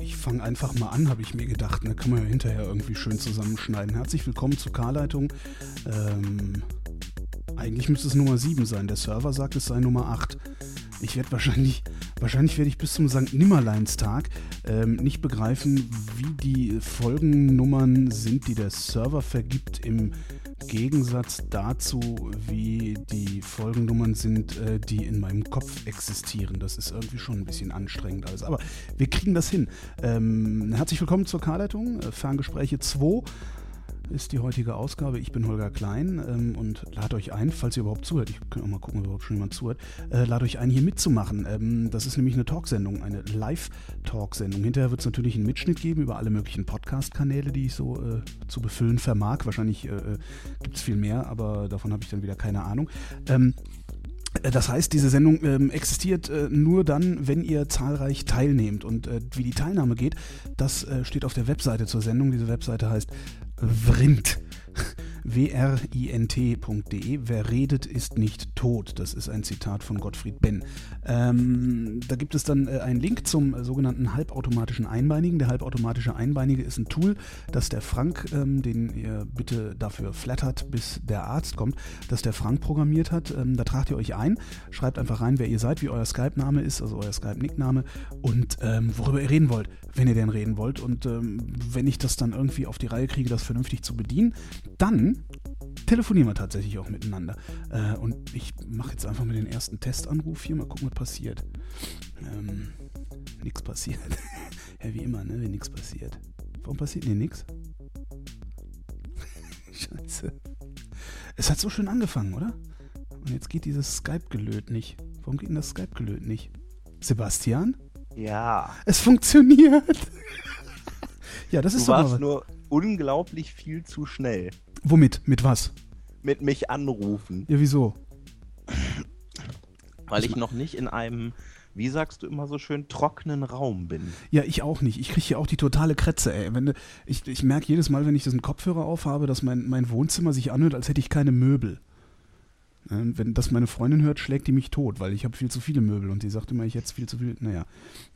Ich fange einfach mal an, habe ich mir gedacht. Ne? Kann man ja hinterher irgendwie schön zusammenschneiden. Herzlich willkommen zur K-Leitung. Ähm, eigentlich müsste es Nummer 7 sein. Der Server sagt, es sei Nummer 8. Ich werde wahrscheinlich, wahrscheinlich werde ich bis zum St. Nimmerleinstag ähm, nicht begreifen, wie die Folgennummern sind, die der Server vergibt im Gegensatz dazu, wie die Folgennummern sind, äh, die in meinem Kopf existieren. Das ist irgendwie schon ein bisschen anstrengend alles. Aber wir kriegen das hin. Ähm, herzlich willkommen zur K-Leitung, äh, Ferngespräche 2 ist die heutige Ausgabe. Ich bin Holger Klein ähm, und lade euch ein, falls ihr überhaupt zuhört, ich kann auch mal gucken, ob überhaupt schon jemand zuhört, äh, lade euch ein, hier mitzumachen. Ähm, das ist nämlich eine Talksendung, eine Live-Talksendung. Hinterher wird es natürlich einen Mitschnitt geben über alle möglichen Podcast-Kanäle, die ich so äh, zu befüllen vermag. Wahrscheinlich äh, äh gibt es viel mehr, aber davon habe ich dann wieder keine Ahnung. Ähm, äh, das heißt, diese Sendung ähm, existiert äh, nur dann, wenn ihr zahlreich teilnehmt. Und äh, wie die Teilnahme geht, das äh, steht auf der Webseite zur Sendung. Diese Webseite heißt Vrind. W-R-I-N-T.de. Wer redet, ist nicht tot. Das ist ein Zitat von Gottfried Benn. Ähm, da gibt es dann äh, einen Link zum äh, sogenannten halbautomatischen Einbeinigen. Der halbautomatische Einbeinige ist ein Tool, das der Frank, ähm, den ihr bitte dafür flattert, bis der Arzt kommt, dass der Frank programmiert hat. Ähm, da tragt ihr euch ein, schreibt einfach rein, wer ihr seid, wie euer Skype-Name ist, also euer Skype-Nickname und ähm, worüber ihr reden wollt, wenn ihr denn reden wollt. Und ähm, wenn ich das dann irgendwie auf die Reihe kriege, das vernünftig zu bedienen, dann telefonieren wir tatsächlich auch miteinander. Äh, und ich mache jetzt einfach mal den ersten Testanruf hier, mal gucken, was passiert. Ähm, nix passiert. ja, wie immer, ne, wenn nichts passiert. Warum passiert denn hier nichts? Scheiße. Es hat so schön angefangen, oder? Und jetzt geht dieses Skype-Gelöt nicht. Warum geht denn das Skype-Gelöt nicht? Sebastian? Ja. Es funktioniert. ja, das ist du warst nur unglaublich viel zu schnell. Womit? Mit was? Mit mich anrufen. Ja, wieso? Weil ich noch nicht in einem, wie sagst du immer so schön, trockenen Raum bin. Ja, ich auch nicht. Ich kriege hier auch die totale Kretze, ey. Wenn, ich ich merke jedes Mal, wenn ich diesen Kopfhörer aufhabe, dass mein, mein Wohnzimmer sich anhört, als hätte ich keine Möbel. Wenn das meine Freundin hört, schlägt die mich tot, weil ich habe viel zu viele Möbel und die sagt immer, ich hätte viel zu viel. Naja,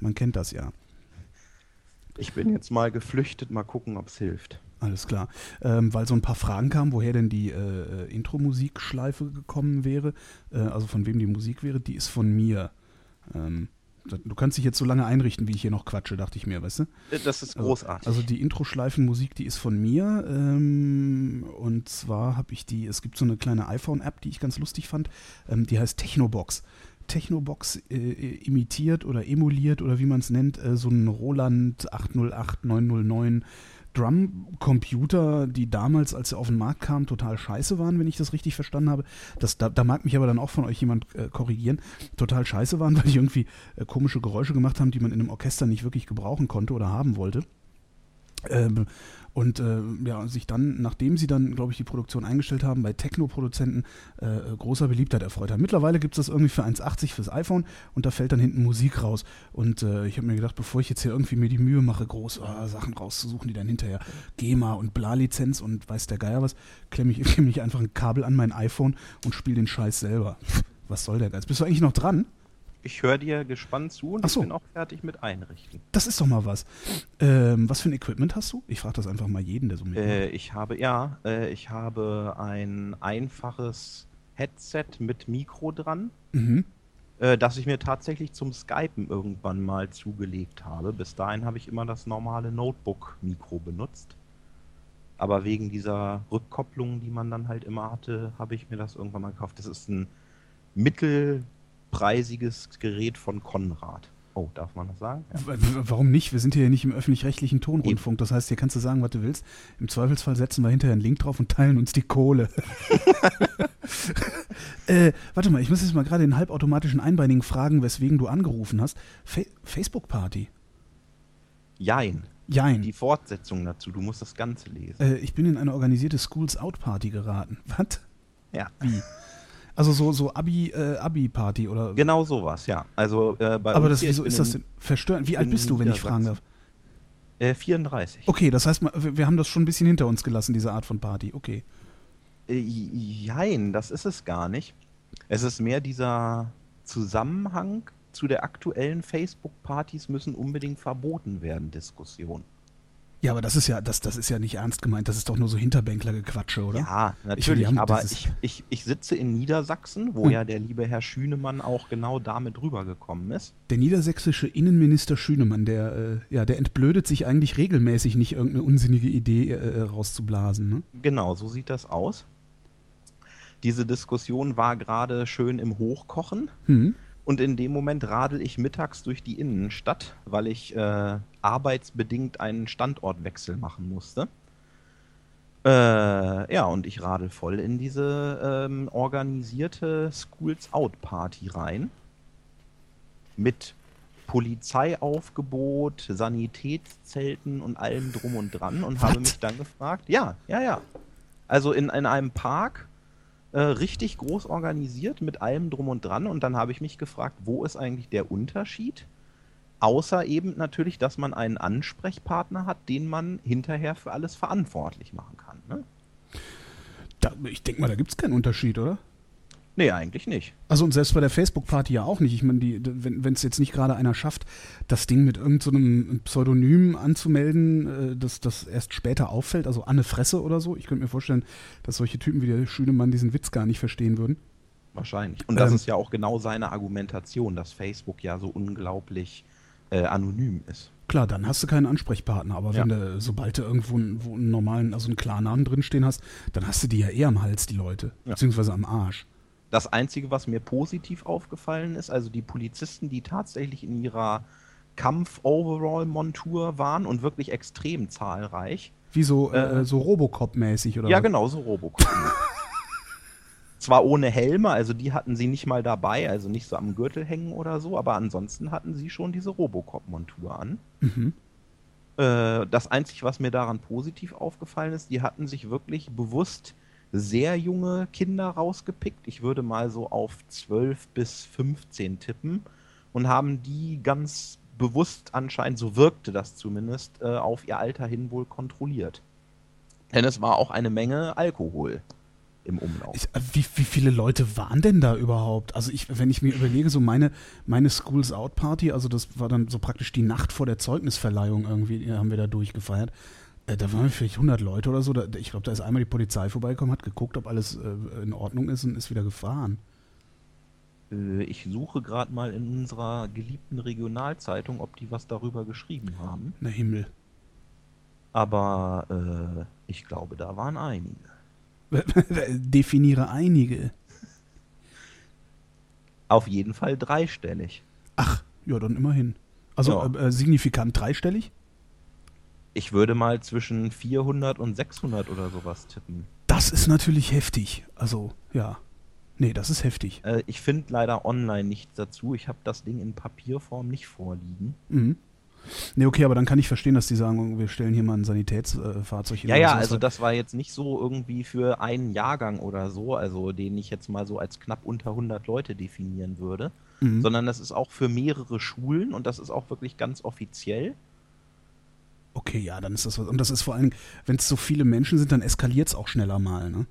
man kennt das ja. Ich bin jetzt mal geflüchtet, mal gucken, ob es hilft. Alles klar. Ähm, weil so ein paar Fragen kamen, woher denn die äh, äh Intro-Musikschleife gekommen wäre, äh, also von wem die Musik wäre, die ist von mir. Ähm, du kannst dich jetzt so lange einrichten, wie ich hier noch quatsche, dachte ich mir, weißt du? Äh, das ist also, großartig. Also, also die Intro-Schleifenmusik, die ist von mir. Ähm, und zwar habe ich die, es gibt so eine kleine iPhone-App, die ich ganz lustig fand, ähm, die heißt Technobox. Technobox äh, imitiert oder emuliert oder wie man es nennt, äh, so ein Roland 808 909 Drum-Computer, die damals, als sie auf den Markt kamen, total scheiße waren, wenn ich das richtig verstanden habe. Das, da, da mag mich aber dann auch von euch jemand äh, korrigieren. Total scheiße waren, weil die irgendwie äh, komische Geräusche gemacht haben, die man in einem Orchester nicht wirklich gebrauchen konnte oder haben wollte. Ähm, und äh, ja, sich dann, nachdem sie dann, glaube ich, die Produktion eingestellt haben, bei Techno-Produzenten äh, großer Beliebtheit erfreut haben. Mittlerweile gibt es das irgendwie für 1,80 fürs iPhone und da fällt dann hinten Musik raus. Und äh, ich habe mir gedacht, bevor ich jetzt hier irgendwie mir die Mühe mache, groß oh, Sachen rauszusuchen, die dann hinterher GEMA und Bla-Lizenz und weiß der Geier was, klemme ich, ich einfach ein Kabel an mein iPhone und spiele den Scheiß selber. Was soll der Geiz? Bist du eigentlich noch dran? Ich höre dir gespannt zu und so. ich bin auch fertig mit Einrichten. Das ist doch mal was. Ähm, was für ein Equipment hast du? Ich frage das einfach mal jeden, der so mitmacht. Äh, ich habe, ja, äh, ich habe ein einfaches Headset mit Mikro dran, mhm. äh, das ich mir tatsächlich zum Skypen irgendwann mal zugelegt habe. Bis dahin habe ich immer das normale Notebook-Mikro benutzt. Aber wegen dieser Rückkopplung, die man dann halt immer hatte, habe ich mir das irgendwann mal gekauft. Das ist ein mittel preisiges Gerät von Konrad. Oh, darf man das sagen? Ja. Warum nicht? Wir sind hier ja nicht im öffentlich-rechtlichen Tonrundfunk. Das heißt, hier kannst du sagen, was du willst. Im Zweifelsfall setzen wir hinterher einen Link drauf und teilen uns die Kohle. äh, warte mal, ich muss jetzt mal gerade den halbautomatischen Einbeinigen fragen, weswegen du angerufen hast. Fa Facebook-Party? Jein. Jein. Die Fortsetzung dazu, du musst das Ganze lesen. Äh, ich bin in eine organisierte Schools-Out-Party geraten. Was? Ja. Wie? Also so, so Abi, äh, Abi-Party oder. Genau sowas, ja. Also, äh, Aber das, wieso ist das denn verstörend? Wie alt bist du, wenn ich fragen darf? Äh, 34. Okay, das heißt, wir haben das schon ein bisschen hinter uns gelassen, diese Art von Party. Okay. Äh, jein, das ist es gar nicht. Es ist mehr dieser Zusammenhang zu der aktuellen Facebook-Partys müssen unbedingt verboten werden, Diskussion. Ja, aber das ist ja, das, das ist ja nicht ernst gemeint, das ist doch nur so Hinterbänkler-Gequatsche, oder? Ja, natürlich, ich, aber ich, ich, ich sitze in Niedersachsen, wo hm. ja der liebe Herr Schünemann auch genau damit rübergekommen ist. Der niedersächsische Innenminister Schünemann, der, äh, ja, der entblödet sich eigentlich regelmäßig, nicht irgendeine unsinnige Idee äh, rauszublasen. Ne? Genau, so sieht das aus. Diese Diskussion war gerade schön im Hochkochen. Hm. Und in dem Moment radel ich mittags durch die Innenstadt, weil ich äh, arbeitsbedingt einen Standortwechsel machen musste. Äh, ja, und ich radel voll in diese ähm, organisierte Schools Out Party rein. Mit Polizeiaufgebot, Sanitätszelten und allem drum und dran und What? habe mich dann gefragt, ja, ja, ja. Also in, in einem Park äh, richtig groß organisiert mit allem drum und dran. Und dann habe ich mich gefragt, wo ist eigentlich der Unterschied? Außer eben natürlich, dass man einen Ansprechpartner hat, den man hinterher für alles verantwortlich machen kann. Ne? Da, ich denke mal, da gibt es keinen Unterschied, oder? Nee, eigentlich nicht. Also und selbst bei der Facebook-Party ja auch nicht. Ich meine, wenn es jetzt nicht gerade einer schafft, das Ding mit irgendeinem so Pseudonym anzumelden, äh, das, das erst später auffällt, also Anne Fresse oder so, ich könnte mir vorstellen, dass solche Typen wie der Schünemann diesen Witz gar nicht verstehen würden. Wahrscheinlich. Und das ähm, ist ja auch genau seine Argumentation, dass Facebook ja so unglaublich äh, anonym ist. Klar, dann hast du keinen Ansprechpartner, aber ja. wenn du, sobald du irgendwo einen, einen normalen, also einen Klarnamen drinstehen hast, dann hast du die ja eher am Hals, die Leute, ja. beziehungsweise am Arsch. Das Einzige, was mir positiv aufgefallen ist, also die Polizisten, die tatsächlich in ihrer Kampf-Overall-Montur waren und wirklich extrem zahlreich. Wie so, äh, äh, so Robocop-mäßig, oder? Ja, was? genau, so Robocop. Zwar ohne Helme, also die hatten sie nicht mal dabei, also nicht so am Gürtel hängen oder so, aber ansonsten hatten sie schon diese Robocop-Montur an. Mhm. Äh, das Einzige, was mir daran positiv aufgefallen ist, die hatten sich wirklich bewusst sehr junge Kinder rausgepickt. Ich würde mal so auf 12 bis 15 tippen und haben die ganz bewusst anscheinend, so wirkte das zumindest, äh, auf ihr Alter hin wohl kontrolliert. Denn es war auch eine Menge Alkohol im Umlauf. Ich, äh, wie, wie viele Leute waren denn da überhaupt? Also ich, wenn ich mir überlege, so meine, meine Schools Out Party, also das war dann so praktisch die Nacht vor der Zeugnisverleihung irgendwie, haben wir da durchgefeiert. Äh, da waren vielleicht 100 Leute oder so. Da, ich glaube, da ist einmal die Polizei vorbeigekommen, hat geguckt, ob alles äh, in Ordnung ist und ist wieder gefahren. Äh, ich suche gerade mal in unserer geliebten Regionalzeitung, ob die was darüber geschrieben haben. Na Himmel. Aber äh, ich glaube, da waren einige. Definiere einige. Auf jeden Fall dreistellig. Ach, ja, dann immerhin. Also ja. äh, signifikant dreistellig? Ich würde mal zwischen 400 und 600 oder sowas tippen. Das ist natürlich heftig. Also, ja. Nee, das ist heftig. Äh, ich finde leider online nichts dazu. Ich habe das Ding in Papierform nicht vorliegen. Mhm. Nee, okay, aber dann kann ich verstehen, dass die sagen, wir stellen hier mal ein Sanitätsfahrzeug hin. Ja, ja, also das war jetzt nicht so irgendwie für einen Jahrgang oder so, also den ich jetzt mal so als knapp unter 100 Leute definieren würde, mhm. sondern das ist auch für mehrere Schulen und das ist auch wirklich ganz offiziell. Okay, ja, dann ist das was. Und das ist vor allem, wenn es so viele Menschen sind, dann eskaliert es auch schneller mal, ne?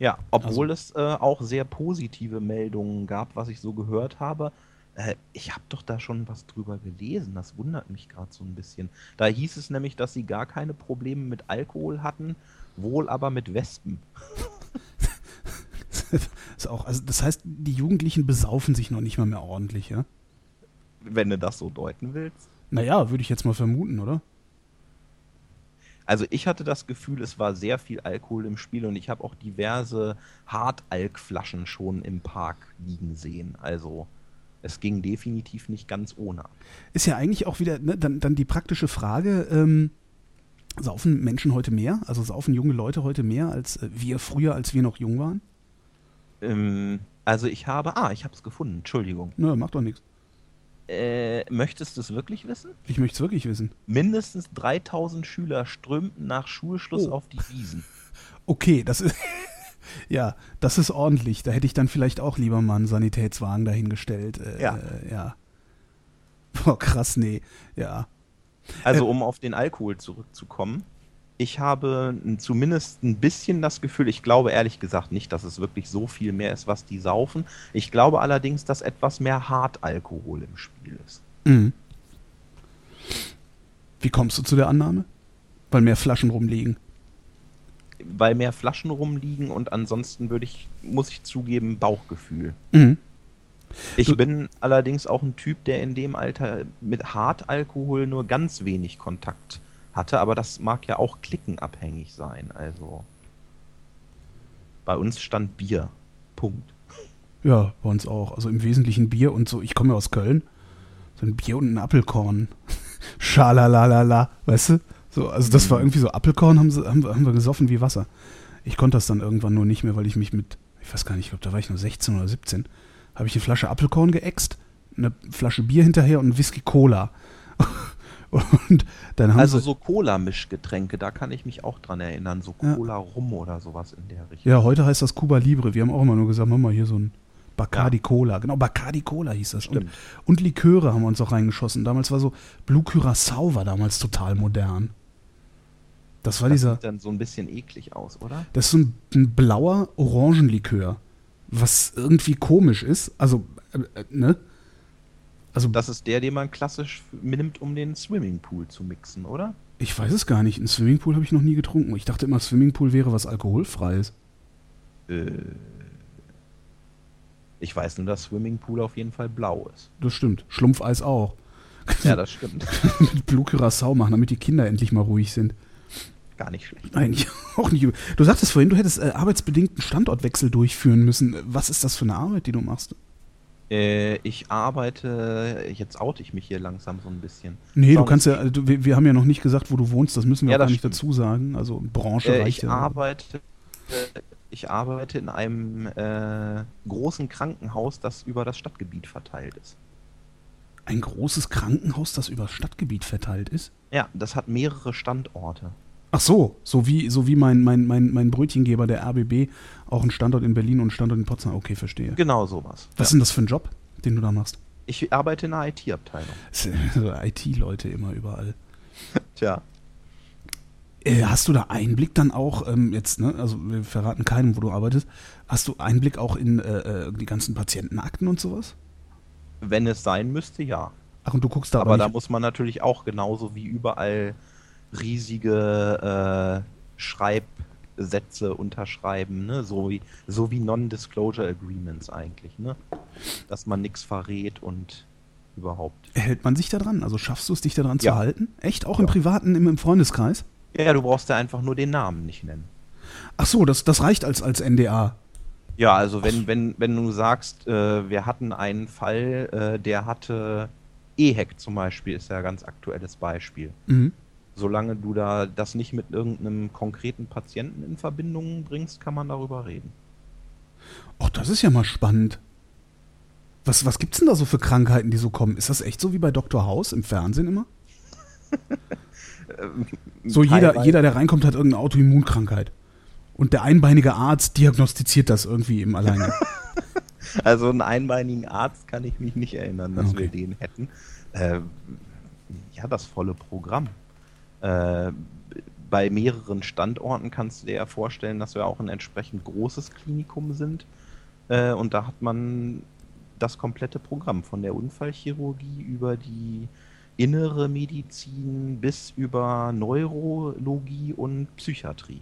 Ja, obwohl also. es äh, auch sehr positive Meldungen gab, was ich so gehört habe. Äh, ich habe doch da schon was drüber gelesen, das wundert mich gerade so ein bisschen. Da hieß es nämlich, dass sie gar keine Probleme mit Alkohol hatten, wohl aber mit Wespen. ist auch, also das heißt, die Jugendlichen besaufen sich noch nicht mal mehr ordentlich, ja? Wenn du das so deuten willst. Naja, würde ich jetzt mal vermuten, oder? Also ich hatte das Gefühl, es war sehr viel Alkohol im Spiel und ich habe auch diverse Hartalkflaschen schon im Park liegen sehen. Also es ging definitiv nicht ganz ohne. Ist ja eigentlich auch wieder ne, dann, dann die praktische Frage, ähm, saufen Menschen heute mehr? Also saufen junge Leute heute mehr als äh, wir früher, als wir noch jung waren? Ähm, also ich habe, ah, ich habe es gefunden, Entschuldigung. Na, macht doch nichts. Äh, möchtest du es wirklich wissen? Ich möchte es wirklich wissen. Mindestens 3000 Schüler strömten nach Schulschluss oh. auf die Wiesen. Okay, das ist. ja, das ist ordentlich. Da hätte ich dann vielleicht auch lieber mal einen Sanitätswagen dahingestellt. Äh, ja. Äh, ja. Boah, krass, nee. Ja. Also, äh, um auf den Alkohol zurückzukommen. Ich habe zumindest ein bisschen das Gefühl, ich glaube ehrlich gesagt nicht, dass es wirklich so viel mehr ist, was die saufen. Ich glaube allerdings, dass etwas mehr Hartalkohol im Spiel ist. Mhm. Wie kommst du zu der Annahme? Weil mehr Flaschen rumliegen. Weil mehr Flaschen rumliegen und ansonsten würde ich, muss ich zugeben, Bauchgefühl. Mhm. Ich du bin allerdings auch ein Typ, der in dem Alter mit Hartalkohol nur ganz wenig Kontakt hat hatte, aber das mag ja auch klickenabhängig sein. Also bei uns stand Bier. Punkt. Ja, bei uns auch. Also im Wesentlichen Bier und so. Ich komme ja aus Köln. So ein Bier und ein Apfelkorn. Schalalalala, weißt du? So, also das war mhm. irgendwie so Apfelkorn haben, sie, haben, haben wir gesoffen wie Wasser. Ich konnte das dann irgendwann nur nicht mehr, weil ich mich mit, ich weiß gar nicht, ich glaube, da war ich nur 16 oder 17, habe ich eine Flasche Apfelkorn geäxt, eine Flasche Bier hinterher und ein Whisky Cola. Und dann haben also so Cola-Mischgetränke, da kann ich mich auch dran erinnern, so Cola ja. Rum oder sowas in der Richtung. Ja, heute heißt das Cuba Libre. Wir haben auch immer nur gesagt, machen wir hier so ein Bacardi ja. Cola. Genau, Bacardi Cola hieß das. Und, und, Liköre haben wir uns auch reingeschossen. Damals war so, Blue Curacao war damals total modern. Das war das dieser. Sieht dann so ein bisschen eklig aus, oder? Das ist so ein, ein blauer Orangenlikör. Was irgendwie komisch ist. Also, äh, äh ne? Also, das ist der, den man klassisch nimmt, um den Swimmingpool zu mixen, oder? Ich weiß es gar nicht. Ein Swimmingpool habe ich noch nie getrunken. Ich dachte immer, Swimmingpool wäre was Alkoholfreies. Äh, ich weiß nur, dass Swimmingpool auf jeden Fall blau ist. Das stimmt. Schlumpfeis auch. Ja, das stimmt. Mit Blue Curacao machen, damit die Kinder endlich mal ruhig sind. Gar nicht schlecht. Eigentlich auch nicht. Du sagtest vorhin, du hättest äh, arbeitsbedingten Standortwechsel durchführen müssen. Was ist das für eine Arbeit, die du machst? Äh, ich arbeite, jetzt oute ich mich hier langsam so ein bisschen. Nee, du kannst ja, also, wir, wir, haben ja noch nicht gesagt, wo du wohnst, das müssen wir ja, auch gar nicht dazu sagen. Also Branche äh, reicht ich ja. Arbeite, ich arbeite in einem äh, großen Krankenhaus, das über das Stadtgebiet verteilt ist. Ein großes Krankenhaus, das über das Stadtgebiet verteilt ist? Ja, das hat mehrere Standorte. Ach so, so wie, so wie mein, mein, mein, mein Brötchengeber, der RBB, auch einen Standort in Berlin und einen Standort in Potsdam. Okay, verstehe. Genau sowas. Was ja. ist denn das für ein Job, den du da machst? Ich arbeite in einer IT-Abteilung. So IT-Leute immer überall. Tja. Äh, hast du da Einblick dann auch, ähm, jetzt, ne, also wir verraten keinem, wo du arbeitest, hast du Einblick auch in äh, äh die ganzen Patientenakten und sowas? Wenn es sein müsste, ja. Ach, und du guckst da aber. Aber da muss man natürlich auch genauso wie überall riesige äh, Schreibsätze unterschreiben, ne? so wie, so wie Non-Disclosure Agreements eigentlich, ne? dass man nichts verrät und überhaupt. Hält man sich da dran? Also schaffst du es, dich daran ja. zu halten? Echt? Auch ja. im privaten, im, im Freundeskreis? Ja, du brauchst ja einfach nur den Namen nicht nennen. Ach so, das, das reicht als, als NDA. Ja, also wenn, wenn, wenn du sagst, äh, wir hatten einen Fall, äh, der hatte EHEC zum Beispiel, ist ja ein ganz aktuelles Beispiel. Mhm solange du da das nicht mit irgendeinem konkreten Patienten in Verbindung bringst, kann man darüber reden. Ach, das ist ja mal spannend. Was, was gibt's denn da so für Krankheiten, die so kommen? Ist das echt so wie bei Dr. House im Fernsehen immer? so jeder, jeder, der reinkommt, hat irgendeine Autoimmunkrankheit. Und der einbeinige Arzt diagnostiziert das irgendwie im Alleine. also einen einbeinigen Arzt kann ich mich nicht erinnern, dass okay. wir den hätten. Äh, ja, das volle Programm. Äh, bei mehreren Standorten kannst du dir ja vorstellen, dass wir auch ein entsprechend großes Klinikum sind. Äh, und da hat man das komplette Programm von der Unfallchirurgie über die innere Medizin bis über Neurologie und Psychiatrie.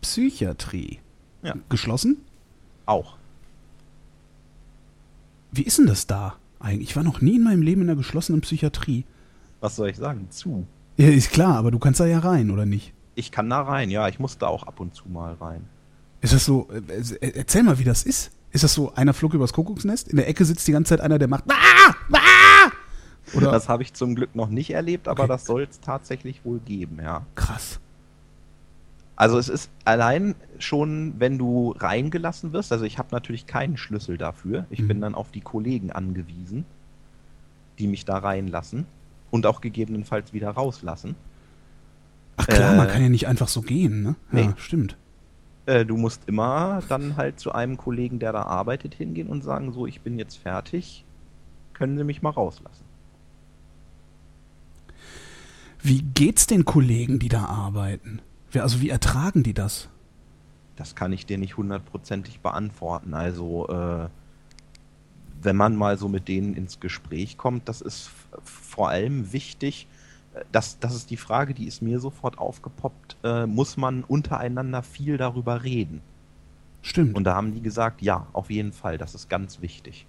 Psychiatrie? Ja. Geschlossen? Auch. Wie ist denn das da eigentlich? Ich war noch nie in meinem Leben in einer geschlossenen Psychiatrie was soll ich sagen, zu. Ja, ist klar, aber du kannst da ja rein, oder nicht? Ich kann da rein, ja, ich muss da auch ab und zu mal rein. Ist das so, äh, äh, erzähl mal, wie das ist. Ist das so, einer flog übers Kuckucksnest? In der Ecke sitzt die ganze Zeit einer, der macht ah, ah! Oder? Das habe ich zum Glück noch nicht erlebt, aber okay. das soll es tatsächlich wohl geben, ja. Krass. Also es ist allein schon, wenn du reingelassen wirst, also ich habe natürlich keinen Schlüssel dafür. Ich mhm. bin dann auf die Kollegen angewiesen, die mich da reinlassen und auch gegebenenfalls wieder rauslassen. Ach klar, äh, man kann ja nicht einfach so gehen, ne? Ja, nee. stimmt. Äh, du musst immer dann halt zu einem Kollegen, der da arbeitet, hingehen und sagen, so, ich bin jetzt fertig, können Sie mich mal rauslassen. Wie geht's den Kollegen, die da arbeiten? Also wie ertragen die das? Das kann ich dir nicht hundertprozentig beantworten. Also äh, wenn man mal so mit denen ins Gespräch kommt, das ist vor allem wichtig, äh, das, das ist die Frage, die ist mir sofort aufgepoppt, äh, muss man untereinander viel darüber reden? Stimmt. Und da haben die gesagt, ja, auf jeden Fall, das ist ganz wichtig.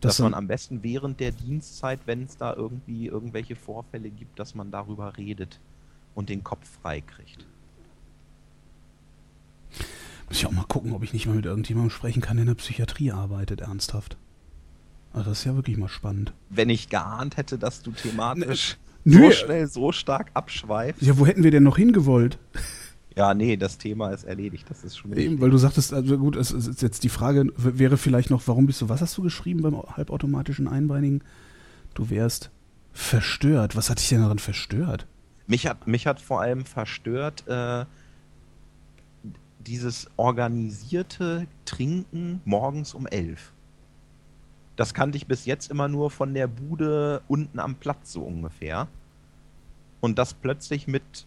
Das dass man am besten während der Dienstzeit, wenn es da irgendwie irgendwelche Vorfälle gibt, dass man darüber redet und den Kopf frei kriegt. Muss ich auch mal gucken, ob ich nicht mal mit irgendjemandem sprechen kann, der in der Psychiatrie arbeitet, ernsthaft. Also das ist ja wirklich mal spannend. Wenn ich geahnt hätte, dass du thematisch Nö. so schnell, so stark abschweifst. Ja, wo hätten wir denn noch hingewollt? Ja, nee, das Thema ist erledigt. Das ist schon Eben, weil du sagtest, also gut, es ist jetzt die Frage, wäre vielleicht noch, warum bist du, was hast du geschrieben beim halbautomatischen Einbeinigen? Du wärst verstört. Was hat dich denn daran verstört? Mich hat, mich hat vor allem verstört äh, dieses organisierte Trinken morgens um elf. Das kannte ich bis jetzt immer nur von der Bude unten am Platz so ungefähr. Und das plötzlich mit,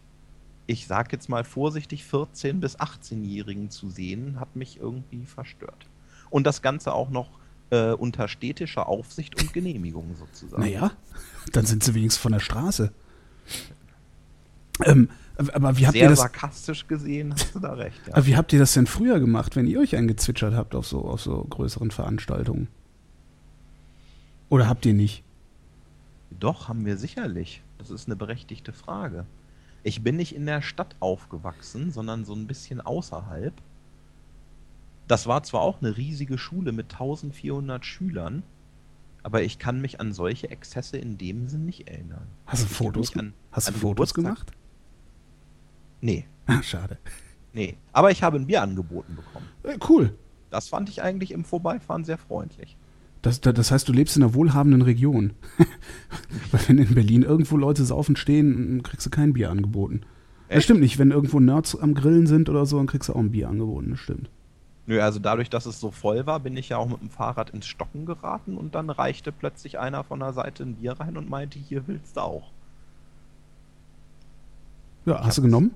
ich sag jetzt mal vorsichtig, 14- bis 18-Jährigen zu sehen, hat mich irgendwie verstört. Und das Ganze auch noch äh, unter städtischer Aufsicht und Genehmigung sozusagen. Naja, dann sind sie wenigstens von der Straße. Ähm, aber wie habt, Sehr ihr das, sarkastisch gesehen hast du da recht. Ja. aber wie habt ihr das denn früher gemacht, wenn ihr euch eingezwitschert habt auf so, auf so größeren Veranstaltungen? Oder habt ihr nicht? Doch, haben wir sicherlich. Das ist eine berechtigte Frage. Ich bin nicht in der Stadt aufgewachsen, sondern so ein bisschen außerhalb. Das war zwar auch eine riesige Schule mit 1400 Schülern, aber ich kann mich an solche Exzesse in dem Sinn nicht erinnern. Hast du Ich Fotos, mich hast du an Fotos Geburtstag- gemacht? Nee, Ah, schade. nee. Aber ich habe ein Bier angeboten bekommen. Äh, cool. Das fand ich eigentlich im Vorbeifahren sehr freundlich. Das, das das heißt, du lebst in einer wohlhabenden Region. Weil wenn in Berlin irgendwo Leute saufen stehen, kriegst du kein Bier angeboten. Das Echt? stimmt nicht. Wenn irgendwo Nerds am Grillen sind oder so, dann kriegst du auch ein Bier angeboten. Das stimmt. Nö, also dadurch, dass es so voll war, bin ich ja auch mit dem Fahrrad ins Stocken geraten und dann reichte plötzlich einer von der Seite ein Bier rein und meinte, hier willst du auch. Ja, hast du genommen?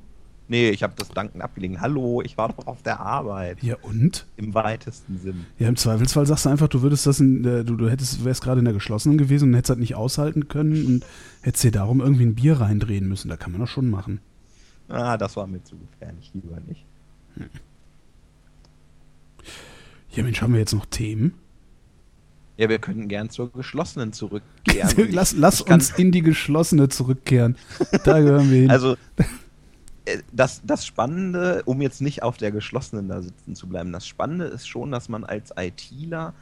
Nee, ich habe das Danken abgelegen. Hallo, ich war doch auf der Arbeit. Ja, und? Im weitesten Sinn. Ja, im Zweifelsfall sagst du einfach, du würdest das in, äh, du, du hättest, wärst gerade in der geschlossenen gewesen und hättest das nicht aushalten können und hättest dir darum irgendwie ein Bier reindrehen müssen. Da kann man das schon machen. Ah, das war mir zu gefährlich, lieber nicht. Ja, Mensch, haben wir jetzt noch Themen? Ja, wir können gern zur geschlossenen zurückkehren. Lass lass uns in die geschlossene zurückkehren. Da gehören wir hin. Also, das, das Spannende, um jetzt nicht auf der geschlossenen da sitzen zu bleiben, das Spannende ist schon, dass man als ITler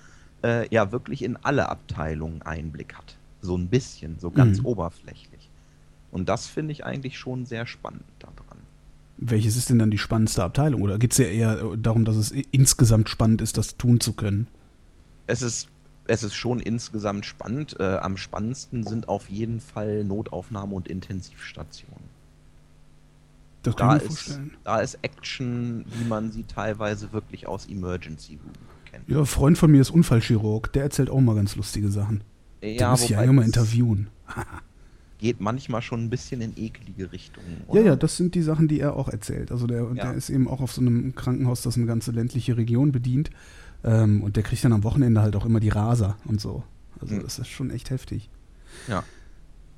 äh, ja wirklich in alle Abteilungen Einblick hat. So ein bisschen, so ganz Mhm. oberflächlich. Und das finde ich eigentlich schon sehr spannend daran. Welches ist denn dann die spannendste Abteilung? Oder geht es ja eher äh, darum, dass es insgesamt spannend ist, das tun zu können? Es ist, es ist schon insgesamt spannend. Äh, am spannendsten sind auf jeden Fall Notaufnahme und Intensivstationen. Das kann Da ich mir ist, vorstellen. da ist Action, wie man sie teilweise wirklich aus Emergency Room kennt. Ja, ein Freund von mir ist Unfallchirurg. Der erzählt auch mal ganz lustige Sachen. Den Ja, muss ich eigentlich mal interviewen. geht manchmal schon ein bisschen in eklige Richtungen. Ja, ja, das sind die Sachen, die er auch erzählt. Also der, Ja. der ist eben auch auf so einem Krankenhaus, das eine ganze ländliche Region bedient. Ähm, und der kriegt dann am Wochenende halt auch immer die Raser und so. Also Mhm. das ist schon echt heftig. Ja.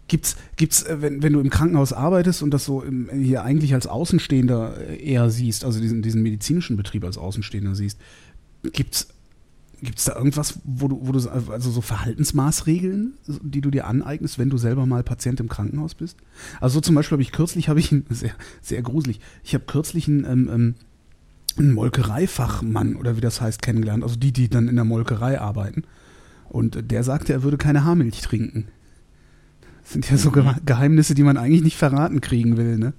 Gibt's, gibt's, äh, wenn, wenn du im Krankenhaus arbeitest und das so im, hier eigentlich als Außenstehender äh, eher siehst, also diesen, diesen medizinischen Betrieb als Außenstehender siehst, gibt's, gibt's da irgendwas, wo du, wo du, so- also so Verhaltensmaßregeln, die du dir aneignest, wenn du selber mal Patient im Krankenhaus bist? Also so zum Beispiel habe ich kürzlich, habe ich einen, sehr, sehr gruselig, ich habe kürzlich einen, ähm, ähm, einen Molkereifachmann oder wie das heißt kennengelernt, also die, die dann in der Molkerei arbeiten. Und äh, der sagte, er würde keine Haarmilch trinken. Das sind ja so Ge Geheimnisse, die man eigentlich nicht verraten kriegen will, ne?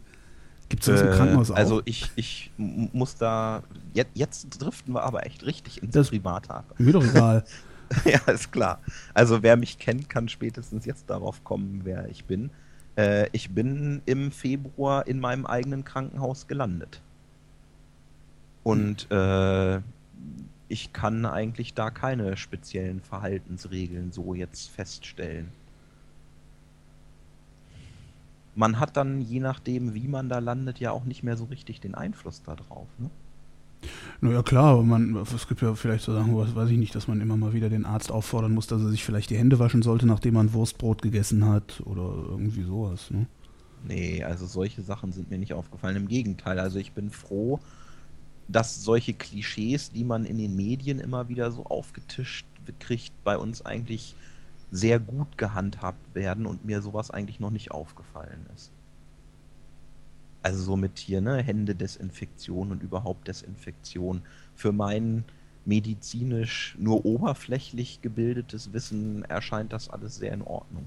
Gibt es das im Äh, Krankenhaus auch? Also ich, ich muss da. Jetzt, jetzt driften wir aber echt richtig ins Das- Private ab. Mir doch egal. ja, ist klar. Also wer mich kennt, kann spätestens jetzt darauf kommen, wer ich bin. Äh, ich bin im Februar in meinem eigenen Krankenhaus gelandet. Und äh, ich kann eigentlich da keine speziellen Verhaltensregeln so jetzt feststellen. Man hat dann, je nachdem, wie man da landet, ja auch nicht mehr so richtig den Einfluss darauf. Ne? Naja, klar, aber man, es gibt ja vielleicht so Sachen, was weiß ich nicht, dass man immer mal wieder den Arzt auffordern muss, dass er sich vielleicht die Hände waschen sollte, nachdem man Wurstbrot gegessen hat oder irgendwie sowas. Ne? Nee, also solche Sachen sind mir nicht aufgefallen. Im Gegenteil, also ich bin froh, dass solche Klischees, die man in den Medien immer wieder so aufgetischt kriegt, bei uns eigentlich sehr gut gehandhabt werden und mir sowas eigentlich noch nicht aufgefallen ist. Also so mit hier, ne, Hände Desinfektion und überhaupt Desinfektion. Für mein medizinisch nur oberflächlich gebildetes Wissen erscheint das alles sehr in Ordnung.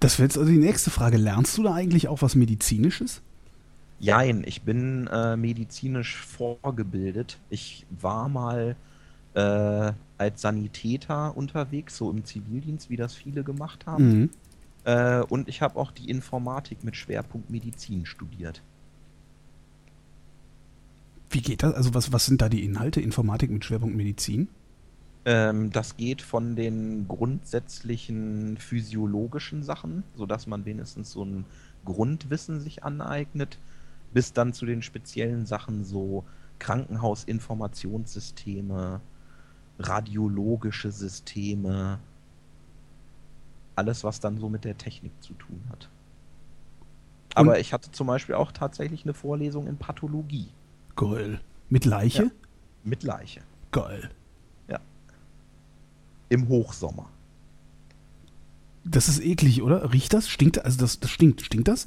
Das wäre jetzt also die nächste Frage. Lernst du da eigentlich auch was Medizinisches? Jein, ich bin äh, medizinisch vorgebildet. Ich war mal äh, als Sanitäter unterwegs, so im Zivildienst, wie das viele gemacht haben. Mhm. Äh, und ich habe auch die Informatik mit Schwerpunkt Medizin studiert. Wie geht das? Also was, was sind da die Inhalte? Informatik mit Schwerpunkt Medizin? Ähm, das geht von den grundsätzlichen physiologischen Sachen, sodass man wenigstens so ein Grundwissen sich aneignet, bis dann zu den speziellen Sachen so Krankenhausinformationssysteme, radiologische Systeme, alles, was dann so mit der Technik zu tun hat. Aber Und ich hatte zum Beispiel auch tatsächlich eine Vorlesung in Pathologie. Geil. Mit Leiche? Ja, mit Leiche. Geil. Ja. Im Hochsommer. Das ist eklig, oder? Riecht das? Stinkt Also das, das stinkt. Stinkt das?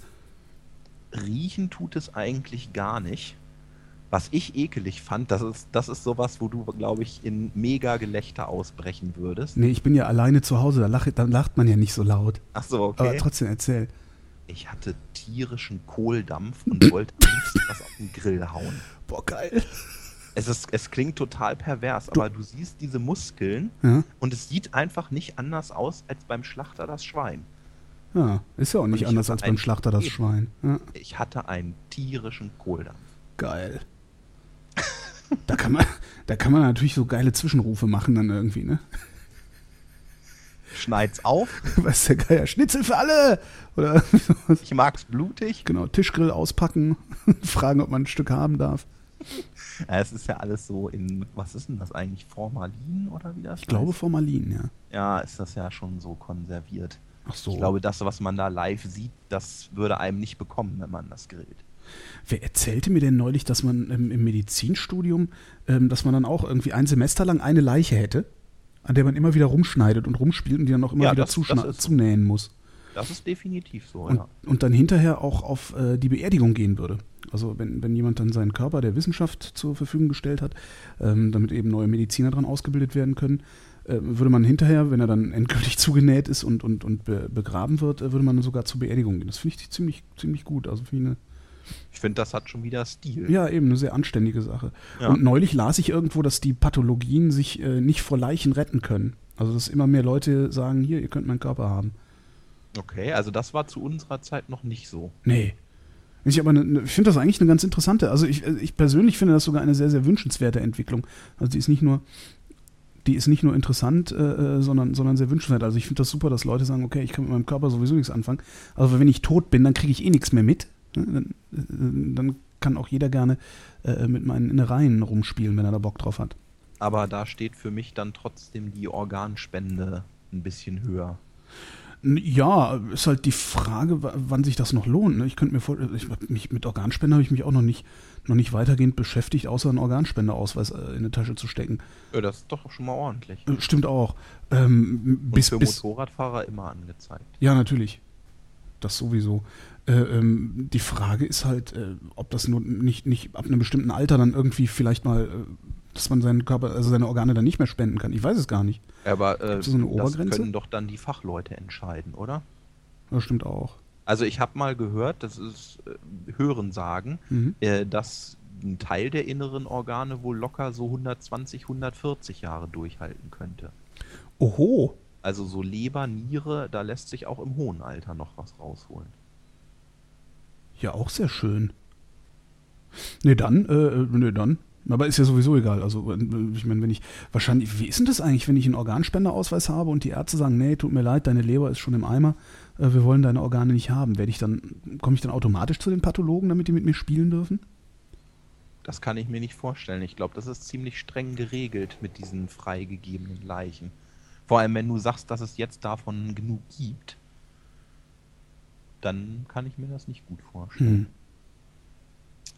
Riechen tut es eigentlich gar nicht. Was ich ekelig fand, das ist, das ist sowas, wo du, glaube ich, in mega Gelächter ausbrechen würdest. Nee, ich bin ja alleine zu Hause, da, lach, da lacht man ja nicht so laut. Ach so, okay. Aber trotzdem erzähl. Ich hatte tierischen Kohldampf und wollte am liebsten was auf den Grill hauen. Boah, geil. Es, ist, es klingt total pervers, aber du siehst diese Muskeln ja? und es sieht einfach nicht anders aus als beim Schlachter das Schwein. Ja, ist ja auch nicht anders als beim Schlachter das Schwein. Ja. Ich hatte einen tierischen Kohldampf. Geil. Da kann man, da kann man natürlich so geile Zwischenrufe machen dann irgendwie, ne? Schneid's auf. Was der Geier? Schnitzel für alle! Oder ich mag's blutig. Genau, Tischgrill auspacken, fragen, ob man ein Stück haben darf. Ja, es ist ja alles so in, was ist denn das eigentlich? Formalin oder wie das Ich heißt? glaube Formalin, ja. Ja, ist das ja schon so konserviert. Ach so. Ich glaube, das, was man da live sieht, das würde einem nicht bekommen, wenn man das grillt. Wer erzählte mir denn neulich, dass man ähm, im Medizinstudium, ähm, dass man dann auch irgendwie ein Semester lang eine Leiche hätte, an der man immer wieder rumschneidet und rumspielt und die dann auch immer ja, wieder das, das zunähen muss? Das ist definitiv so, und, ja. Und dann hinterher auch auf äh, die Beerdigung gehen würde. Also wenn, wenn jemand dann seinen Körper der Wissenschaft zur Verfügung gestellt hat, ähm, damit eben neue Mediziner dran ausgebildet werden können, äh, würde man hinterher, wenn er dann endgültig zugenäht ist und, und, und be begraben wird, äh, würde man sogar zur Beerdigung gehen. Das finde ich ziemlich, ziemlich gut. Also finde eine ich finde, das hat schon wieder Stil. Ja, eben, eine sehr anständige Sache. Ja. Und neulich las ich irgendwo, dass die Pathologien sich äh, nicht vor Leichen retten können. Also, dass immer mehr Leute sagen, hier, ihr könnt meinen Körper haben. Okay, also das war zu unserer Zeit noch nicht so. Nee. Ich, ne, ich finde das eigentlich eine ganz interessante, also ich, ich persönlich finde das sogar eine sehr, sehr wünschenswerte Entwicklung. Also die ist nicht nur, die ist nicht nur interessant, äh, äh sondern, sondern sehr wünschenswert. Also ich finde das super, dass Leute sagen, okay, ich kann mit meinem Körper sowieso nichts anfangen. Also wenn ich tot bin, dann kriege ich eh nichts mehr mit. Dann, äh, dann kann auch jeder gerne äh, mit meinen Innereien rumspielen, wenn er da Bock drauf hat. Aber da steht für mich dann trotzdem die Organspende ein bisschen höher. Ja, ist halt die Frage, wann sich das noch lohnt. Ne? Ich könnte mir vorstellen, mich, mit Organspende habe ich mich auch noch nicht, noch nicht weitergehend beschäftigt, außer einen Organspendeausweis äh, in eine Tasche zu stecken. Ja, das ist doch schon mal ordentlich. Stimmt auch. Ähm, bis, Und für bis, Motorradfahrer immer angezeigt. Ja, natürlich. Das sowieso. Äh, ähm, die Frage ist halt, äh, ob das nur nicht, nicht ab einem bestimmten Alter dann irgendwie vielleicht mal, äh, dass man seinen Körper, also seine Organe dann nicht mehr spenden kann. Ich weiß es gar nicht. Aber äh, so das können doch dann die Fachleute entscheiden, oder? Das stimmt auch. Also ich habe mal gehört, das ist äh, Hören sagen, mhm. äh, dass ein Teil der inneren Organe wohl locker so 120, 140 Jahre durchhalten könnte. Oho. Also so Leber, Niere, da lässt sich auch im hohen Alter noch was rausholen. Ja, auch sehr schön. Nee, dann, äh, nee, dann. Aber ist ja sowieso egal. Also, ich meine, wenn ich, wahrscheinlich, wie ist denn das eigentlich, wenn ich einen Organspendeausweis habe und die Ärzte sagen, nee, tut mir leid, deine Leber ist schon im Eimer, äh, wir wollen deine Organe nicht haben. Werde ich dann, komme ich dann automatisch zu den Pathologen, damit die mit mir spielen dürfen? Das kann ich mir nicht vorstellen. Ich glaube, das ist ziemlich streng geregelt mit diesen freigegebenen Leichen. Vor allem, wenn du sagst, dass es jetzt davon genug gibt, dann kann ich mir das nicht gut vorstellen. Hm.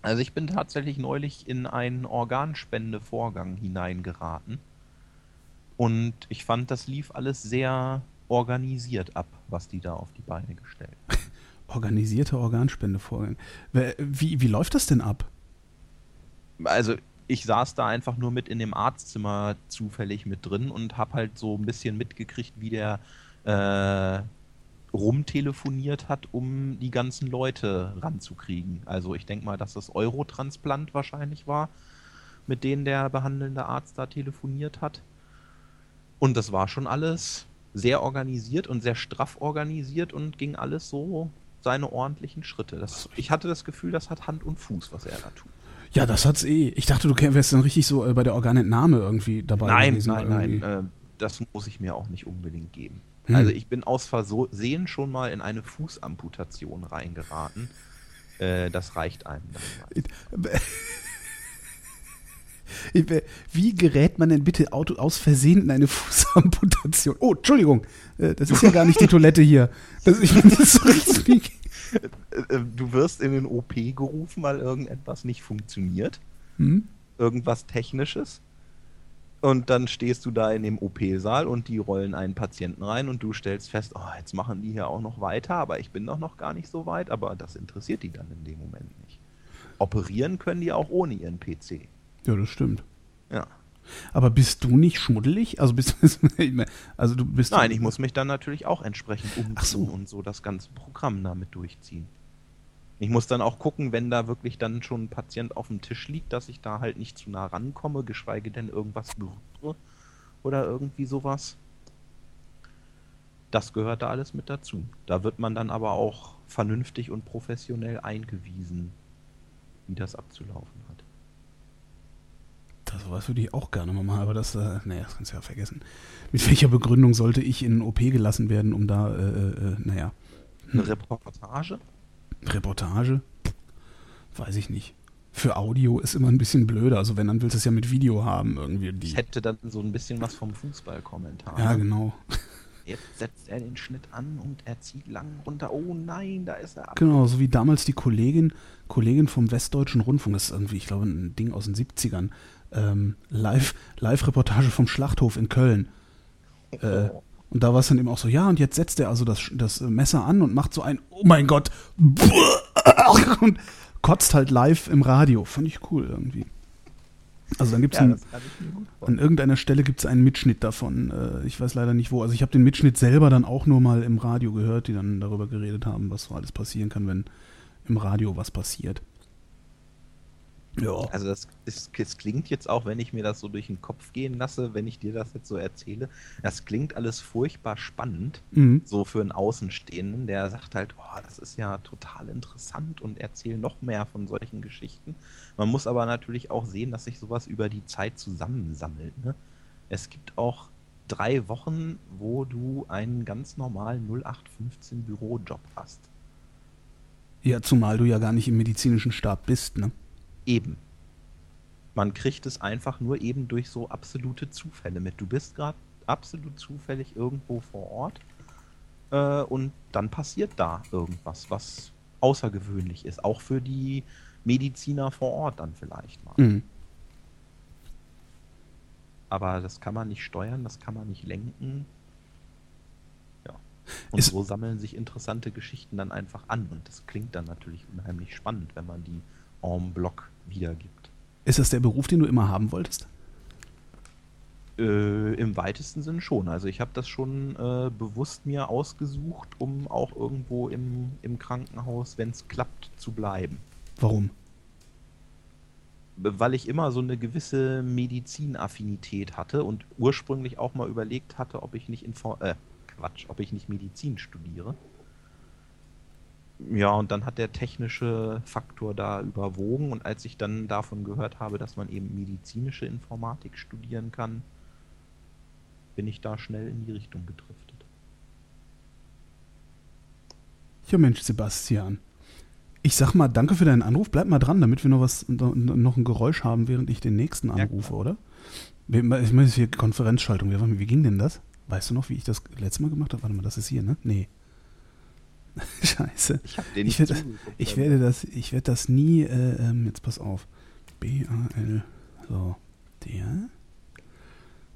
Also ich bin tatsächlich neulich in einen Organspendevorgang hineingeraten und ich fand, das lief alles sehr organisiert ab, was die da auf die Beine gestellt haben. Organisierte Organspendevorgang. Wie, wie läuft das denn ab? Also ich saß da einfach nur mit in dem Arztzimmer zufällig mit drin und habe halt so ein bisschen mitgekriegt, wie der äh, rumtelefoniert hat, um die ganzen Leute ranzukriegen. Also ich denke mal, dass das Eurotransplant wahrscheinlich war, mit denen der behandelnde Arzt da telefoniert hat. Und das war schon alles sehr organisiert und sehr straff organisiert und ging alles so seine ordentlichen Schritte. Das, ich hatte das Gefühl, das hat Hand und Fuß, was er da tut. Ja, das hat's eh. Ich dachte, du wärst dann richtig so äh, bei der Organentnahme irgendwie dabei. Nein, gewesen, nein, irgendwie. nein. Äh, das muss ich mir auch nicht unbedingt geben. Hm. Also ich bin aus Versehen schon mal in eine Fußamputation reingeraten. Äh, das reicht einem dann. Wie gerät man denn bitte aus Versehen in eine Fußamputation? Oh, Entschuldigung, äh, das ist ja gar nicht die Toilette hier. Das, ich bin jetzt so richtig. Äh, du wirst in den OP gerufen, weil irgendetwas nicht funktioniert. Hm? Irgendwas Technisches. Und dann stehst du da in dem OP-Saal und die rollen einen Patienten rein und du stellst fest, oh, jetzt machen die hier auch noch weiter, aber ich bin doch noch gar nicht so weit, aber das interessiert die dann in dem Moment nicht. Operieren können die auch ohne ihren PC. Ja, das stimmt. Ja. Aber bist du nicht schmuddelig? Also bist also du bist Nein, ich muss mich dann natürlich auch entsprechend umziehen so. und so das ganze Programm damit durchziehen. Ich muss dann auch gucken, wenn da wirklich dann schon ein Patient auf dem Tisch liegt, dass ich da halt nicht zu nah rankomme, geschweige denn irgendwas berühre oder irgendwie sowas. Das gehört da alles mit dazu. Da wird man dann aber auch vernünftig und professionell eingewiesen, wie das abzulaufen hat. Das sowas würde ich auch gerne mal machen, aber das, äh, naja, das kannst du ja vergessen. Mit welcher Begründung sollte ich in OP gelassen werden, um da, äh, äh, naja. Eine Reportage? Reportage? Weiß ich nicht. Für Audio ist immer ein bisschen blöder. Also wenn, dann willst du es ja mit Video haben irgendwie. Die. Ich hätte dann so ein bisschen was vom Fußballkommentar. Ja, genau. Jetzt setzt er den Schnitt an und er zieht lang runter. Oh nein, da ist er ab. Genau, so wie damals die Kollegin, Kollegin vom Westdeutschen Rundfunk, das ist irgendwie, ich glaube, ein Ding aus den 70ern, ähm, Live, Live-Reportage vom Schlachthof in Köln. Äh, und da war es dann eben auch so, ja, und jetzt setzt er also das, das Messer an und macht so ein, oh mein Gott, und kotzt halt live im Radio. Fand ich cool irgendwie. Also dann gibt es ja, an irgendeiner Stelle gibt es einen Mitschnitt davon. Äh, ich weiß leider nicht wo. Also ich habe den Mitschnitt selber dann auch nur mal im Radio gehört, die dann darüber geredet haben, was so alles passieren kann, wenn im Radio was passiert. Ja. Also das, ist, das klingt jetzt auch, wenn ich mir das so durch den Kopf gehen lasse, wenn ich dir das jetzt so erzähle, das klingt alles furchtbar spannend, mhm. so für einen Außenstehenden, der sagt halt, oh, das ist ja total interessant und erzähl noch mehr von solchen Geschichten. Man muss aber natürlich auch sehen, dass sich sowas über die Zeit zusammensammelt. Ne? Es gibt auch drei Wochen, wo du einen ganz normalen 0815 Bürojob hast. Ja, zumal du ja gar nicht im medizinischen Stab bist, ne? Eben. Man kriegt es einfach nur eben durch so absolute Zufälle mit. Du bist gerade absolut zufällig irgendwo vor Ort äh, und dann passiert da irgendwas, was außergewöhnlich ist. Auch für die Mediziner vor Ort dann vielleicht mal. Mhm. Aber das kann man nicht steuern, das kann man nicht lenken. Ja. Und ist so sammeln sich interessante Geschichten dann einfach an. Und das klingt dann natürlich unheimlich spannend, wenn man die en bloc wiedergibt. Ist das der Beruf, den du immer haben wolltest? Äh, Im weitesten Sinn schon. Also ich habe das schon äh, bewusst mir ausgesucht, um auch irgendwo im, im Krankenhaus, wenn es klappt, zu bleiben. Warum? Weil ich immer so eine gewisse Medizinaffinität hatte und ursprünglich auch mal überlegt hatte, ob ich nicht Info äh, Quatsch, ob ich nicht Medizin studiere. Ja, und dann hat der technische Faktor da überwogen und als ich dann davon gehört habe, dass man eben medizinische Informatik studieren kann, bin ich da schnell in die Richtung gedriftet. Ja, Mensch, Sebastian. Ich sag mal, danke für deinen Anruf. Bleib mal dran, damit wir noch was, noch ein Geräusch haben, während ich den nächsten anrufe, ja. oder? Ich meine, hier Konferenzschaltung. Wie, wie ging denn das? Weißt du noch, wie ich das letztes Mal gemacht habe? Warte mal, das ist hier, ne? Nee. Scheiße. Ich, ich, werde, ich werde das, ich werde das nie, äh, ähm, jetzt pass auf. B-A-L, so, der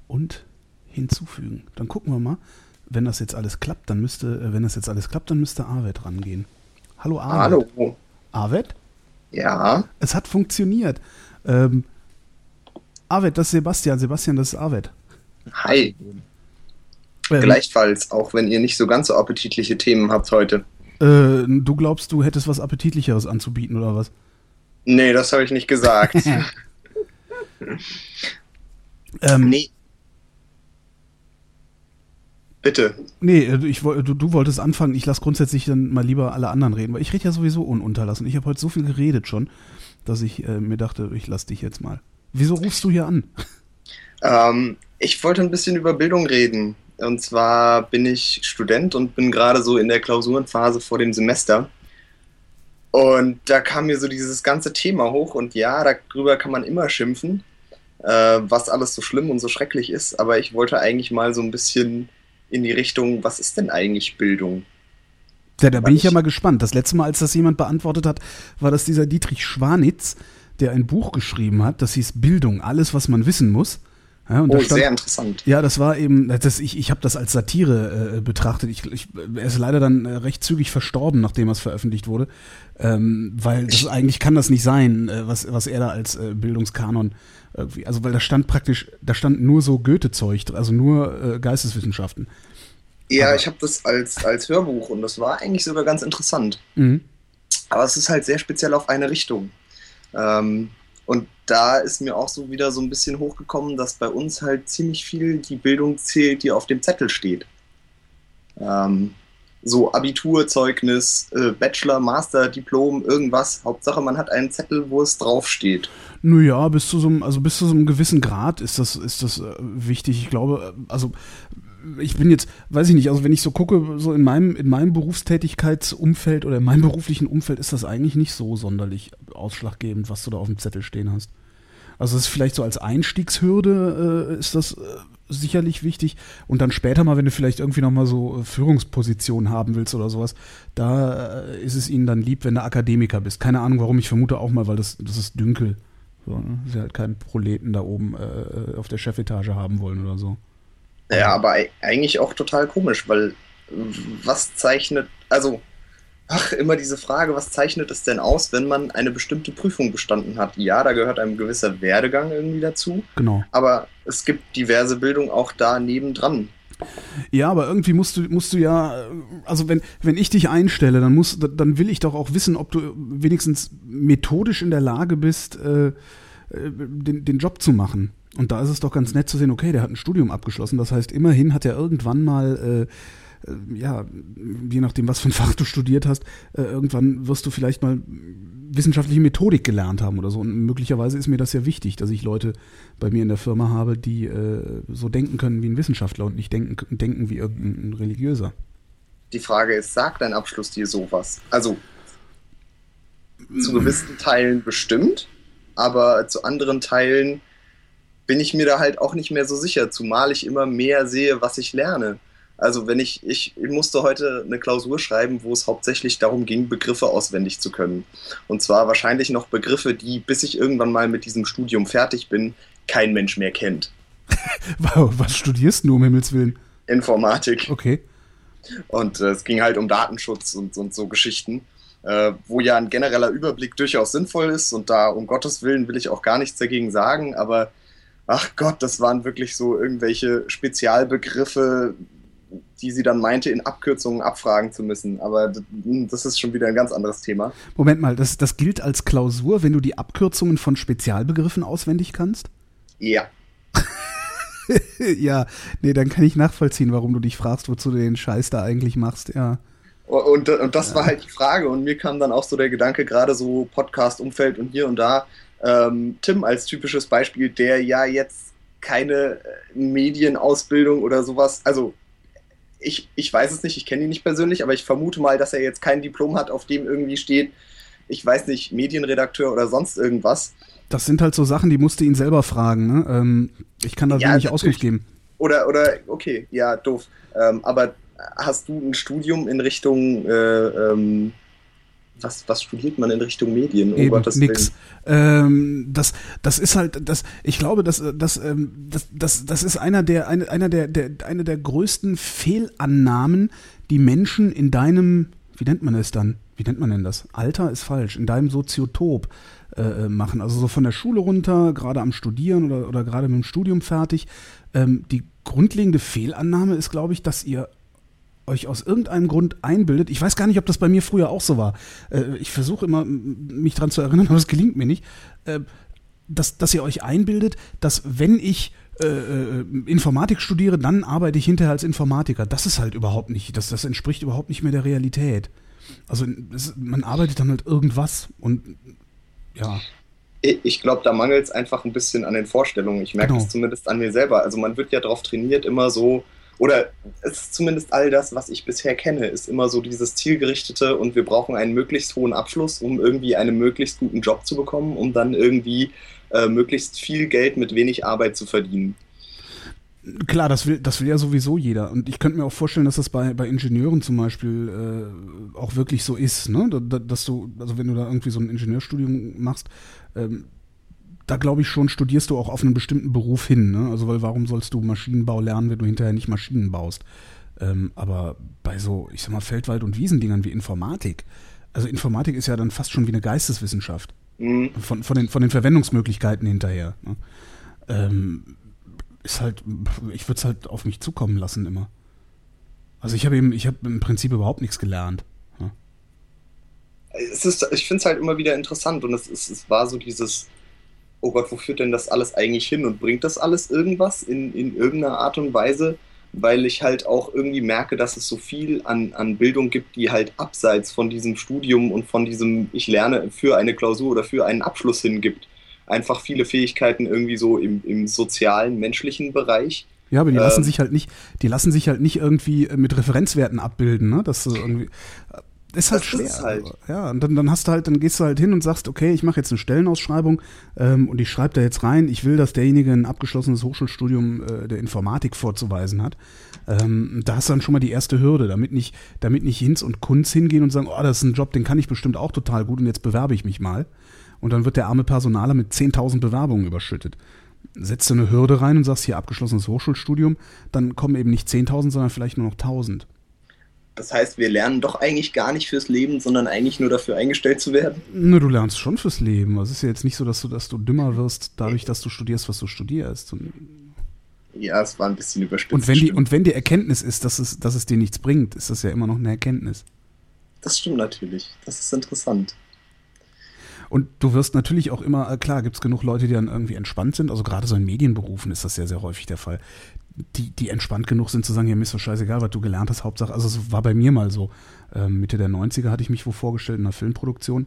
und hinzufügen. Dann gucken wir mal, wenn das jetzt alles klappt, dann müsste, äh, wenn das jetzt alles klappt, dann müsste Arvet rangehen. Hallo Arvet. Hallo. Arvet? Ja. Es hat funktioniert. Ähm, Arvet, das ist Sebastian. Sebastian, das ist Arvet. Hi. Ähm, Gleichfalls, auch wenn ihr nicht so ganz so appetitliche Themen habt heute. Äh, du glaubst, du hättest was Appetitlicheres anzubieten, oder was? Nee, das habe ich nicht gesagt. ähm, nee. Bitte. Nee, äh, ich, du, du wolltest anfangen. Ich lasse grundsätzlich dann mal lieber alle anderen reden, weil ich rede ja sowieso ununterlassen. Ich habe heute so viel geredet schon, dass ich äh, mir dachte, ich lasse dich jetzt mal. Wieso rufst du hier an? Ähm, ich wollte ein bisschen über Bildung reden. Und zwar bin ich Student und bin gerade so in der Klausurenphase vor dem Semester. Und da kam mir so dieses ganze Thema hoch und ja, darüber kann man immer schimpfen, äh, was alles so schlimm und so schrecklich ist. Aber ich wollte eigentlich mal so ein bisschen in die Richtung, was ist denn eigentlich Bildung? Ja, da bin ich ja mal gespannt. Das letzte Mal, als das jemand beantwortet hat, war das dieser Dietrich Schwanitz, der ein Buch geschrieben hat, das hieß Bildung, alles, was man wissen muss. Ja, oh, stand, sehr interessant. Ja, das war eben, das, ich, ich habe das als Satire äh, betrachtet. Ich, ich, er ist leider dann äh, recht zügig verstorben, nachdem es veröffentlicht wurde, ähm, weil das, eigentlich kann das nicht sein, äh, was, was er da als äh, Bildungskanon irgendwie, also weil da stand praktisch, da stand nur so Goethe-Zeug, also nur äh, Geisteswissenschaften. Ja, Aber, ich habe das als, als Hörbuch und das war eigentlich sogar ganz interessant. Mhm. Aber es ist halt sehr speziell auf eine Richtung. Ähm, und da ist mir auch so wieder so ein bisschen hochgekommen, dass bei uns halt ziemlich viel die Bildung zählt, die auf dem Zettel steht. Ähm, so Abiturzeugnis, äh, Bachelor, Master, Diplom, irgendwas. Hauptsache, man hat einen Zettel, wo es draufsteht. Naja, bis zu so einem, also bis zu so einem gewissen Grad ist das, ist das äh, wichtig. Ich glaube, also ich bin jetzt, weiß ich nicht, also wenn ich so gucke, so in meinem, in meinem Berufstätigkeitsumfeld oder in meinem beruflichen Umfeld ist das eigentlich nicht so sonderlich ausschlaggebend, was du da auf dem Zettel stehen hast. Also es ist vielleicht so als Einstiegshürde äh, ist das äh, sicherlich wichtig. Und dann später mal, wenn du vielleicht irgendwie nochmal so äh, Führungspositionen haben willst oder sowas, da äh, ist es ihnen dann lieb, wenn du Akademiker bist. Keine Ahnung warum, ich vermute auch mal, weil das, das ist dünkel. So, ne? Sie halt keinen Proleten da oben äh, auf der Chefetage haben wollen oder so. Ja, aber eigentlich auch total komisch, weil was zeichnet, also, ach, immer diese Frage, was zeichnet es denn aus, wenn man eine bestimmte Prüfung bestanden hat? Ja, da gehört ein gewisser Werdegang irgendwie dazu. Genau. Aber es gibt diverse Bildung auch da nebendran. Ja, aber irgendwie musst du, musst du ja, also wenn, wenn ich dich einstelle, dann muss, dann will ich doch auch wissen, ob du wenigstens methodisch in der Lage bist, äh, äh den, den Job zu machen. Und da ist es doch ganz nett zu sehen, okay, der hat ein Studium abgeschlossen. Das heißt, immerhin hat er irgendwann mal, äh, äh, ja, je nachdem, was für ein Fach du studiert hast, äh, irgendwann wirst du vielleicht mal wissenschaftliche Methodik gelernt haben oder so. Und möglicherweise ist mir das ja wichtig, dass ich Leute bei mir in der Firma habe, die äh, so denken können wie ein Wissenschaftler und nicht denken, denken wie irgendein Religiöser. Die Frage ist, sagt dein Abschluss dir sowas? Also zu gewissen Teilen bestimmt, aber zu anderen Teilen bin ich mir da halt auch nicht mehr so sicher, zumal ich immer mehr sehe, was ich lerne. Also wenn ich, ich, ich musste heute eine Klausur schreiben, wo es hauptsächlich darum ging, Begriffe auswendig zu können. Und zwar wahrscheinlich noch Begriffe, die, bis ich irgendwann mal mit diesem Studium fertig bin, kein Mensch mehr kennt. wow, was studierst du um Himmels Willen? Informatik. Okay. Und äh, es ging halt um Datenschutz und, und so Geschichten, äh, wo ja ein genereller Überblick durchaus sinnvoll ist. Und da, um Gottes Willen, will ich auch gar nichts dagegen sagen, aber ach Gott, das waren wirklich so irgendwelche Spezialbegriffe, die sie dann meinte, in Abkürzungen abfragen zu müssen. Aber das ist schon wieder ein ganz anderes Thema. Moment mal, das, das gilt als Klausur, wenn du die Abkürzungen von Spezialbegriffen auswendig kannst? Ja. ja, nee, dann kann ich nachvollziehen, warum du dich fragst, wozu du den Scheiß da eigentlich machst, ja. Und, und das ja. war halt die Frage. Und mir kam dann auch so der Gedanke, gerade so Podcast-Umfeld und hier und da, ähm, Tim als typisches Beispiel, der ja jetzt keine äh, Medienausbildung oder sowas, also ich, ich weiß es nicht, ich kenne ihn nicht persönlich, aber ich vermute mal, dass er jetzt kein Diplom hat, auf dem irgendwie steht, ich weiß nicht, Medienredakteur oder sonst irgendwas. Das sind halt so Sachen, die musste ihn selber fragen. Ne? Ähm, ich kann da ja, wenig Auskunft geben. Oder, oder, okay, ja, doof. Ähm, aber hast du ein Studium in Richtung äh, ähm, was, was studiert man in Richtung Medien? Eben, nix. Ähm, das, das ist halt, das, ich glaube, das, das, ähm, das, das, das ist einer der, eine, einer der, der, eine der größten Fehlannahmen, die Menschen in deinem, wie nennt man es dann? Wie nennt man denn das? Alter ist falsch, in deinem Soziotop äh, äh machen. Also so von der Schule runter, gerade am Studieren oder, oder gerade mit dem Studium fertig. Ähm, die grundlegende Fehlannahme ist, glaube ich, dass ihr euch aus irgendeinem Grund einbildet, ich weiß gar nicht, ob das bei mir früher auch so war. Äh, ich versuche immer, mich daran zu erinnern, aber es gelingt mir nicht, äh, dass, dass ihr euch einbildet, dass wenn ich äh, äh, Informatik studiere, dann arbeite ich hinterher als Informatiker. Das ist halt überhaupt nicht, das, das entspricht überhaupt nicht mehr der Realität. Also es, man arbeitet dann halt irgendwas und ja. Ich glaube, da mangelt es einfach ein bisschen an den Vorstellungen. Ich merke genau. das zumindest an mir selber. Also man wird ja darauf trainiert, immer so, oder es ist zumindest all das, was ich bisher kenne, ist immer so dieses zielgerichtete und wir brauchen einen möglichst hohen Abschluss, um irgendwie einen möglichst guten Job zu bekommen, um dann irgendwie äh, möglichst viel Geld mit wenig Arbeit zu verdienen. Klar, das will, das will ja sowieso jeder. Und ich könnte mir auch vorstellen, dass das bei, bei Ingenieuren zum Beispiel äh, auch wirklich so ist, ne? Dass du, also wenn du da irgendwie so ein Ingenieurstudium machst, ähm, da glaube ich schon, studierst du auch auf einen bestimmten Beruf hin. Ne? Also, weil warum sollst du Maschinenbau lernen, wenn du hinterher nicht Maschinen baust? Ähm, aber bei so, ich sag mal, Feldwald- und Wiesendingern wie Informatik, also Informatik ist ja dann fast schon wie eine Geisteswissenschaft. Mhm. Von, von, den, von den Verwendungsmöglichkeiten hinterher. Ne? Ähm, ist halt, ich würde es halt auf mich zukommen lassen immer. Also ich habe eben, ich habe im Prinzip überhaupt nichts gelernt. Ne? Es ist, ich finde es halt immer wieder interessant und es, ist, es war so dieses, oh Gott, wo führt denn das alles eigentlich hin und bringt das alles irgendwas in, in irgendeiner Art und Weise? Weil ich halt auch irgendwie merke, dass es so viel an, an Bildung gibt, die halt abseits von diesem Studium und von diesem, ich lerne für eine Klausur oder für einen Abschluss hin gibt. Einfach viele Fähigkeiten irgendwie so im, im sozialen, menschlichen Bereich. Ja, aber die lassen äh, sich halt nicht, die lassen sich halt nicht irgendwie mit Referenzwerten abbilden, ne? Dass du irgendwie ist halt das schwer. Ist halt. Ja, und dann, dann hast du halt, dann gehst du halt hin und sagst, okay, ich mache jetzt eine Stellenausschreibung ähm, und ich schreibe da jetzt rein, ich will, dass derjenige ein abgeschlossenes Hochschulstudium äh, der Informatik vorzuweisen hat. Ähm, da hast du dann schon mal die erste Hürde, damit nicht, damit nicht Hinz und Kunz hingehen und sagen, oh, das ist ein Job, den kann ich bestimmt auch total gut und jetzt bewerbe ich mich mal. Und dann wird der arme Personaler mit 10.000 Bewerbungen überschüttet. Setzt du eine Hürde rein und sagst hier abgeschlossenes Hochschulstudium, dann kommen eben nicht 10.000, sondern vielleicht nur noch 1.000. Das heißt, wir lernen doch eigentlich gar nicht fürs Leben, sondern eigentlich nur dafür eingestellt zu werden? Ne, du lernst schon fürs Leben. Es ist ja jetzt nicht so, dass du, dass du dümmer wirst, dadurch, dass du studierst, was du studierst. Und ja, es war ein bisschen überspitzt. Und wenn, die, und wenn die Erkenntnis ist, dass es, dass es dir nichts bringt, ist das ja immer noch eine Erkenntnis. Das stimmt natürlich. Das ist interessant. Und du wirst natürlich auch immer, äh, klar, gibt es genug Leute, die dann irgendwie entspannt sind. Also gerade so in Medienberufen ist das sehr, sehr häufig der Fall die, die entspannt genug sind zu sagen, ja, mir ist doch scheißegal, was du gelernt hast, Hauptsache, also es war bei mir mal so. Ähm, Mitte der 90er hatte ich mich wo vorgestellt in einer Filmproduktion.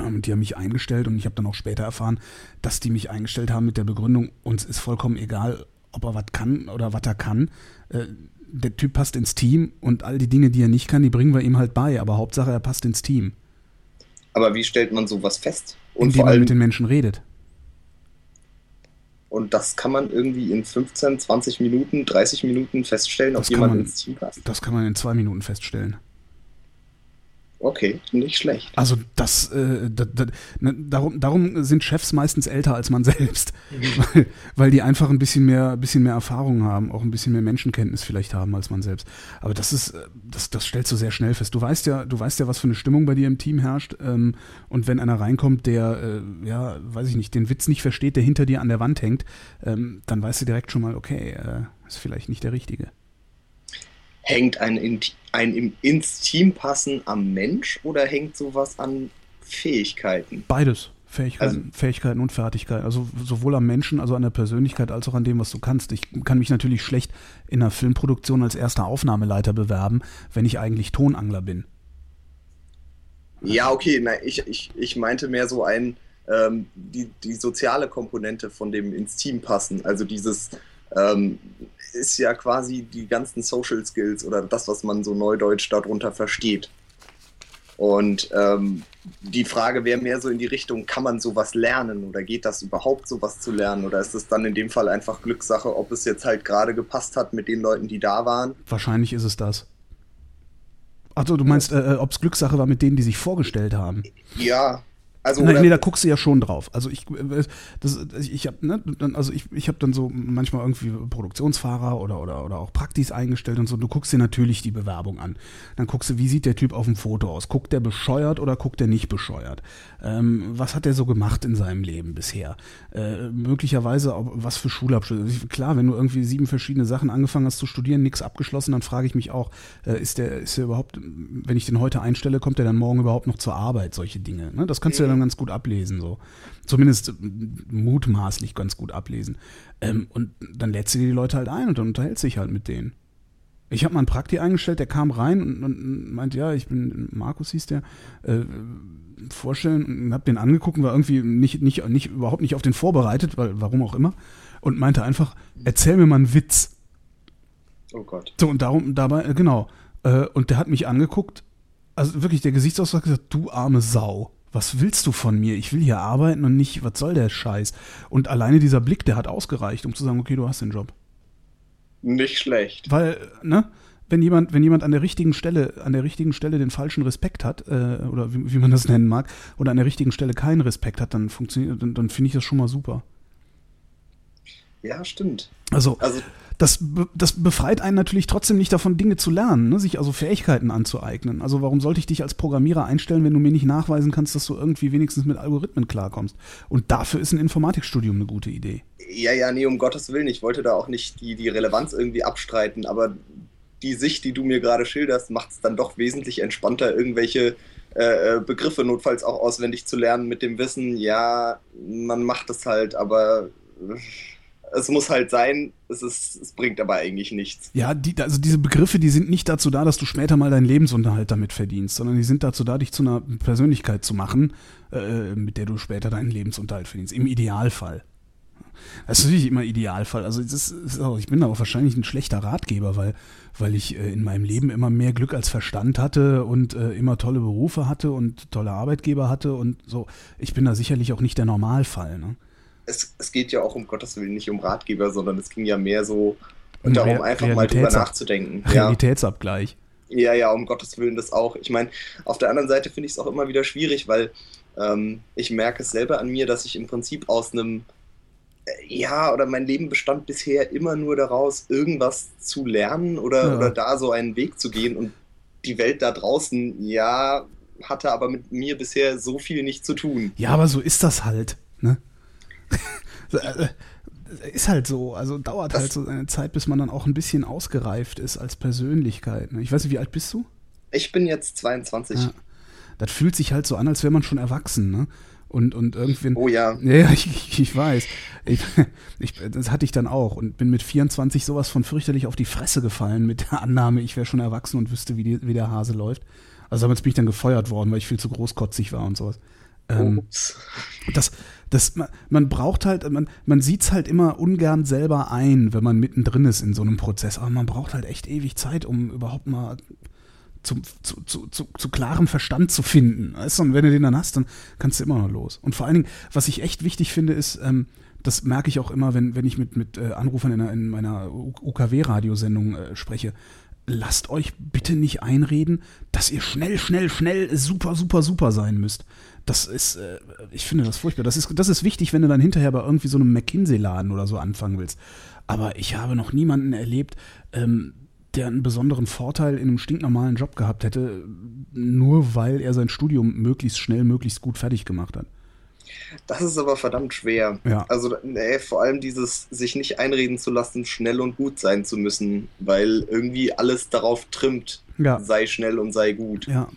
Ähm, die haben mich eingestellt und ich habe dann auch später erfahren, dass die mich eingestellt haben mit der Begründung, uns ist vollkommen egal, ob er was kann oder was er kann. Äh, der Typ passt ins Team und all die Dinge, die er nicht kann, die bringen wir ihm halt bei, aber Hauptsache er passt ins Team. Aber wie stellt man sowas fest? Und Indem vor allem, man mit den Menschen redet. Und das kann man irgendwie in 15, 20 Minuten, 30 Minuten feststellen, ob jemand ins Team passt. Das kann man in zwei Minuten feststellen. Okay, nicht schlecht. Also das, äh, da, da, ne, darum, darum sind Chefs meistens älter als man selbst, mhm. weil, weil die einfach ein bisschen mehr, bisschen mehr Erfahrung haben, auch ein bisschen mehr Menschenkenntnis vielleicht haben als man selbst. Aber das ist, äh, das, das stellst du sehr schnell fest. Du weißt ja, du weißt ja, was für eine Stimmung bei dir im Team herrscht. Ähm, und wenn einer reinkommt, der, äh, ja, weiß ich nicht, den Witz nicht versteht, der hinter dir an der Wand hängt, ähm, dann weißt du direkt schon mal, okay, äh, ist vielleicht nicht der Richtige hängt ein, ein im, ins Team passen am Mensch oder hängt sowas an Fähigkeiten? Beides. Fähigkeiten, also, Fähigkeiten und Fertigkeiten. Also sowohl am Menschen, also an der Persönlichkeit, als auch an dem, was du kannst. Ich kann mich natürlich schlecht in einer Filmproduktion als erster Aufnahmeleiter bewerben, wenn ich eigentlich Tonangler bin. Ja, okay, nein, ich, ich, ich meinte mehr so ein, ähm, die, die soziale Komponente von dem ins Team passen. Also dieses, ähm, ist ja quasi die ganzen Social Skills oder das, was man so neudeutsch darunter versteht. Und ähm, die Frage wäre mehr so in die Richtung, kann man sowas lernen oder geht das überhaupt, sowas zu lernen? Oder ist es dann in dem Fall einfach Glückssache, ob es jetzt halt gerade gepasst hat mit den Leuten, die da waren? Wahrscheinlich ist es das. Also du meinst, äh, äh ob es Glückssache war mit denen, die sich vorgestellt haben? Ja, also, Nein, nee, da guckst du ja schon drauf. Also ich, das, ich habe, ne, also ich, ich habe dann so manchmal irgendwie Produktionsfahrer oder, oder, oder auch Praktis eingestellt und so. Du guckst dir natürlich die Bewerbung an. Dann guckst du, wie sieht der Typ auf dem Foto aus? Guckt der bescheuert oder guckt der nicht bescheuert? Ähm, was hat der so gemacht in seinem Leben bisher? Äh, möglicherweise auch was für Schulabschlüsse. Klar, wenn du irgendwie sieben verschiedene Sachen angefangen hast zu studieren, nichts abgeschlossen, dann frage ich mich auch, äh, ist der, ist der überhaupt, wenn ich den heute einstelle, kommt der dann morgen überhaupt noch zur Arbeit? Solche Dinge. Ne? Das kannst du ja dann ganz gut ablesen, so. Zumindest mutmaßlich ganz gut ablesen. Ähm, und dann lädst du dir die Leute halt ein und dann unterhältst dich halt mit denen. Ich habe mal einen Prakti eingestellt, der kam rein und, und meinte, ja, ich bin, Markus hieß der, äh, vorstellen und habe den angeguckt und war irgendwie nicht, nicht, nicht, überhaupt nicht auf den vorbereitet, weil, warum auch immer, und meinte einfach, erzähl mir mal einen Witz. Oh Gott. So, und darum, dabei, äh, genau. Äh, und der hat mich angeguckt, also wirklich, der Gesichtsausdruck gesagt, du arme Sau was willst du von mir? Ich will hier arbeiten und nicht, was soll der Scheiß? Und alleine dieser Blick, der hat ausgereicht, um zu sagen, okay, du hast den Job. Nicht schlecht. Weil, ne? Wenn jemand, wenn jemand an der richtigen Stelle, an der richtigen Stelle den falschen Respekt hat, äh, oder wie, wie, man das nennen mag, oder an der richtigen Stelle keinen Respekt hat, dann funktioniert, dann, dann finde ich das schon mal super. Ja, stimmt. Also, also das, das befreit einen natürlich trotzdem nicht davon, Dinge zu lernen, ne? sich also Fähigkeiten anzueignen. Also warum sollte ich dich als Programmierer einstellen, wenn du mir nicht nachweisen kannst, dass du irgendwie wenigstens mit Algorithmen klarkommst? Und dafür ist ein Informatikstudium eine gute Idee. Ja, ja, nee, um Gottes Willen. Ich wollte da auch nicht die, die Relevanz irgendwie abstreiten, aber die Sicht, die du mir gerade schilderst, macht es dann doch wesentlich entspannter, irgendwelche äh, äh, Begriffe notfalls auch auswendig zu lernen mit dem Wissen, ja, man macht es halt, aber es muss halt sein, es, ist, es bringt aber eigentlich nichts. Ja, die, also diese Begriffe, die sind nicht dazu da, dass du später mal deinen Lebensunterhalt damit verdienst, sondern die sind dazu da, dich zu einer Persönlichkeit zu machen, äh, mit der du später deinen Lebensunterhalt verdienst. Im Idealfall. Das ist natürlich immer Idealfall. Also ist, ich bin da wahrscheinlich ein schlechter Ratgeber, weil, weil ich äh, in meinem Leben immer mehr Glück als Verstand hatte und äh, immer tolle Berufe hatte und tolle Arbeitgeber hatte und so. Ich bin da sicherlich auch nicht der Normalfall. Ne? Es, es geht ja auch um Gottes Willen nicht um Ratgeber, sondern es ging ja mehr so und darum, einfach mal drüber nachzudenken. Realitätsabgleich. Ja. ja, ja, um Gottes Willen das auch. Ich meine, auf der anderen Seite finde ich es auch immer wieder schwierig, weil ähm, ich merke es selber an mir, dass ich im Prinzip aus einem äh, ja, oder mein Leben bestand bisher immer nur daraus, irgendwas zu lernen oder, ja. oder da so einen Weg zu gehen. Und die Welt da draußen, ja, hatte aber mit mir bisher so viel nicht zu tun. Ja, aber so ist das halt. Ne? Ist halt so, also dauert das halt so eine Zeit, bis man dann auch ein bisschen ausgereift ist als Persönlichkeit. Ne? Ich weiß nicht, wie alt bist du? Ich bin jetzt 22. Ja. Das fühlt sich halt so an, als wäre man schon erwachsen, ne? Und, und irgendwie. Oh ja. Ja, ich, ich weiß. Ich, ich, das hatte ich dann auch und bin mit 24 sowas von fürchterlich auf die Fresse gefallen mit der Annahme, ich wäre schon erwachsen und wüsste, wie, die, wie der Hase läuft. Also damals bin ich dann gefeuert worden, weil ich viel zu großkotzig war und sowas. Ähm, das, das, man, man braucht halt, man, man sieht es halt immer ungern selber ein, wenn man mittendrin ist in so einem Prozess. Aber man braucht halt echt ewig Zeit, um überhaupt mal zu, zu, zu, zu, zu klarem Verstand zu finden. Weißt du? Und wenn du den dann hast, dann kannst du immer noch los. Und vor allen Dingen, was ich echt wichtig finde, ist, ähm, das merke ich auch immer, wenn, wenn ich mit, mit äh, Anrufern in, in meiner UKW-Radiosendung äh, spreche. Lasst euch bitte nicht einreden, dass ihr schnell, schnell, schnell super, super, super sein müsst. Das ist, äh, ich finde das furchtbar. Das ist, das ist wichtig, wenn du dann hinterher bei irgendwie so einem McKinsey-Laden oder so anfangen willst. Aber ich habe noch niemanden erlebt, ähm, der einen besonderen Vorteil in einem stinknormalen Job gehabt hätte, nur weil er sein Studium möglichst schnell, möglichst gut fertig gemacht hat. Das ist aber verdammt schwer. Ja. Also ey, vor allem dieses, sich nicht einreden zu lassen, schnell und gut sein zu müssen, weil irgendwie alles darauf trimmt, ja. sei schnell und sei gut. Ja,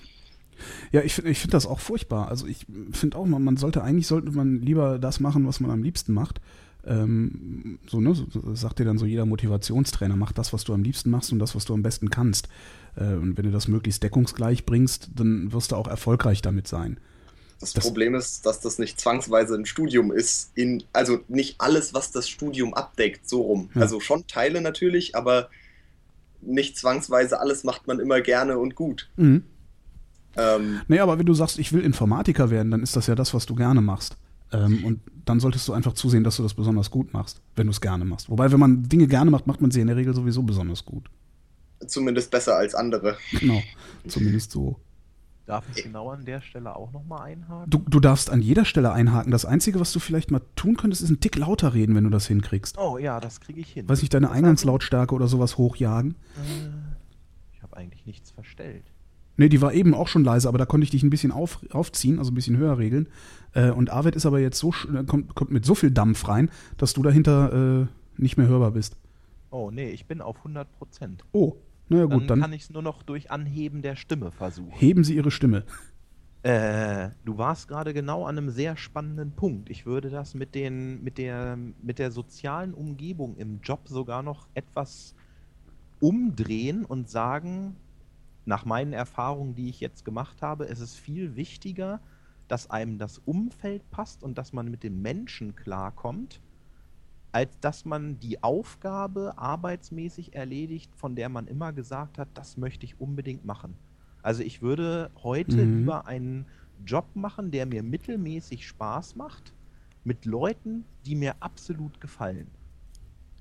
ja, ich finde ich find das auch furchtbar. Also ich finde auch, man, man sollte eigentlich sollte man lieber das machen, was man am liebsten macht. Ähm, so, ne, so, sagt dir dann so jeder Motivationstrainer, mach das, was du am liebsten machst und das, was du am besten kannst. Äh, und wenn du das möglichst deckungsgleich bringst, dann wirst du auch erfolgreich damit sein. Das, Das- Problem ist, dass das nicht zwangsweise ein Studium ist. In, also nicht alles, was das Studium abdeckt, so rum. Ja. Also schon Teile natürlich, aber nicht zwangsweise alles macht man immer gerne und gut. Mhm. Ähm, Nee, aber wenn du sagst, ich will Informatiker werden, dann ist das ja das, was du gerne machst. Ähm, und dann solltest du einfach zusehen, dass du das besonders gut machst, wenn du es gerne machst. Wobei, wenn man Dinge gerne macht, macht man sie in der Regel sowieso besonders gut. zumindest besser als andere. Genau. Zumindest so. Darf ich genau an der Stelle auch nochmal einhaken? Du, du darfst an jeder Stelle einhaken. Das Einzige, was du vielleicht mal tun könntest, ist einen Tick lauter reden, wenn du das hinkriegst. Oh ja, das kriege ich hin. Weiß nicht, deine Eingangslautstärke oder sowas hochjagen. Äh, Ich habe eigentlich nichts verstellt. Nee, die war eben auch schon leise, aber da konnte ich dich ein bisschen auf, aufziehen, also ein bisschen höher regeln. Äh, und Arvid ist aber jetzt so, äh, kommt, kommt mit so viel Dampf rein, dass du dahinter äh, nicht mehr hörbar bist. Oh nee, ich bin auf 100 Prozent. Oh, naja Dann, gut, dann kann ich es nur noch durch Anheben der Stimme versuchen. heben Sie Ihre Stimme. Äh, du warst gerade genau an einem sehr spannenden Punkt. Ich würde das mit, den, mit, der, mit der sozialen Umgebung im Job sogar noch etwas umdrehen und sagen, nach meinen Erfahrungen, die ich jetzt gemacht habe, es ist viel wichtiger, dass einem das Umfeld passt und dass man mit den Menschen klarkommt, als dass man die Aufgabe arbeitsmäßig erledigt, von der man immer gesagt hat, das möchte ich unbedingt machen. Also ich würde heute Mhm. lieber einen Job machen, der mir mittelmäßig Spaß macht, mit Leuten, die mir absolut gefallen,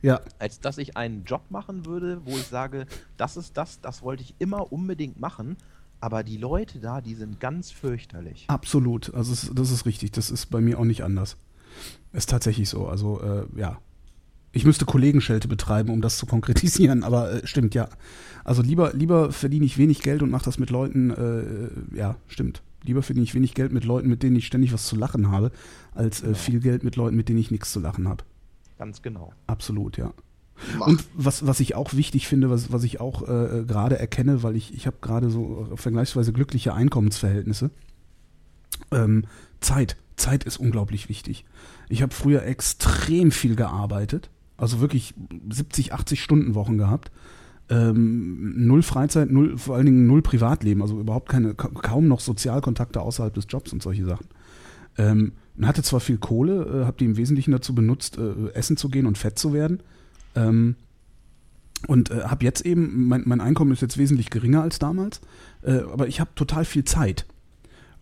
Ja, als dass ich einen Job machen würde, wo ich sage, das ist das, das wollte ich immer unbedingt machen, aber die Leute da, die sind ganz fürchterlich. absolut. Also es, das ist richtig. Das ist bei mir auch nicht anders. Ist tatsächlich so. Also äh, ja. Ich müsste Kollegenschelte betreiben, um das zu konkretisieren, aber äh, stimmt, ja. Also lieber, lieber verdiene ich wenig Geld und mache das mit Leuten, äh, ja, stimmt. Lieber verdiene ich wenig Geld mit Leuten, mit denen ich ständig was zu lachen habe, als äh, Genau. viel Geld mit Leuten, mit denen ich nichts zu lachen habe. Ganz genau. Absolut, ja. Mach. Und was, was ich auch wichtig finde, was, was ich auch äh, gerade erkenne, weil ich, ich habe gerade so äh, vergleichsweise glückliche Einkommensverhältnisse. Ähm, Zeit. Zeit ist unglaublich wichtig. Ich habe früher extrem viel gearbeitet, also wirklich 70, 80 Stunden Wochen gehabt. Ähm, null Freizeit, null, vor allen Dingen null Privatleben, also überhaupt keine, ka- kaum noch Sozialkontakte außerhalb des Jobs und solche Sachen. Ähm, und hatte zwar viel Kohle, äh, habe die im Wesentlichen dazu benutzt, äh, essen zu gehen und fett zu werden. Ähm, und äh, habe jetzt eben, mein, mein Einkommen ist jetzt wesentlich geringer als damals, äh, aber ich habe total viel Zeit.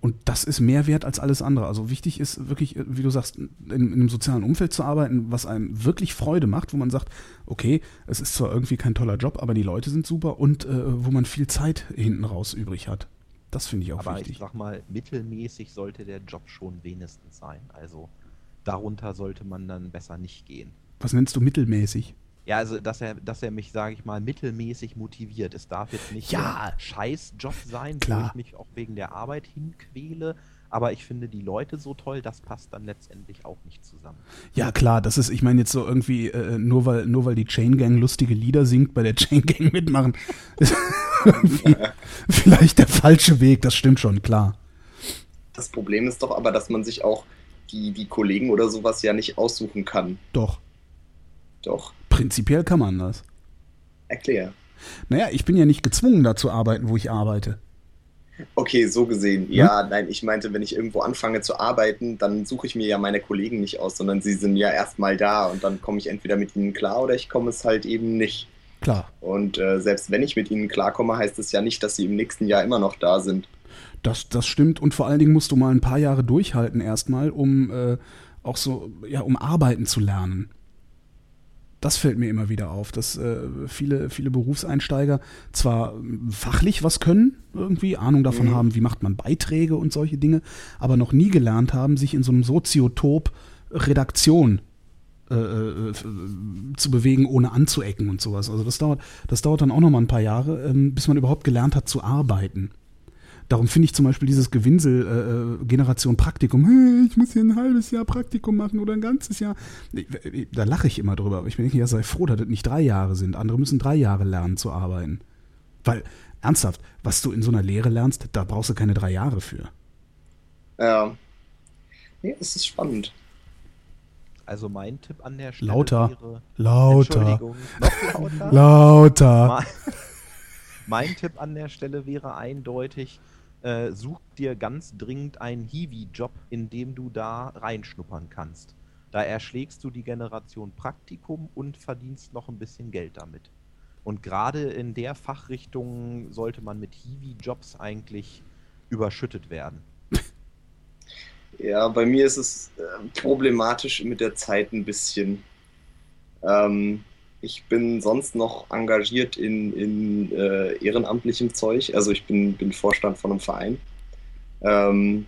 Und das ist mehr wert als alles andere. Also wichtig ist wirklich, äh, wie du sagst, in, in einem sozialen Umfeld zu arbeiten, was einem wirklich Freude macht, wo man sagt, okay, es ist zwar irgendwie kein toller Job, aber die Leute sind super und äh, wo man viel Zeit hinten raus übrig hat. Das finde ich auch Aber ich wichtig. sag mal, mittelmäßig sollte der Job schon wenigstens sein. Also darunter sollte man dann besser nicht gehen. Was nennst du mittelmäßig? Ja, also dass er, dass er mich, sage ich mal, mittelmäßig motiviert. Es darf jetzt nicht Ja. ein Scheißjob sein, Klar. wo ich mich auch wegen der Arbeit hinquäle. Aber ich finde die Leute so toll, das passt dann letztendlich auch nicht zusammen. Ja, klar, das ist, ich meine jetzt so irgendwie, äh, nur weil, nur weil die Chain Gang lustige Lieder singt, bei der Chain Gang mitmachen, ist irgendwie vielleicht der falsche Weg, das stimmt schon, klar. Das Problem ist doch aber, dass man sich auch die, die Kollegen oder sowas ja nicht aussuchen kann. Doch, Doch, prinzipiell kann man das. erklär. Naja, ich bin ja nicht gezwungen, da zu arbeiten, wo ich arbeite. Okay, so gesehen. Ja, nein, ich meinte, wenn ich irgendwo anfange zu arbeiten, dann suche ich mir ja meine Kollegen nicht aus, sondern sie sind ja erstmal da und dann komme ich entweder mit ihnen klar oder ich komme es halt eben nicht. Klar, Und äh, selbst wenn ich mit ihnen klarkomme, heißt es ja nicht, dass sie im nächsten Jahr immer noch da sind. das, das stimmt. Und vor allen Dingen musst du mal ein paar Jahre durchhalten erstmal, um äh, auch so, ja, um arbeiten zu lernen. Das fällt mir immer wieder auf, dass äh, viele, viele Berufseinsteiger zwar fachlich was können, irgendwie Ahnung davon Mhm. haben, wie macht man Beiträge und solche Dinge, aber noch nie gelernt haben, sich in so einem Soziotop Redaktion äh, äh, zu bewegen, ohne anzuecken und sowas. Also das dauert, das dauert dann auch noch mal ein paar Jahre, ähm, bis man überhaupt gelernt hat zu arbeiten. Darum finde ich zum Beispiel dieses Gewinsel äh, äh, Generation Praktikum, "Hey, ich muss hier ein halbes Jahr Praktikum machen oder ein ganzes Jahr. Da lache ich immer drüber. Aber ich denke, ja, sei froh, dass das nicht drei Jahre sind. Andere müssen drei Jahre lernen zu arbeiten. Weil, ernsthaft, was du in so einer Lehre lernst, da brauchst du keine drei Jahre für. Ja. Nee, es ist spannend. Also mein Tipp an der Stelle Lauter. wäre. Lauter. Entschuldigung, noch lauter? Lauter. Mein, mein Tipp an der Stelle wäre eindeutig, äh, such dir ganz dringend einen Hiwi-Job, in dem du da reinschnuppern kannst. Da erschlägst du die Generation Praktikum und verdienst noch ein bisschen Geld damit. Und gerade in der Fachrichtung sollte man mit Hiwi-Jobs eigentlich überschüttet werden. Ja, bei mir ist es äh, problematisch mit der Zeit ein bisschen. Ähm, ich bin sonst noch engagiert in, in äh, ehrenamtlichem Zeug. Also ich bin, bin Vorstand von einem Verein. Ähm,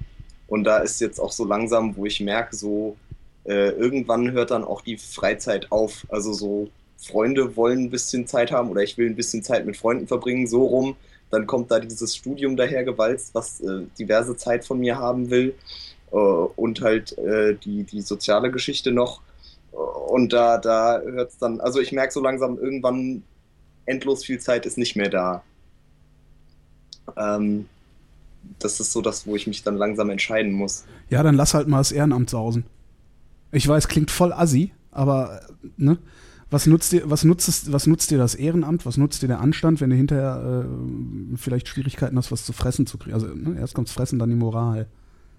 und da ist jetzt auch so langsam, wo ich merke, so äh, irgendwann hört dann auch die Freizeit auf. Also so Freunde wollen ein bisschen Zeit haben oder ich will ein bisschen Zeit mit Freunden verbringen, so rum. Dann kommt da dieses Studium dahergewalzt, was äh, diverse Zeit von mir haben will. Äh, und halt äh, die, die soziale Geschichte noch. Und da, da hört es dann, also ich merke so langsam, irgendwann endlos viel Zeit ist nicht mehr da. Ähm, das ist so das, wo ich mich dann langsam entscheiden muss. Ja, dann lass halt mal das Ehrenamt sausen. Ich weiß, klingt voll assi, aber ne? Was nutzt dir, was nutzt, was nutzt dir das Ehrenamt, was nutzt dir der Anstand, wenn du hinterher äh, vielleicht Schwierigkeiten hast, was zu fressen zu kriegen? Also ne? erst kommt's Fressen, dann die Moral.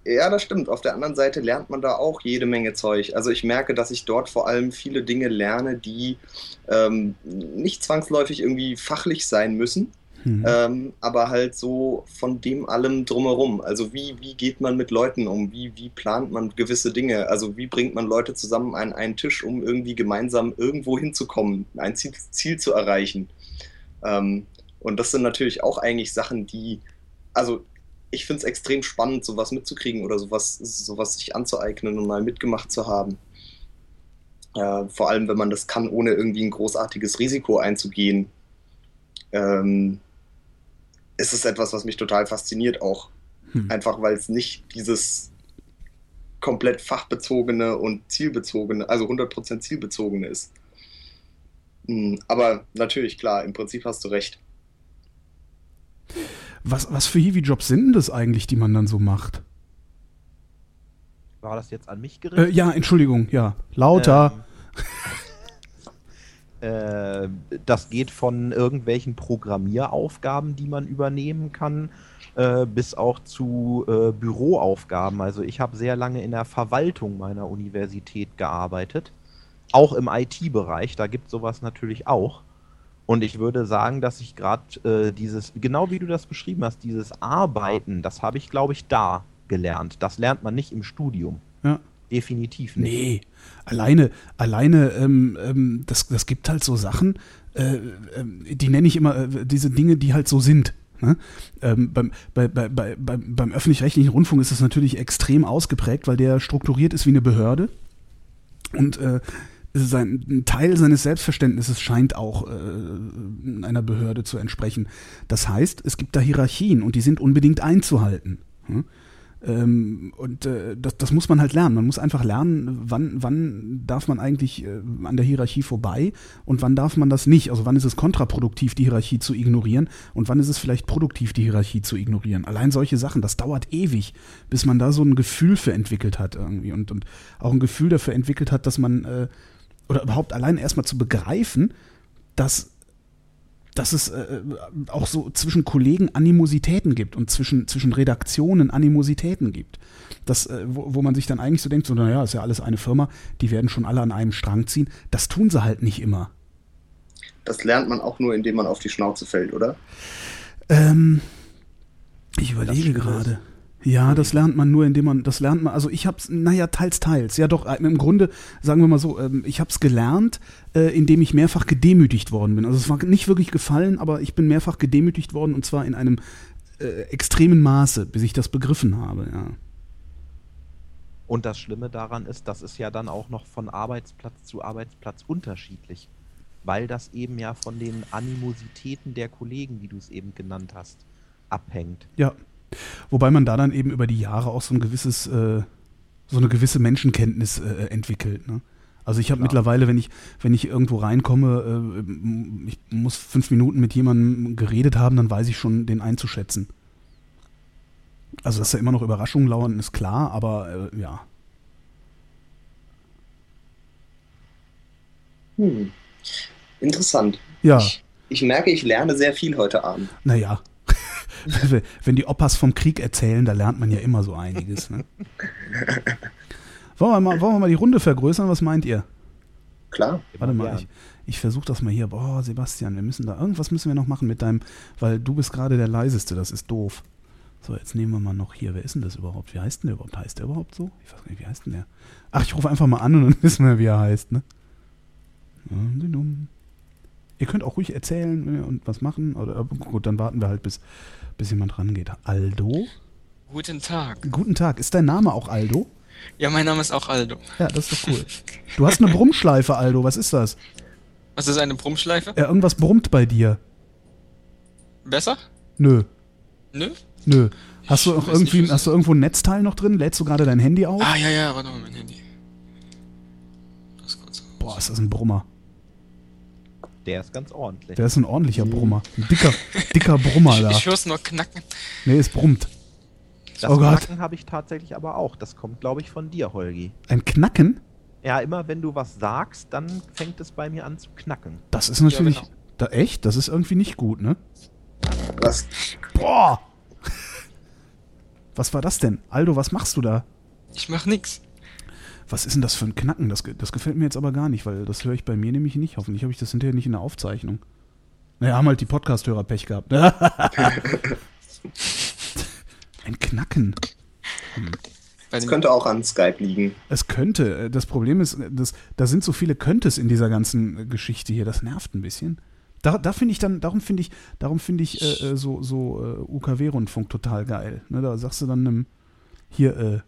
Ja, das stimmt. Auf der anderen Seite lernt man da auch jede Menge Zeug. Also ich merke, dass ich dort vor allem viele Dinge lerne, die ähm, nicht zwangsläufig irgendwie fachlich sein müssen, mhm. ähm, aber halt so von dem allem drumherum. Also wie, wie geht man mit Leuten um? Wie, wie plant man gewisse Dinge? Also wie bringt man Leute zusammen an einen Tisch, um irgendwie gemeinsam irgendwo hinzukommen, ein Ziel, Ziel zu erreichen? Ähm, und das sind natürlich auch eigentlich Sachen, die, also ich finde es extrem spannend, sowas mitzukriegen oder sowas, sowas sich anzueignen und mal mitgemacht zu haben. Äh, vor allem, wenn man das kann, ohne irgendwie ein großartiges Risiko einzugehen. Ähm, ist es etwas, was mich total fasziniert auch. Hm. Einfach weil es nicht dieses komplett fachbezogene und zielbezogene, also 100% zielbezogene ist. Hm, aber natürlich, klar, im Prinzip hast du recht. Was, was für Hiwi-Jobs sind denn das eigentlich, die man dann so macht? War das jetzt an mich gerichtet? Äh, ja, Entschuldigung, ja. Lauter. Ähm, äh, das geht von irgendwelchen Programmieraufgaben, die man übernehmen kann, äh, bis auch zu äh, Büroaufgaben. Also ich habe sehr lange in der Verwaltung meiner Universität gearbeitet, auch im IT-Bereich, da gibt es sowas natürlich auch. Und ich würde sagen, dass ich gerade äh, dieses, genau wie du das beschrieben hast, dieses Arbeiten, das habe ich, glaube ich, da gelernt. Das lernt man nicht im Studium. Ja. Definitiv nicht. Nee, alleine, alleine, ähm, ähm, das, das gibt halt so Sachen, äh, äh, die nenne ich immer äh, diese Dinge, die halt so sind. Ne? Ähm, beim, bei, bei, bei, beim öffentlich-rechtlichen Rundfunk ist das natürlich extrem ausgeprägt, weil der strukturiert ist wie eine Behörde. Und äh, sein, ein Teil seines Selbstverständnisses scheint auch äh, einer Behörde zu entsprechen. Das heißt, es gibt da Hierarchien und die sind unbedingt einzuhalten. Hm? Ähm, und äh, das, das muss man halt lernen. Man muss einfach lernen, wann, wann darf man eigentlich äh, an der Hierarchie vorbei und wann darf man das nicht. Also wann ist es kontraproduktiv, die Hierarchie zu ignorieren und wann ist es vielleicht produktiv, die Hierarchie zu ignorieren. Allein solche Sachen, das dauert ewig, bis man da so ein Gefühl für entwickelt hat irgendwie und, und auch ein Gefühl dafür entwickelt hat, dass man äh, oder überhaupt allein erstmal zu begreifen, dass, dass es äh, auch so zwischen Kollegen Animositäten gibt und zwischen, zwischen Redaktionen Animositäten gibt. Das, äh, wo, wo man sich dann eigentlich so denkt, so, naja, ist ja alles eine Firma, die werden schon alle an einem Strang ziehen. Das tun sie halt nicht immer. Das lernt man auch nur, indem man auf die Schnauze fällt, oder? Ähm, ich überlege gerade. Ja, das lernt man nur, indem man, das lernt man, also ich hab's, naja, teils, teils. Ja doch, äh, im Grunde, sagen wir mal so, ähm, ich hab's gelernt, äh, indem ich mehrfach gedemütigt worden bin. Also es war nicht wirklich gefallen, aber ich bin mehrfach gedemütigt worden und zwar in einem äh, extremen Maße, bis ich das begriffen habe, ja. Und das Schlimme daran ist, das ist ja dann auch noch von Arbeitsplatz zu Arbeitsplatz unterschiedlich. Weil das eben ja von den Animositäten der Kollegen, wie du es eben genannt hast, abhängt. Ja. Wobei man da dann eben über die Jahre auch so ein gewisses, äh, so eine gewisse Menschenkenntnis äh, entwickelt. Ne? Also ich habe mittlerweile, wenn ich, wenn ich irgendwo reinkomme, äh, ich muss fünf Minuten mit jemandem geredet haben, dann weiß ich schon, den einzuschätzen. Also dass da immer noch Überraschungen lauern, ist klar, aber äh, ja. Hm. Interessant. Ja. Ich, ich merke, ich lerne sehr viel heute Abend. Naja. wenn die Opas vom Krieg erzählen, da lernt man ja immer so einiges. Ne? wollen, wir mal, wollen wir mal die Runde vergrößern? Was meint ihr? Klar. Warte mal, ich, ich versuche das mal hier. Boah, Sebastian, wir müssen da, irgendwas müssen wir noch machen mit deinem, weil du bist gerade der leiseste, das ist doof. So, jetzt nehmen wir mal noch hier. Wer ist denn das überhaupt? Wie heißt denn der überhaupt? Heißt der überhaupt so? Ich weiß gar nicht, wie heißt denn der? Ach, ich rufe einfach mal an und dann wissen wir, wie er heißt, ne? Ihr könnt auch ruhig erzählen und was machen. Oder gut, dann warten wir halt, bis, bis jemand rangeht. Aldo? Guten Tag. Guten Tag. Ist dein Name auch Aldo? Ja, mein Name ist auch Aldo. Ja, das ist doch cool. Du hast eine Brummschleife, Aldo. Was ist das? Was ist eine Brummschleife? Ja, irgendwas brummt bei dir. Besser? Nö. Nö? Nö. Hast du auch irgendwie, nicht, hast du irgendwo ein Netzteil noch drin? Lädst du gerade dein Handy auf? Ah, ja, ja, warte mal, mein Handy. Das kurz. Boah, ist das ein Brummer. Der ist ganz ordentlich. Der ist ein ordentlicher Brummer. Ein dicker, dicker Brummer Ich, da. ich hör's nur knacken. Nee, es brummt. das oh Gott. Knacken habe ich tatsächlich aber auch. Das kommt, glaube ich, von dir, Holgi. Ein Knacken? Ja, immer wenn du was sagst, dann fängt es bei mir an zu knacken. Das ist natürlich. genau. da, echt? Das ist irgendwie nicht gut, ne? Was? Boah! Was war das denn? Aldo, was machst du da? Ich mach nix. Was ist denn das für ein Knacken? Das, das gefällt mir jetzt aber gar nicht, weil das höre ich bei mir nämlich nicht. Hoffentlich habe ich das hinterher nicht in der Aufzeichnung. Naja, haben halt die Podcast-Hörer Pech gehabt. ein Knacken. Das dem, könnte auch an Skype liegen. Es könnte. äh, Das Problem ist, äh, das, da sind so viele Könntest in dieser ganzen äh, Geschichte hier. Das nervt ein bisschen. Da, da finde ich dann, darum finde ich, darum finde ich äh, so, so äh, UKW-Rundfunk total geil. Ne, da sagst du dann einem, hier, äh,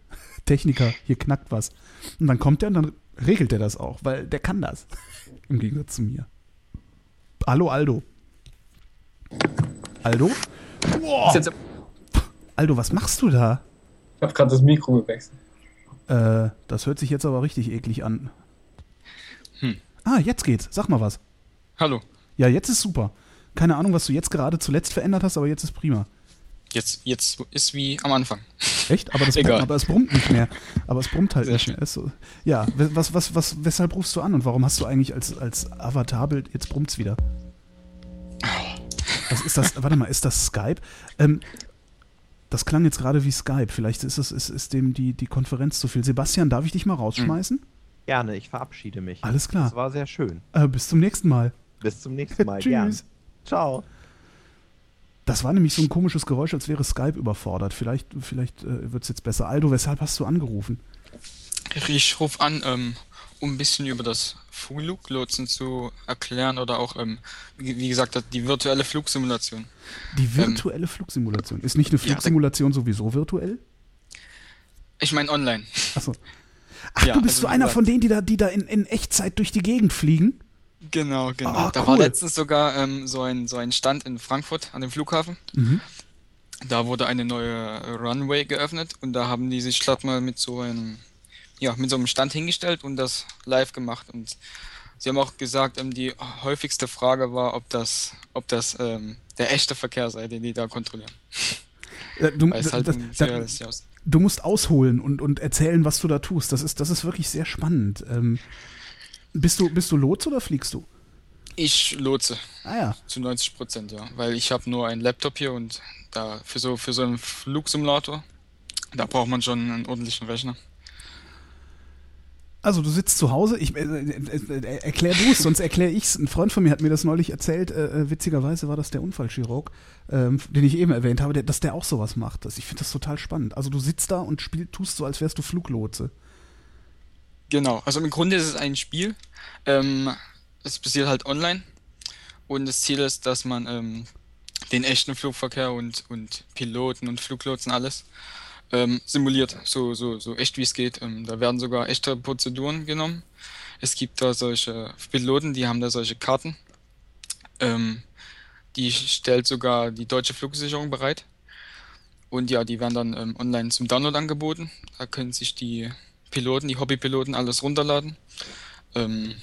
Techniker, hier knackt was. Und dann kommt der und dann regelt der das auch, weil der kann das. Im Gegensatz zu mir. Hallo, Aldo. Aldo? Jetzt, Aldo, was machst du da? ich habe gerade das Mikro gewechselt. Äh, das hört sich jetzt aber richtig eklig an. Hm. Ah, jetzt geht's. Sag mal was. Hallo. Ja, jetzt ist super. Keine Ahnung, was du jetzt gerade zuletzt verändert hast, aber jetzt ist prima. Jetzt, jetzt ist wie am Anfang. Echt? Aber, das. Brummt, aber es brummt nicht mehr. Aber es brummt halt Sehr nicht schön. mehr. Ist so, ja, was, was, was, weshalb rufst du an und warum hast du eigentlich als, als Avatarbild, jetzt brummt's wieder. Was ist das? Warte mal, ist das Skype? Ähm, das klang jetzt gerade wie Skype. Vielleicht ist es ist, ist dem die, die Konferenz zu viel. Sebastian, darf ich dich mal rausschmeißen? Gerne, ich verabschiede mich. Alles klar. Das war sehr schön. Äh, bis zum nächsten Mal. Bis zum nächsten Mal. Tschüss. Gern. Ciao. Das war nämlich so ein komisches Geräusch, als wäre Skype überfordert. Vielleicht, vielleicht äh, wird es jetzt besser. Aldo, weshalb hast du angerufen? Ich rufe an, ähm, um ein bisschen über das Fluglotsen zu erklären oder auch, ähm, wie, gesagt, die virtuelle Flugsimulation. Die virtuelle Flugsimulation. Ist nicht eine Ähm, ja, Flugsimulation sowieso virtuell? Ich meine online. Achso. Ach, Ja, du bist also so einer von denen, die da, die da in, in Echtzeit durch die Gegend fliegen? Genau, genau. Ah, da cool. war letztens sogar ähm, so, ein, so ein Stand in Frankfurt an dem Flughafen. Mhm. Da wurde eine neue Runway geöffnet und da haben die sich glatt mal mit so einem, ja, mit so einem Stand hingestellt und das live gemacht. Und sie haben auch gesagt, ähm, die häufigste Frage war, ob das, ob das ähm, der echte Verkehr sei, den die da kontrollieren. Äh, Du, Weil es halt das, das, du musst ausholen und, und erzählen, was du da tust. Das ist, das ist wirklich sehr spannend. Ähm, bist, du, bist du Lots oder fliegst du? Ich lotse Ah ja. zu 90 Prozent, ja, weil ich habe nur einen Laptop hier und da für so für so einen Flugsimulator, da braucht man schon einen ordentlichen Rechner. Also du sitzt zu Hause, ich, äh, äh, äh, erklär du es, sonst erkläre ich es. Ein Freund von mir hat mir das neulich erzählt, äh, äh, witzigerweise war das der Unfallchirurg, ähm, den ich eben erwähnt habe, der, dass der auch sowas macht. Das, ich finde das total spannend. Also du sitzt da und spiel, tust so, als wärst du Fluglotse. Genau, also im Grunde ist es ein Spiel. Ähm, es passiert halt online und das Ziel ist, dass man ähm, den echten Flugverkehr und, und Piloten und Fluglotsen alles ähm, simuliert, so, so, so echt wie es geht. Ähm, da werden sogar echte Prozeduren genommen. Es gibt da solche Piloten, die haben da solche Karten. Ähm, die stellt sogar die deutsche Flugsicherung bereit. Und ja, die werden dann ähm, online zum Download angeboten. Da können sich die Piloten, die Hobbypiloten alles runterladen. Ähm,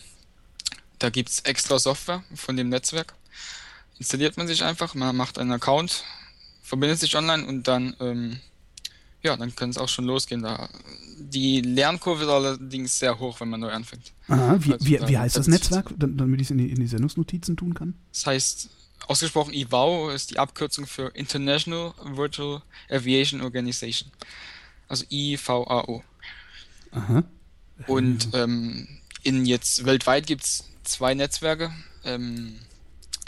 da gibt's extra Software von dem Netzwerk. Installiert man sich einfach, man macht einen Account, verbindet sich online und dann, ähm, ja, dann kann es auch schon losgehen. Da, die Lernkurve ist allerdings sehr hoch, wenn man neu anfängt. Aha, wie, Also wie, wie heißt das Netzwerk, damit ich es in die, in die Sendungsnotizen tun kann? Das heißt ausgesprochen IVAO ist die Abkürzung für International Virtual Aviation Organization. Also IVAO. Aha. Und ähm, in jetzt weltweit gibt es zwei Netzwerke. Ähm,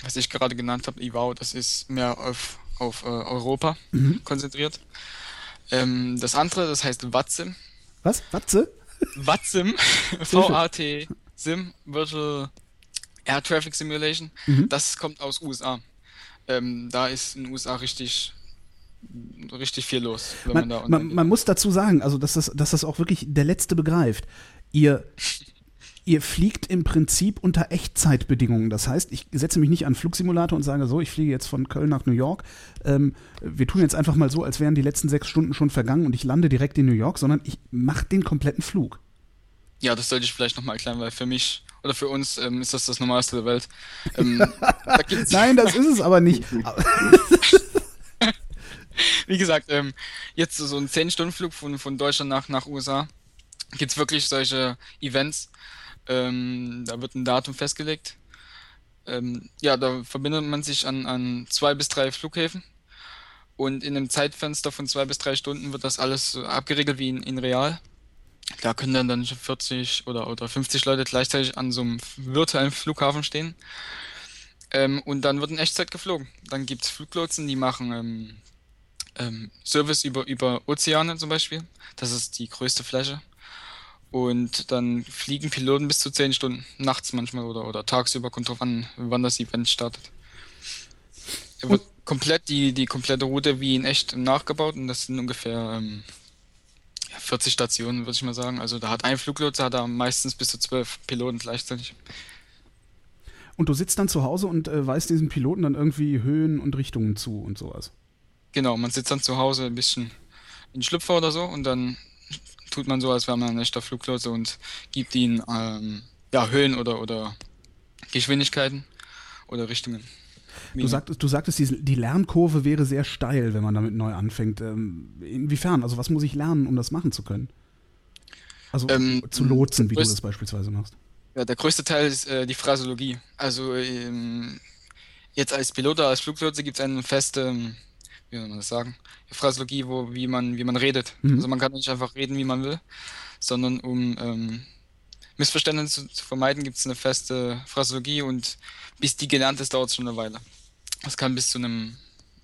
was ich gerade genannt habe, IVAO, das ist mehr auf, auf äh, Europa Mhm. konzentriert. Ähm, das andere, das heißt VATSIM. Was? Watze? VATSIM, V-A-T, SIM, Virtual Air Traffic Simulation, Mhm. das kommt aus USA. Ähm, da ist in den USA richtig, richtig viel los, wenn man, Man, da man, man muss dazu sagen, also dass das, dass das auch wirklich der Letzte begreift. Ihr, ihr fliegt im Prinzip unter Echtzeitbedingungen. Das heißt, ich setze mich nicht an Flugsimulator und sage so, ich fliege jetzt von Köln nach New York. Ähm, wir tun jetzt einfach mal so, als wären die letzten sechs Stunden schon vergangen und ich lande direkt in New York, sondern ich mache den kompletten Flug. Ja, das sollte ich vielleicht nochmal erklären, weil für mich oder für uns ähm, ist das das Normalste der Welt. Ähm, da Nein, das ist es aber nicht. wie gesagt, ähm, jetzt so ein 10-Stunden-Flug von, von Deutschland nach, nach USA gibt's wirklich solche Events. Ähm, da wird ein Datum festgelegt. Ähm, ja, da verbindet man sich an, an zwei bis drei Flughäfen und in einem Zeitfenster von zwei bis drei Stunden wird das alles abgeregelt wie in, in real. Da können dann, dann 40 oder, oder 50 Leute gleichzeitig an so einem virtuellen Flughafen stehen. Ähm, und dann wird in Echtzeit geflogen. Dann gibt's Fluglotsen, die machen ähm, Service über, über Ozeane zum Beispiel. Das ist die größte Fläche. Und dann fliegen Piloten bis zu 10 Stunden, nachts manchmal oder, oder tagsüber, kommt drauf an, wann das Event startet. Er wird komplett die, die komplette Route wie in echt nachgebaut und das sind ungefähr ähm, ja, 40 Stationen, würde ich mal sagen. Also da hat ein Fluglotse hat da meistens bis zu 12 Piloten gleichzeitig. Und du sitzt dann zu Hause und äh, weist diesen Piloten dann irgendwie Höhen und Richtungen zu und sowas. Genau, man sitzt dann zu Hause ein bisschen in Schlüpfer oder so und dann tut man so, als wäre man ein echter Fluglotse und gibt ihnen ähm, ja, Höhen oder, oder Geschwindigkeiten oder Richtungen. Du, sagtest, du sagtest, die, Lernkurve wäre sehr steil, wenn man damit neu anfängt. Ähm, inwiefern? Also was muss ich lernen, um das machen zu können? Also Ähm, zu lotsen, wie du größt- das beispielsweise machst. Ja, der größte Teil ist äh, die Phrasologie. Also ähm, jetzt als Pilot oder als Fluglotse gibt es eine feste, ähm, wie soll man das sagen, Phrasologie, wo wie man wie man redet. Mhm. Also man kann nicht einfach reden, wie man will, sondern um ähm, Missverständnisse zu, zu vermeiden, gibt es eine feste Phrasologie und bis die gelernt ist, dauert es schon eine Weile. Das kann bis zu einem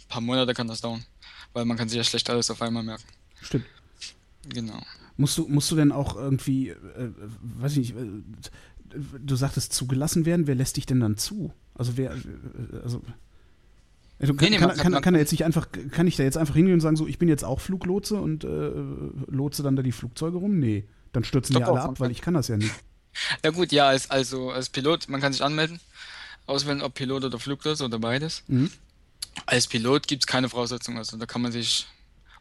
paar Monate kann das dauern, weil man kann sich ja schlecht alles auf einmal merken. Stimmt. Genau. Musst du, musst du denn auch irgendwie, äh, weiß ich nicht, äh, du sagtest zugelassen werden, wer lässt dich denn dann zu? Also wer, äh, also also kann, Nee, nee, kann, kann, kann- er jetzt nicht einfach, kann ich da jetzt einfach hingehen und sagen, so, ich bin jetzt auch Fluglotse und äh, lotse dann da die Flugzeuge rum? Nee, dann stürzen Doch, die alle doch, ab, weil ich kann das ja nicht. Ja gut, ja, als, also als Pilot, man kann sich anmelden, auswählen, ob Pilot oder Fluglotse oder beides. Mhm. Als Pilot gibt es keine Voraussetzungen, also da kann man sich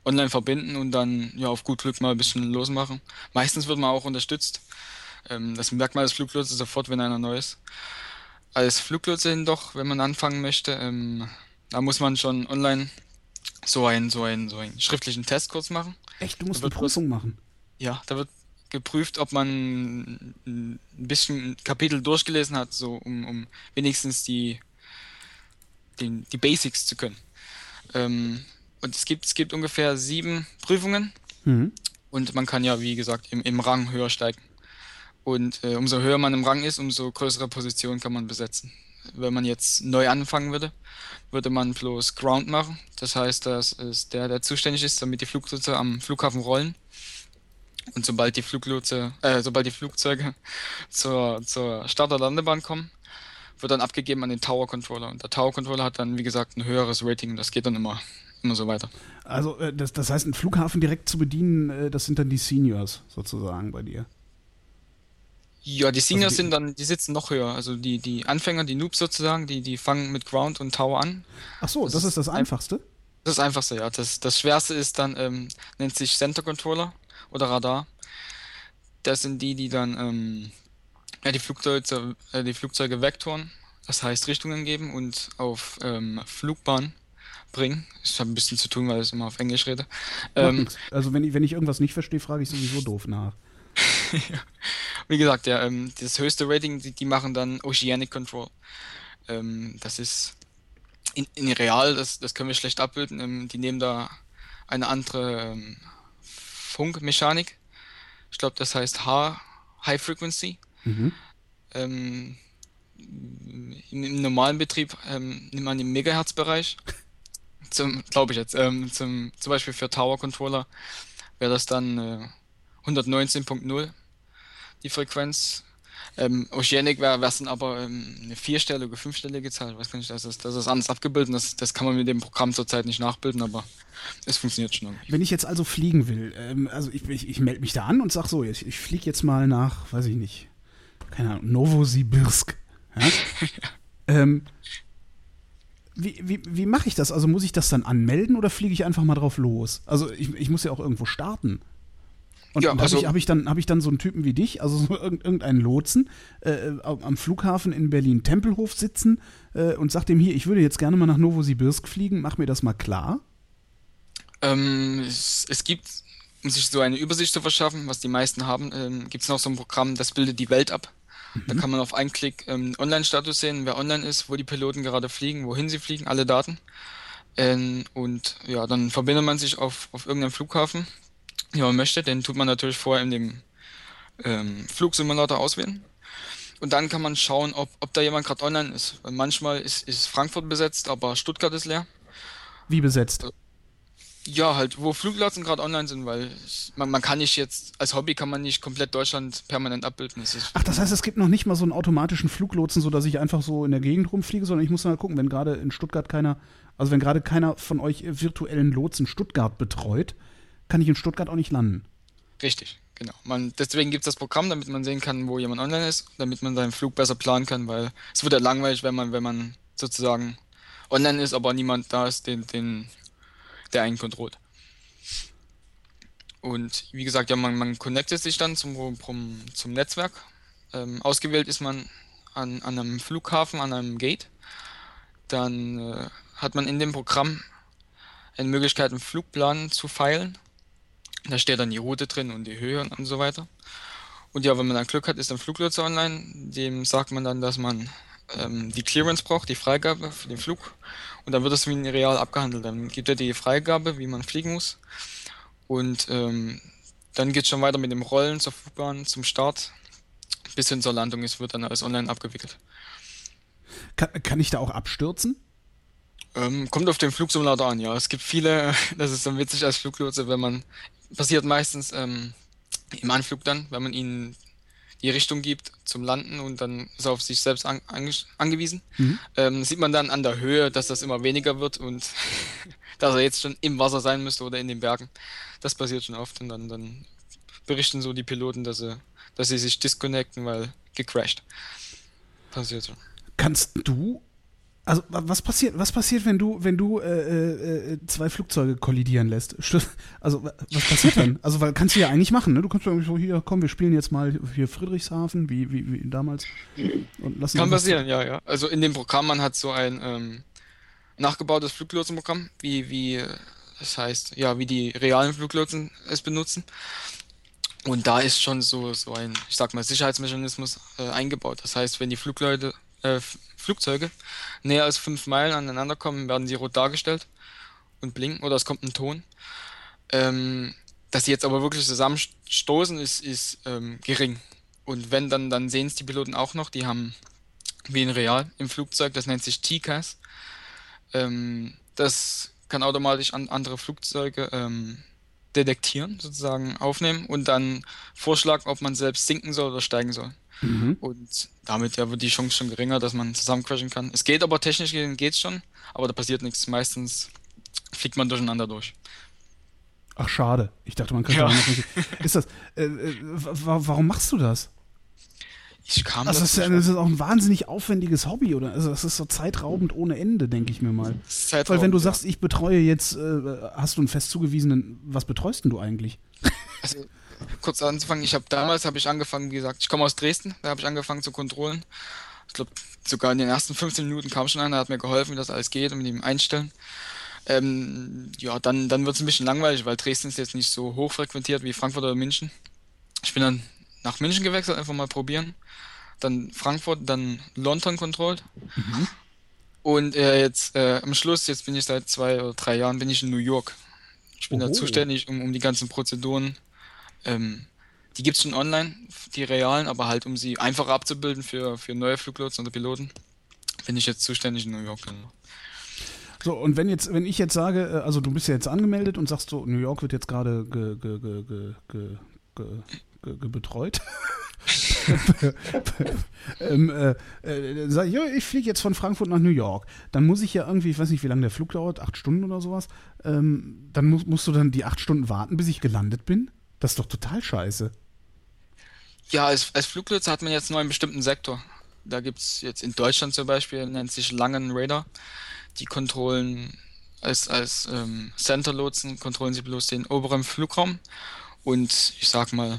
online verbinden und dann ja auf gut Glück mal ein bisschen losmachen. Meistens wird man auch unterstützt. Ähm, das merkt man als Fluglotse sofort, wenn einer neu ist. Als Fluglotse jedoch, wenn man anfangen möchte, ähm, da muss man schon online so einen, so einen, so einen schriftlichen Testkurs machen. Echt, du musst eine Prüfung machen. Ja, da wird geprüft, ob man ein bisschen Kapitel durchgelesen hat, so um, um wenigstens die, die, die Basics zu können. Ähm, und es gibt, es gibt ungefähr sieben Prüfungen Mhm. und man kann ja, wie gesagt, im, im Rang höher steigen. Und äh, umso höher man im Rang ist, umso größere Positionen kann man besetzen. Wenn man jetzt neu anfangen würde, würde man bloß Ground machen. Das heißt, das ist der, der zuständig ist, damit die Fluglotse am Flughafen rollen. Und sobald die Fluglotse, äh, sobald die Flugzeuge zur, zur Start- oder Landebahn kommen, wird dann abgegeben an den Tower Controller. Und der Tower Controller hat dann, wie gesagt, ein höheres Rating das geht dann immer, immer so weiter. Also äh, das, das heißt, einen Flughafen direkt zu bedienen, äh, das sind dann die Seniors sozusagen bei dir. Ja, die Seniors Also die- sind dann, die sitzen noch höher. Also die, die Anfänger, die Noobs sozusagen, die, die fangen mit Ground und Tower an. Ach so, das, Das ist ist das ein- Einfachste. Das ist das Einfachste, ja. Das, das Schwerste ist dann, ähm, nennt sich Center Controller oder Radar. Das sind die, die dann ähm, ja, die, Flugzeuge, äh, die Flugzeuge vektoren, das heißt Richtungen geben und auf ähm, Flugbahn bringen. Ich habe ein bisschen zu tun, weil ich immer auf Englisch rede. Ähm. Also wenn ich, wenn ich irgendwas nicht verstehe, frage ich sowieso doof nach. Wie gesagt, ja, ähm, das höchste Rating, die, die machen dann Oceanic Control. Ähm, das ist in, in real, das, das können wir schlecht abbilden. Ähm, die nehmen da eine andere ähm, Funkmechanik. Ich glaube, das heißt H, High Frequency. Mhm. Ähm, im, Im normalen Betrieb ähm, nimmt man den Megahertz-Bereich. Zum, glaube ich jetzt, ähm, zum, zum Beispiel für Tower Controller wäre das dann äh, 119.0 die Frequenz. Ähm, Oceanic wäre es dann aber ähm, eine vierstellige, fünfstellige Zahl. Ich weiß gar nicht, das ist, das ist anders abgebildet. Das, das kann man mit dem Programm zurzeit nicht nachbilden, aber es funktioniert schon. Irgendwie. Wenn ich jetzt also fliegen will, ähm, also ich, ich, ich melde mich da an und sage so, ich, ich fliege jetzt mal nach, weiß ich nicht, keine Ahnung, Novosibirsk. Ja? ähm, wie, wie, wie mache ich das? Also muss ich das dann anmelden oder fliege ich einfach mal drauf los? Also ich, ich muss ja auch irgendwo starten. Und, Ja, und also- habe ich, hab ich, dann, hab ich dann so einen Typen wie dich, also so irgend- irgendeinen Lotsen, äh, am Flughafen in Berlin-Tempelhof sitzen äh, und sagt dem hier, ich würde jetzt gerne mal nach Novosibirsk fliegen, mach mir das mal klar. Ähm, es, es gibt, um sich so eine Übersicht zu verschaffen, was die meisten haben, ähm, gibt es noch so ein Programm, das bildet die Welt ab. Da kann man auf einen Klick ähm, Online-Status sehen, wer online ist, wo die Piloten gerade fliegen, wohin sie fliegen, alle Daten. Ähm, und ja, dann verbindet man sich auf, auf irgendeinen Flughafen, den man möchte. Den tut man natürlich vorher in dem ähm, Flugsimulator auswählen. Und dann kann man schauen, ob, ob da jemand gerade online ist. Weil manchmal ist, ist Frankfurt besetzt, aber Stuttgart ist leer. Wie besetzt? Ja, halt, wo Fluglotsen gerade online sind, weil ich, man, man kann nicht jetzt, als Hobby kann man nicht komplett Deutschland permanent abbilden. Das ist, Ach, das heißt, es gibt noch nicht mal so einen automatischen Fluglotsen, so dass ich einfach so in der Gegend rumfliege, sondern ich muss mal gucken, wenn gerade in Stuttgart keiner, also wenn gerade keiner von euch virtuellen Lotsen Stuttgart betreut, kann ich in Stuttgart auch nicht landen. richtig, genau. Man, deswegen gibt es das Programm, damit man sehen kann, wo jemand online ist, damit man seinen Flug besser planen kann, weil es wird ja langweilig, wenn man, wenn man sozusagen online ist, aber niemand da ist, den, den, der einen kontrolliert. Und wie gesagt, ja, man, man connectet sich dann zum, zum, Netzwerk. Ähm, ausgewählt ist man an, an einem Flughafen, an einem Gate. Dann äh, hat man in dem Programm eine Möglichkeit, einen Flugplan zu feilen. Da steht dann die Route drin und die Höhe und so weiter. Und ja, wenn man dann Glück hat, ist ein Fluglotse online. Dem sagt man dann, dass man ähm, die Clearance braucht, die Freigabe für den Flug. Und dann wird das wie ein Real abgehandelt. Dann gibt er die Freigabe, wie man fliegen muss. Und ähm, dann geht es schon weiter mit dem Rollen zur Flugbahn, zum Start. Bis hin zur Landung ist, wird dann alles online abgewickelt. Kann, kann ich da auch abstürzen? Ähm, kommt auf den Flugsimulator an, ja. Es gibt viele, das ist dann witzig als Fluglotse, wenn man, passiert meistens ähm, im Anflug dann, wenn man ihnen die Richtung gibt zum Landen und dann ist er auf sich selbst an, ange, angewiesen. Mhm. Ähm, sieht man dann an der Höhe, dass das immer weniger wird und dass er jetzt schon im Wasser sein müsste oder in den Bergen. Das passiert schon oft und dann, dann berichten so die Piloten, dass sie, dass sie sich disconnecten, weil gecrashed. Passiert schon. Kannst du, also wa- was passiert, was passiert, wenn du, wenn du äh, äh, äh, zwei Flugzeuge kollidieren lässt? St- Also wa- was passiert dann? Also weil kannst du ja eigentlich machen, ne? Du kannst ja irgendwie so hier, komm, wir spielen jetzt mal hier Friedrichshafen, wie, wie, wie damals. Kann passieren, ja, ja. Also in dem Programm, man hat so ein ähm, nachgebautes Fluglotsenprogramm, wie, wie, das heißt, ja, wie die realen Fluglotsen es benutzen. Und da ist schon so, so ein, ich sag mal, Sicherheitsmechanismus äh, eingebaut. Das heißt, wenn die Flugleute, äh, Flugzeuge näher als fünf Meilen aneinander kommen, werden sie rot dargestellt und blinken oder es kommt ein Ton. Ähm, dass sie jetzt aber wirklich zusammenstoßen, ist, ist ähm, gering. Und wenn, dann, dann sehen es die Piloten auch noch. Die haben wie in Real im Flugzeug, das nennt sich TCAS. Ähm, das kann automatisch an andere Flugzeuge ähm, detektieren, sozusagen aufnehmen und dann vorschlagen, ob man selbst sinken soll oder steigen soll. Mhm. Und damit ja wird die Chance schon geringer, dass man zusammencrashen kann. Es geht aber technisch geht's schon, aber da passiert nichts. Meistens fliegt man durcheinander durch. Ach, schade. Ich dachte, man könnte Ja. noch nicht. Ist das, äh, äh, wa- warum machst du das? Ich kam Also das ist, das ist auch ein wahnsinnig aufwendiges Hobby, oder? Also das ist so zeitraubend ohne Ende, denke ich mir mal. Weil wenn du sagst, ich betreue jetzt, äh, hast du einen fest zugewiesenen, was betreust denn du eigentlich? Also, kurz anzufangen, ich habe damals habe ich angefangen, wie gesagt, ich komme aus Dresden, da habe ich angefangen zu kontrollen. Ich glaube, sogar in den ersten 15 Minuten kam schon einer, hat mir geholfen, wie das alles geht und mit dem Einstellen. Ähm, ja, dann, dann wird es ein bisschen langweilig, weil Dresden ist jetzt nicht so hoch frequentiert wie Frankfurt oder München. Ich bin dann nach München gewechselt, einfach mal probieren. Dann Frankfurt, dann London controlled. Und äh, jetzt äh, am Schluss, jetzt bin ich seit zwei oder drei Jahren, bin ich in New York. Ich bin Oho. da zuständig um, um die ganzen Prozeduren. Ähm, die gibt es schon online, die realen, aber halt, um sie einfacher abzubilden für, für neue Fluglotsen oder Piloten, bin ich jetzt zuständig in New York. Genau. So, und wenn jetzt, wenn ich jetzt sage, äh, also du bist ja jetzt angemeldet und sagst so, New York wird jetzt gerade ge, ge, ge, betreut. ähm, äh, äh sag ich, ich fliege jetzt von Frankfurt nach New York. Dann muss ich ja irgendwie, ich weiß nicht, wie lange der Flug dauert, acht Stunden oder sowas. Ähm, dann muss, musst du dann die acht Stunden warten, bis ich gelandet bin. Das ist doch total scheiße. Ja, als, als Fluglotse hat man jetzt nur einen bestimmten Sektor. Da gibt's jetzt in Deutschland zum Beispiel, nennt sich Langen Radar. Die kontrollen als, als ähm, Center-Lotsen, kontrollen sie bloß den oberen Flugraum und ich sag mal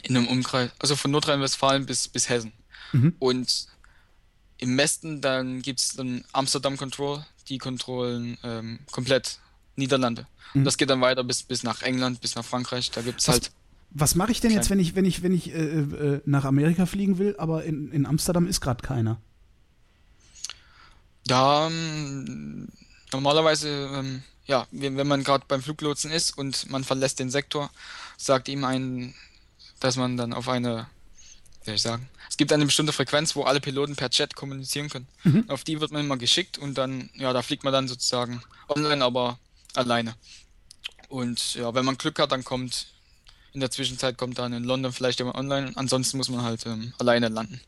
in einem Umkreis, also von Nordrhein-Westfalen bis, bis Hessen. Mhm. Und im Westen dann gibt's dann Amsterdam Control, die kontrollen ähm, komplett Niederlande. Mhm. Und das geht dann weiter bis, bis nach England, bis nach Frankreich. Da gibt's Was- halt Was mache ich denn jetzt, wenn ich, wenn ich, wenn ich äh, äh, nach Amerika fliegen will, aber in, in Amsterdam ist gerade keiner? Ja, ähm, normalerweise, ähm, ja, wenn, wenn man gerade beim Fluglotsen ist und man verlässt den Sektor, sagt ihm ein, dass man dann auf eine, wie soll ich sagen, es gibt eine bestimmte Frequenz, wo alle Piloten per Chat kommunizieren können. Mhm. Auf die wird man immer geschickt und dann, ja, da fliegt man dann sozusagen online, aber alleine. Und ja, wenn man Glück hat, dann kommt in der Zwischenzeit kommt dann in London vielleicht jemand online. Ansonsten muss man halt ähm, alleine landen.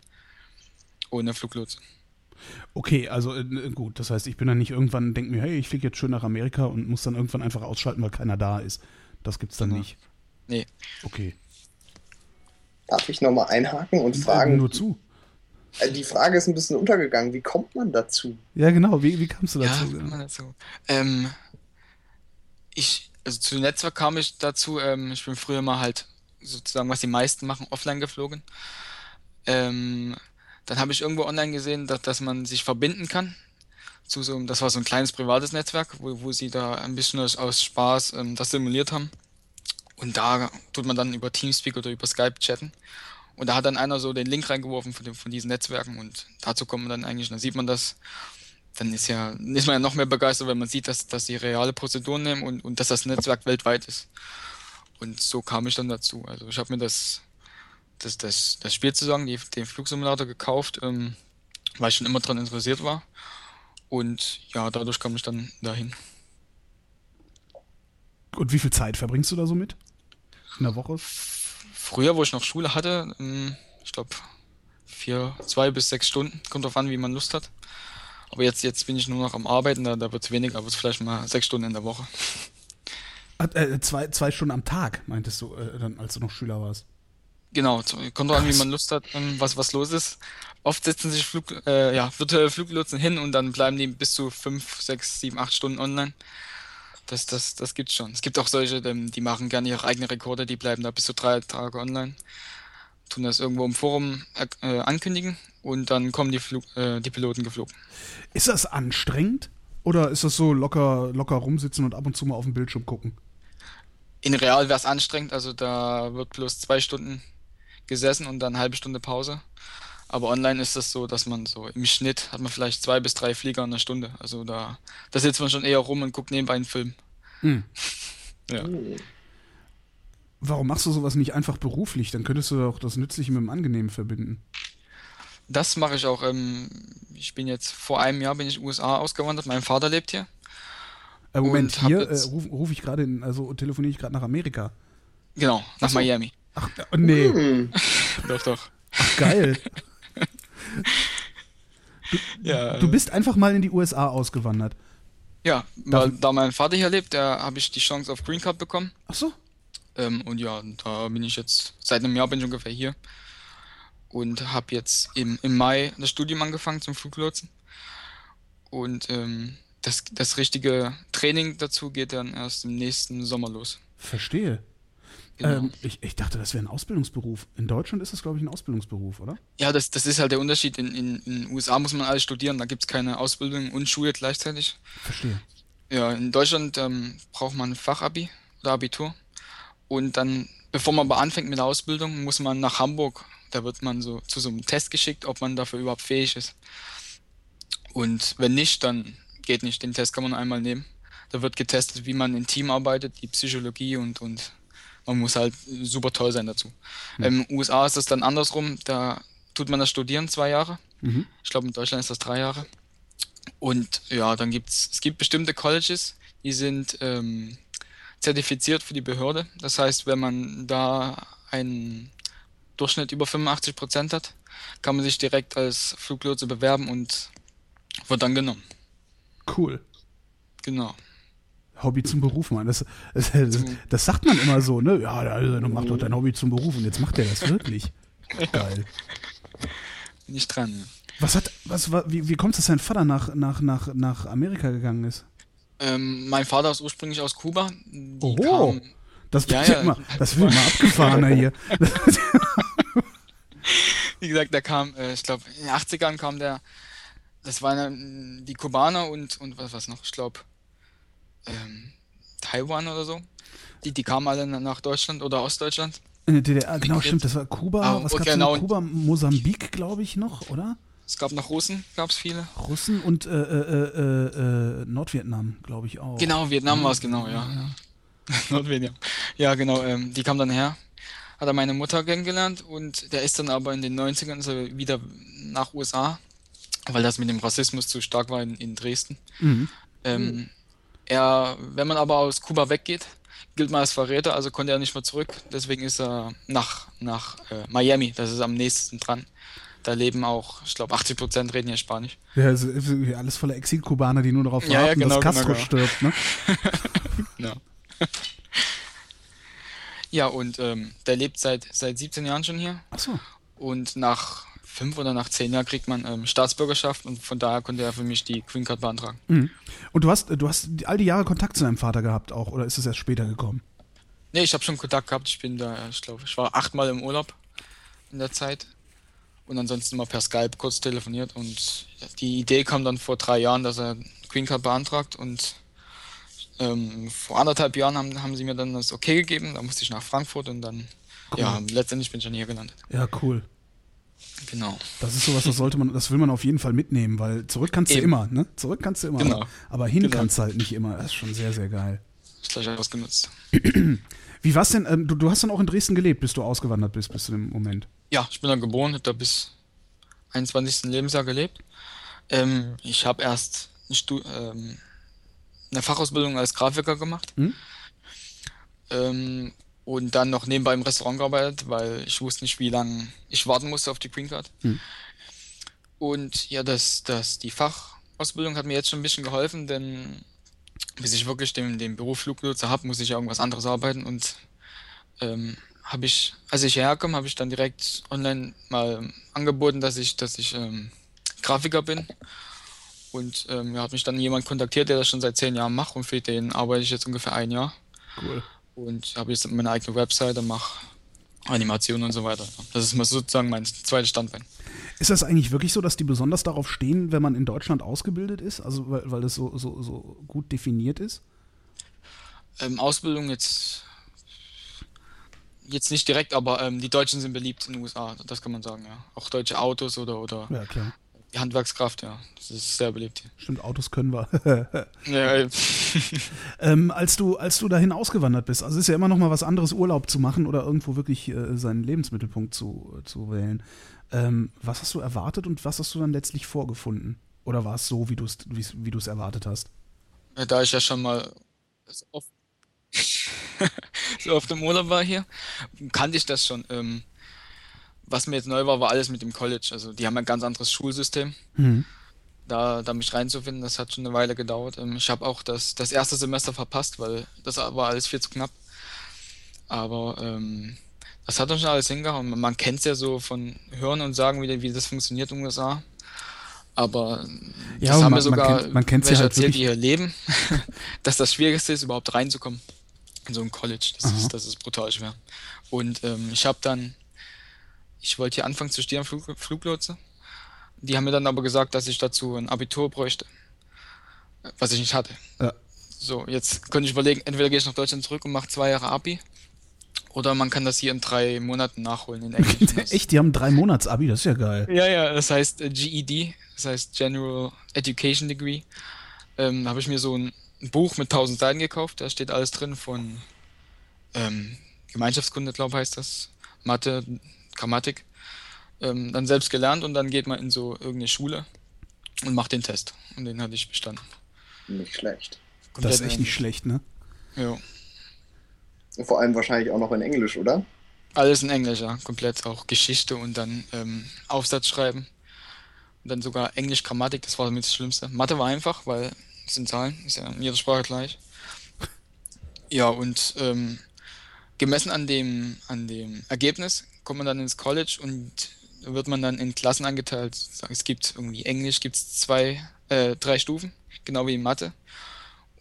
Ohne Fluglotse. Okay, also äh, gut, das heißt, ich bin dann nicht irgendwann, denke mir, hey, ich fliege jetzt schön nach Amerika und muss dann irgendwann einfach ausschalten, weil keiner da ist. Das gibt's dann Genau. nicht. Nee. Okay. Darf ich nochmal einhaken und Äh, fragen? Nur zu. Äh, Die Frage ist ein bisschen untergegangen. Wie kommt man dazu? Ja, genau. Wie, wie kamst du Ja, dazu? wie kommt man dazu? Ähm, ich, also zu Netzwerk kam ich dazu, ähm, ich bin früher mal halt sozusagen, was die meisten machen, offline geflogen. Ähm, dann habe ich irgendwo online gesehen, dass, dass man sich verbinden kann. Zu so, das war so ein kleines privates Netzwerk, wo, wo sie da ein bisschen aus, aus Spaß ähm, das simuliert haben. Und da tut man dann über Teamspeak oder über Skype chatten. Und da hat dann einer so den Link reingeworfen von, dem, von diesen Netzwerken und dazu kommt man dann eigentlich, dann sieht man das dann ist ja, ist man ja noch mehr begeistert, wenn man sieht, dass, dass sie reale Prozeduren nehmen und, und dass das Netzwerk weltweit ist. Und so kam ich dann dazu. Also ich habe mir das, das, das, das Spiel sozusagen, die, den Flugsimulator gekauft, ähm, weil ich schon immer daran interessiert war. Und ja, dadurch kam ich dann dahin. Und wie viel Zeit verbringst du da so mit? In der Woche? Früher, wo ich noch Schule hatte, ähm, ich glaube vier, zwei bis sechs Stunden, kommt drauf an, wie man Lust hat. Aber jetzt, jetzt bin ich nur noch am Arbeiten, da, da wird es weniger, wird es vielleicht mal sechs Stunden in der Woche. Äh, zwei, zwei Stunden am Tag, meintest du, äh, dann, als du noch Schüler warst. Genau, so, kommt drauf an, wie man Lust hat, ähm, was, was los ist. Oft setzen sich Flug, äh, ja, virtuelle Fluglotsen hin und dann bleiben die bis zu fünf, sechs, sieben, acht Stunden online. Das, das, das gibt's schon. Es gibt auch solche, ähm, die machen gerne ihre eigenen Rekorde, die bleiben da bis zu drei Tage online, tun das irgendwo im Forum äh, ankündigen und dann kommen die, Flug, äh, die Piloten geflogen. Ist das anstrengend? Oder ist das so locker, locker rumsitzen und ab und zu mal auf den Bildschirm gucken? In real wäre es anstrengend, also da wird bloß zwei Stunden gesessen und dann eine halbe Stunde Pause. Aber online ist das so, dass man so im Schnitt hat man vielleicht zwei bis drei Flieger in einer Stunde. Also da, da sitzt man schon eher rum und guckt nebenbei einen Film. Hm. Ja. Warum machst du sowas nicht einfach beruflich? Dann könntest du doch das Nützliche mit dem Angenehmen verbinden. Das mache ich auch. Ähm, ich bin jetzt vor einem Jahr bin ich in den USA ausgewandert. Mein Vater lebt hier. Äh, Moment, hier äh, rufe ruf ich gerade, in- also telefoniere ich gerade nach Amerika. Genau, nach Ach so. Miami. Ach, äh, nee, Hm. Doch, doch. geil. Ja, Du bist einfach mal in die USA ausgewandert. ja, weil da mein Vater hier lebt, da habe ich die Chance auf Green Card bekommen. Ach so. Ähm, und ja, da bin ich jetzt, seit einem Jahr bin ich ungefähr hier und habe jetzt im, im Mai das Studium angefangen zum Fluglotsen. Und ähm, das, das richtige Training dazu geht dann erst im nächsten Sommer los. Verstehe. Genau. Ähm, ich, ich dachte, das wäre ein Ausbildungsberuf. In Deutschland ist das, glaube ich, ein Ausbildungsberuf, oder? Ja, das, das ist halt der Unterschied. In, in, in den USA muss man alles studieren, da gibt es keine Ausbildung und Schule gleichzeitig. Verstehe. Ja, in Deutschland ähm, braucht man ein Fachabi oder Abitur. Und dann, bevor man aber anfängt mit der Ausbildung, muss man nach Hamburg. Da wird man so zu so einem Test geschickt, ob man dafür überhaupt fähig ist. Und wenn nicht, dann geht nicht. Den Test kann man einmal nehmen. Da wird getestet, wie man im Team arbeitet, die Psychologie und, und man muss halt super toll sein dazu. Mhm. Im USA ist das dann andersrum. Da tut man das studieren zwei Jahre. Mhm. Ich glaube, in Deutschland ist das drei Jahre. Und ja, dann gibt's, es gibt bestimmte Colleges, die sind ähm, zertifiziert für die Behörde. Das heißt, wenn man da einen Durchschnitt über 85 Prozent hat, kann man sich direkt als Fluglotse bewerben und wird dann genommen. Cool. Genau. Hobby zum Beruf, Mann. Das, das, das, das sagt man immer so, ne? Ja, also, mach doch dein Hobby zum Beruf und jetzt macht er das wirklich. Geil. Bin ich dran. Ja. Was hat, was, wa- wie, wie kommt es, dass dein Vater nach, nach, nach, nach Amerika gegangen ist? Ähm, mein Vater ist ursprünglich aus Kuba. Die Oho. kam, Das Ja, wird ja. ja immer, das wird immer abgefahrener hier. wie gesagt, der kam, äh, ich glaube, in den 80ern kam der, das waren äh, die Kubaner und, und was, was noch, ich glaube, ähm, Taiwan oder so. Die, die kamen alle nach Deutschland oder Ostdeutschland. In der DDR, genau, stimmt. Das war Kuba. Ah, was okay, genau. noch? Kuba, Mosambik, glaube ich, noch, oder? Es gab noch Russen, gab es viele. Russen und äh, äh, äh, äh, Nordvietnam, glaube ich auch. Genau, Vietnam war es, genau, ja. Nordvietnam. Ja, genau, ähm, die kam dann her. Hat er meine Mutter kennengelernt und der ist dann aber in den 90ern ist er wieder nach USA, weil das mit dem Rassismus zu stark war in, in Dresden. Mhm. Ähm, er, wenn man aber aus Kuba weggeht, gilt man als Verräter, also konnte er nicht mehr zurück. Deswegen ist er nach, nach äh, Miami, das ist am nächsten dran. Da leben auch, ich glaube, 80 Prozent reden hier Spanisch. Ja, es ist irgendwie alles voller Exil-Kubaner, die nur darauf Ja, ja, warten, genau, dass Castro genau, stirbt, ne? Ja. ja, und ähm, der lebt seit, seit 17 Jahren schon hier. Achso. Und nach fünf oder nach zehn Jahren kriegt man ähm, Staatsbürgerschaft und von daher konnte er für mich die Green Card beantragen. Mhm. Und du hast, du hast all die Jahre Kontakt zu deinem Vater gehabt auch, oder ist es erst später gekommen? Nee, ich habe schon Kontakt gehabt. Ich bin da, ich glaube, ich war achtmal im Urlaub in der Zeit. Und ansonsten immer per Skype kurz telefoniert. Und die Idee kam dann vor drei Jahren, dass er Green Card beantragt. Und ähm, vor anderthalb Jahren haben, haben sie mir dann das Okay gegeben. Da musste ich nach Frankfurt und dann, Cool. ja, letztendlich bin ich dann hier gelandet. Ja, cool. Genau. Das ist sowas, das sollte man, das will man auf jeden Fall mitnehmen, weil zurück kannst du Eben. immer, ne? Zurück kannst du immer, Genau. aber, hin Genau. kannst du halt nicht immer. Das ist schon sehr, sehr geil. Ist gleich ausgenutzt. Wie war's denn, ähm, du, du hast dann auch in Dresden gelebt, bis du ausgewandert bist, bis zu dem Moment. Ja, ich bin da geboren, habe da bis 21. Lebensjahr gelebt. Ähm, ich habe erst ein Stu ähm, eine Fachausbildung als Grafiker gemacht. Mhm. Ähm, und dann noch nebenbei im Restaurant gearbeitet, weil ich wusste nicht, wie lange ich warten musste auf die Green Card. Mhm. Und ja, das, das, die Fachausbildung hat mir jetzt schon ein bisschen geholfen, denn bis ich wirklich den, den Beruf Fluglotse habe, muss ich ja irgendwas anderes arbeiten und ähm, habe ich, als ich hierher kam, habe ich dann direkt online mal angeboten, dass ich, dass ich ähm, Grafiker bin. Und ähm, ja, hat mich dann jemand kontaktiert, der das schon seit zehn Jahren macht und für den arbeite ich jetzt ungefähr ein Jahr. Cool. Und habe jetzt meine eigene Webseite, mache Animationen und so weiter. Das ist sozusagen mein zweites Standbein. Ist das eigentlich wirklich so, dass die besonders darauf stehen, wenn man in Deutschland ausgebildet ist? Also weil, weil das so, so, so gut definiert ist? Ähm, Ausbildung jetzt jetzt nicht direkt, aber ähm, die Deutschen sind beliebt in den USA, das kann man sagen, ja. Auch deutsche Autos oder, oder Ja, Handwerkskraft, ja. Das ist sehr beliebt hier. Stimmt, Autos können wir. Ja, äh, ähm, als du, als du dahin ausgewandert bist, also es ist ja immer noch mal was anderes, Urlaub zu machen oder irgendwo wirklich äh, seinen Lebensmittelpunkt zu, zu wählen. Ähm, was hast du erwartet und was hast du dann letztlich vorgefunden? Oder war es so, wie du es wie, du's erwartet hast? da ich ja schon mal so oft, so oft im Urlaub war hier, kannte ich das schon. Ähm, was mir jetzt neu war, war alles mit dem College. Also die haben ein ganz anderes Schulsystem. Mhm. da, da mich reinzufinden, das hat schon eine Weile gedauert. Ähm, Ich habe auch das, das erste Semester verpasst, weil das war alles viel zu knapp. Aber ähm, das hat dann schon alles hingehauen. Man kennt es ja so von Hören und Sagen, wie, wie das funktioniert in den USA. Aber Ja, das haben man- man sogar kennt- man kennt's ja welche halt erzählt, wirklich- die hier leben, dass das Schwierigste ist, überhaupt reinzukommen in so ein College. Das, Aha. ist, das ist brutal schwer. Und ähm, ich habe dann, ich wollte hier anfangen zu studieren, Flug, Fluglotse. Die haben mir dann aber gesagt, dass ich dazu ein Abitur bräuchte, was ich nicht hatte. Ja. So, jetzt könnte ich überlegen, entweder gehe ich nach Deutschland zurück und mache zwei Jahre Abi Oder man kann das hier in drei Monaten nachholen in Englisch. Echt, die haben drei Monats-Abi, das ist ja geil. Ja, ja, das heißt äh, GED, das heißt General Education Degree. Ähm, da habe ich mir so ein Buch mit 1000 Seiten gekauft, da steht alles drin von ähm, Gemeinschaftskunde, glaube ich, heißt das, Mathe, Grammatik. Ähm, dann selbst gelernt und dann geht man in so irgendeine Schule und macht den Test. Und den hatte ich bestanden. Nicht schlecht. Das ist Komplett echt nicht schlecht, ne? Ja. Und vor allem wahrscheinlich auch noch in Englisch, oder? Alles in Englisch, ja, komplett. Auch Geschichte und dann ähm, Aufsatz schreiben. Und dann sogar Englisch Grammatik, das war damit das Schlimmste. Mathe war einfach, weil es sind Zahlen, ist ja in jeder Sprache gleich. Ja, und ähm, gemessen an dem, an dem Ergebnis kommt man dann ins College und wird man dann in Klassen angeteilt. Es gibt irgendwie Englisch, gibt es zwei, äh, drei Stufen, genau wie in Mathe.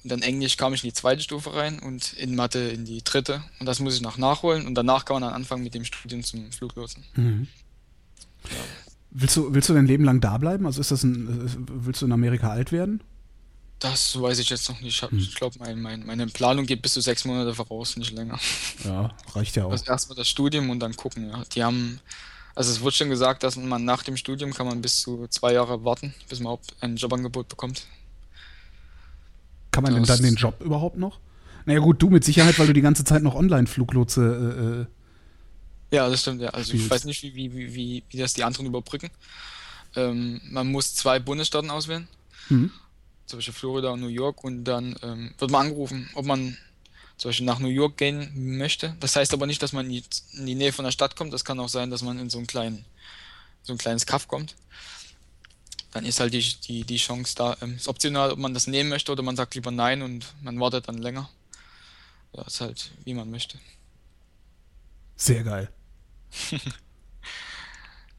Und dann Englisch kam ich in die zweite Stufe rein und in Mathe in die dritte. Und das muss ich noch nachholen. Und danach kann man dann anfangen mit dem Studium zum Fluglotsen. Mhm. Willst du, willst du dein Leben lang da bleiben? Also ist das ein, äh, willst du in Amerika alt werden? Das weiß ich jetzt noch nicht. Ich, Hm. ich glaube, mein, mein, meine Planung geht bis zu sechs Monate voraus, nicht länger. Ja, reicht ja auch. Also erstmal das Studium und dann gucken. Ja. Die haben, also es wurde schon gesagt, dass man nach dem Studium kann man bis zu zwei Jahre warten, bis man überhaupt ein Jobangebot bekommt. Kann man denn das- dann den Job überhaupt noch? Naja gut, du mit Sicherheit, weil du die ganze Zeit noch Online-Fluglotse äh, äh, Ja, das stimmt, ja. Also ich Spielst. weiß nicht, wie, wie, wie, wie, das die anderen überbrücken. Ähm, man muss zwei Bundesstaaten auswählen, hm? Zum Beispiel Florida und New York, und dann ähm, wird man angerufen, ob man zum Beispiel nach New York gehen möchte. Das heißt aber nicht, dass man in die, Nähe von der Stadt kommt. Das kann auch sein, dass man in so einen kleinen, so ein kleines Kaff kommt. Dann ist halt die, die, die Chance da. Ähm, ist optional, ob man das nehmen möchte oder man sagt lieber nein und man wartet dann länger. Ja, ist halt, wie man möchte. sehr geil.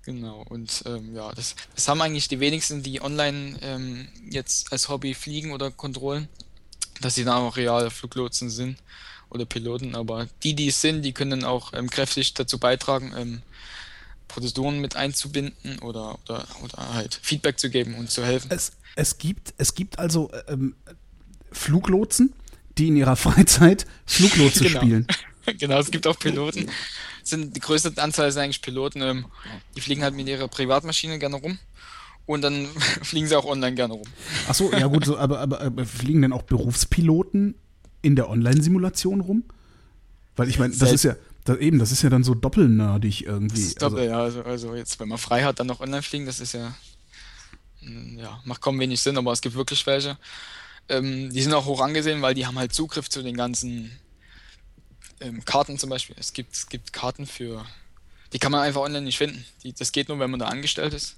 Genau, und ähm, ja, das, das haben eigentlich die wenigsten, die online ähm, jetzt als Hobby fliegen oder kontrollen, dass sie dann auch reale Fluglotsen sind oder Piloten, aber die, die es sind, die können dann auch ähm, kräftig dazu beitragen, ähm, Prozessoren mit einzubinden oder, oder, oder halt Feedback zu geben und zu helfen. Es, es, gibt, es gibt also ähm, Fluglotsen, die in ihrer Freizeit Fluglotse Genau. spielen. genau, es gibt auch Piloten. Sind, die größte Anzahl sind eigentlich Piloten, ähm, die fliegen halt mit ihrer Privatmaschine gerne rum und dann fliegen sie auch online gerne rum. Achso, ja gut, so, aber, aber, aber fliegen denn auch Berufspiloten in der Online-Simulation rum? Weil ich meine, das ist ja, da, eben, das ist ja dann so doppelnerdig irgendwie. Das ist also, doppelt, ja, also, also jetzt, wenn man frei hat, dann noch online fliegen, das ist ja, mm, ja, macht kaum wenig Sinn, aber es gibt wirklich welche. Ähm, die sind auch hoch angesehen, weil die haben halt Zugriff zu den ganzen ähm, Karten zum Beispiel. Es gibt, es gibt Karten für, die kann man einfach online nicht finden. Die, das geht nur, wenn man da angestellt ist.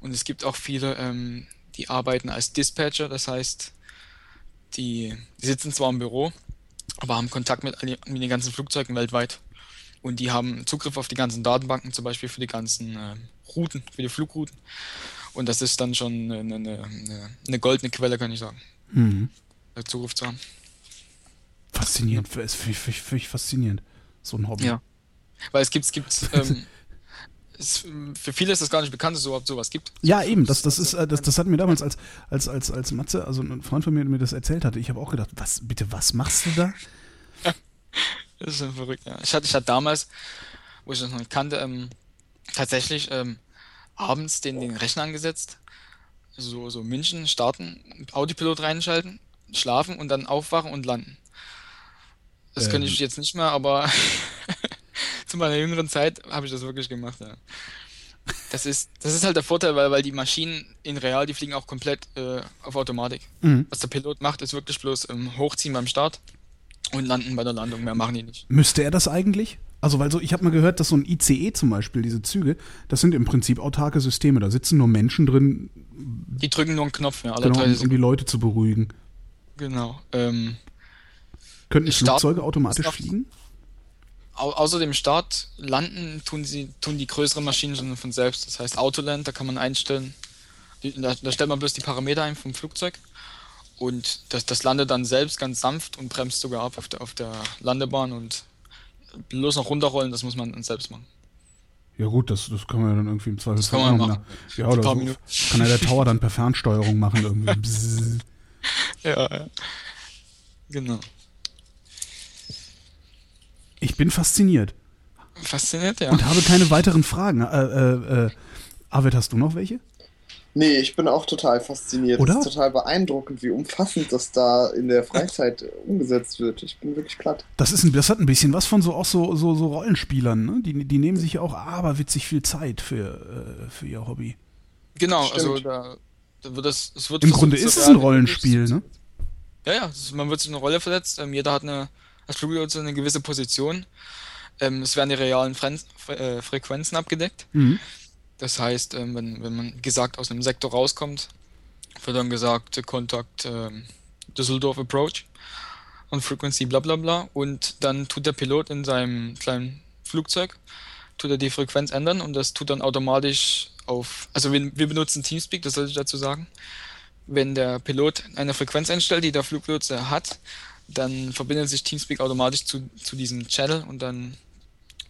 Und es gibt auch viele, ähm, die arbeiten als Dispatcher, das heißt, die, die sitzen zwar im Büro, aber haben Kontakt mit, mit den ganzen Flugzeugen weltweit. Und die haben Zugriff auf die ganzen Datenbanken, zum Beispiel für die ganzen ähm, Routen, für die Flugrouten. Und das ist dann schon eine, eine, eine, goldene Quelle, kann ich sagen, Mhm. da Zugriff zu haben. Faszinierend, für- ist völlig, völlig, völlig faszinierend. So ein Hobby. Ja. Weil es gibt, es gibt, ähm, es, für viele ist das gar nicht bekannt, dass es überhaupt sowas gibt. Ja, eben, das, das ist, äh, das, das hat mir damals als, als, als, als Matze, also ein Freund von mir mir das erzählt hatte, ich habe auch gedacht, was, bitte, was machst du da? Das ist schon verrückt, ja. Ich hatte, ich hatte damals, wo ich das noch nicht kannte, ähm, tatsächlich ähm, abends den, den Rechner angesetzt, so, so München starten, Autopilot reinschalten, schlafen und dann aufwachen und landen. Das könnte Ähm. ich jetzt nicht mehr, aber zu meiner jüngeren Zeit habe ich das wirklich gemacht, ja. Das ist, das ist halt der Vorteil, weil, weil die Maschinen in real, die fliegen auch komplett äh, auf Automatik. Mhm. Was der Pilot macht, ist wirklich bloß ähm, hochziehen beim Start und landen bei der Landung. Mehr machen die nicht. Müsste er das eigentlich? Also, weil so, ich habe mal gehört, dass so ein ICE zum Beispiel, diese Züge, das sind im Prinzip autarke Systeme. Da sitzen nur Menschen drin, Die drücken nur einen Knopf, ja, alle genau, um, um die Leute zu beruhigen. Genau. Ähm, Könnten Flugzeuge automatisch ist noch- fliegen? au außer dem Start landen tun sie tun die größeren Maschinen schon von selbst. Das heißt Autoland, da kann man einstellen. Da, da stellt man bloß die Parameter ein vom Flugzeug und das, das landet dann selbst ganz sanft und bremst sogar ab auf der, auf der Landebahn und bloß noch runterrollen, das muss man dann selbst machen. Ja gut, das, das kann man ja dann irgendwie im Zweifelsfall kann man auch noch machen. Ja, Ein oder so. Kann ja der Tower dann per Fernsteuerung machen irgendwie. Ja, ja. Genau. Ich bin fasziniert Fasziniert, ja. und habe keine weiteren Fragen. Äh, äh, äh, Arvid, hast du noch welche? Nee, ich bin auch total fasziniert. Oder? Es ist total beeindruckend, wie umfassend das da in der Freizeit umgesetzt wird. Ich bin wirklich platt. Das, ist ein, das hat ein bisschen was von so auch so, so, so Rollenspielern. Ne? Die, die nehmen sich ja auch aberwitzig viel Zeit für, äh, für ihr Hobby. Genau, Stimmt. also da, da wird das, es wird Im Grunde ist es ein Rollenspiel, ne? Ja, ja, man wird sich in eine Rolle versetzt. Ähm, jeder hat eine, als Fluglotse eine gewisse Position. Ähm, es werden die realen Fren Fre äh, Frequenzen abgedeckt. Mhm. Das heißt, ähm, wenn, wenn man gesagt aus einem Sektor rauskommt, wird dann gesagt, Kontakt ähm, Düsseldorf Approach und Frequency bla bla bla. Und dann tut der Pilot in seinem kleinen Flugzeug, tut er die Frequenz ändern und das tut dann automatisch auf, also wir, wir benutzen Teamspeak, das sollte ich dazu sagen. Wenn der Pilot eine Frequenz einstellt, die der Fluglotse hat, dann verbindet sich Teamspeak automatisch zu, zu diesem Channel und dann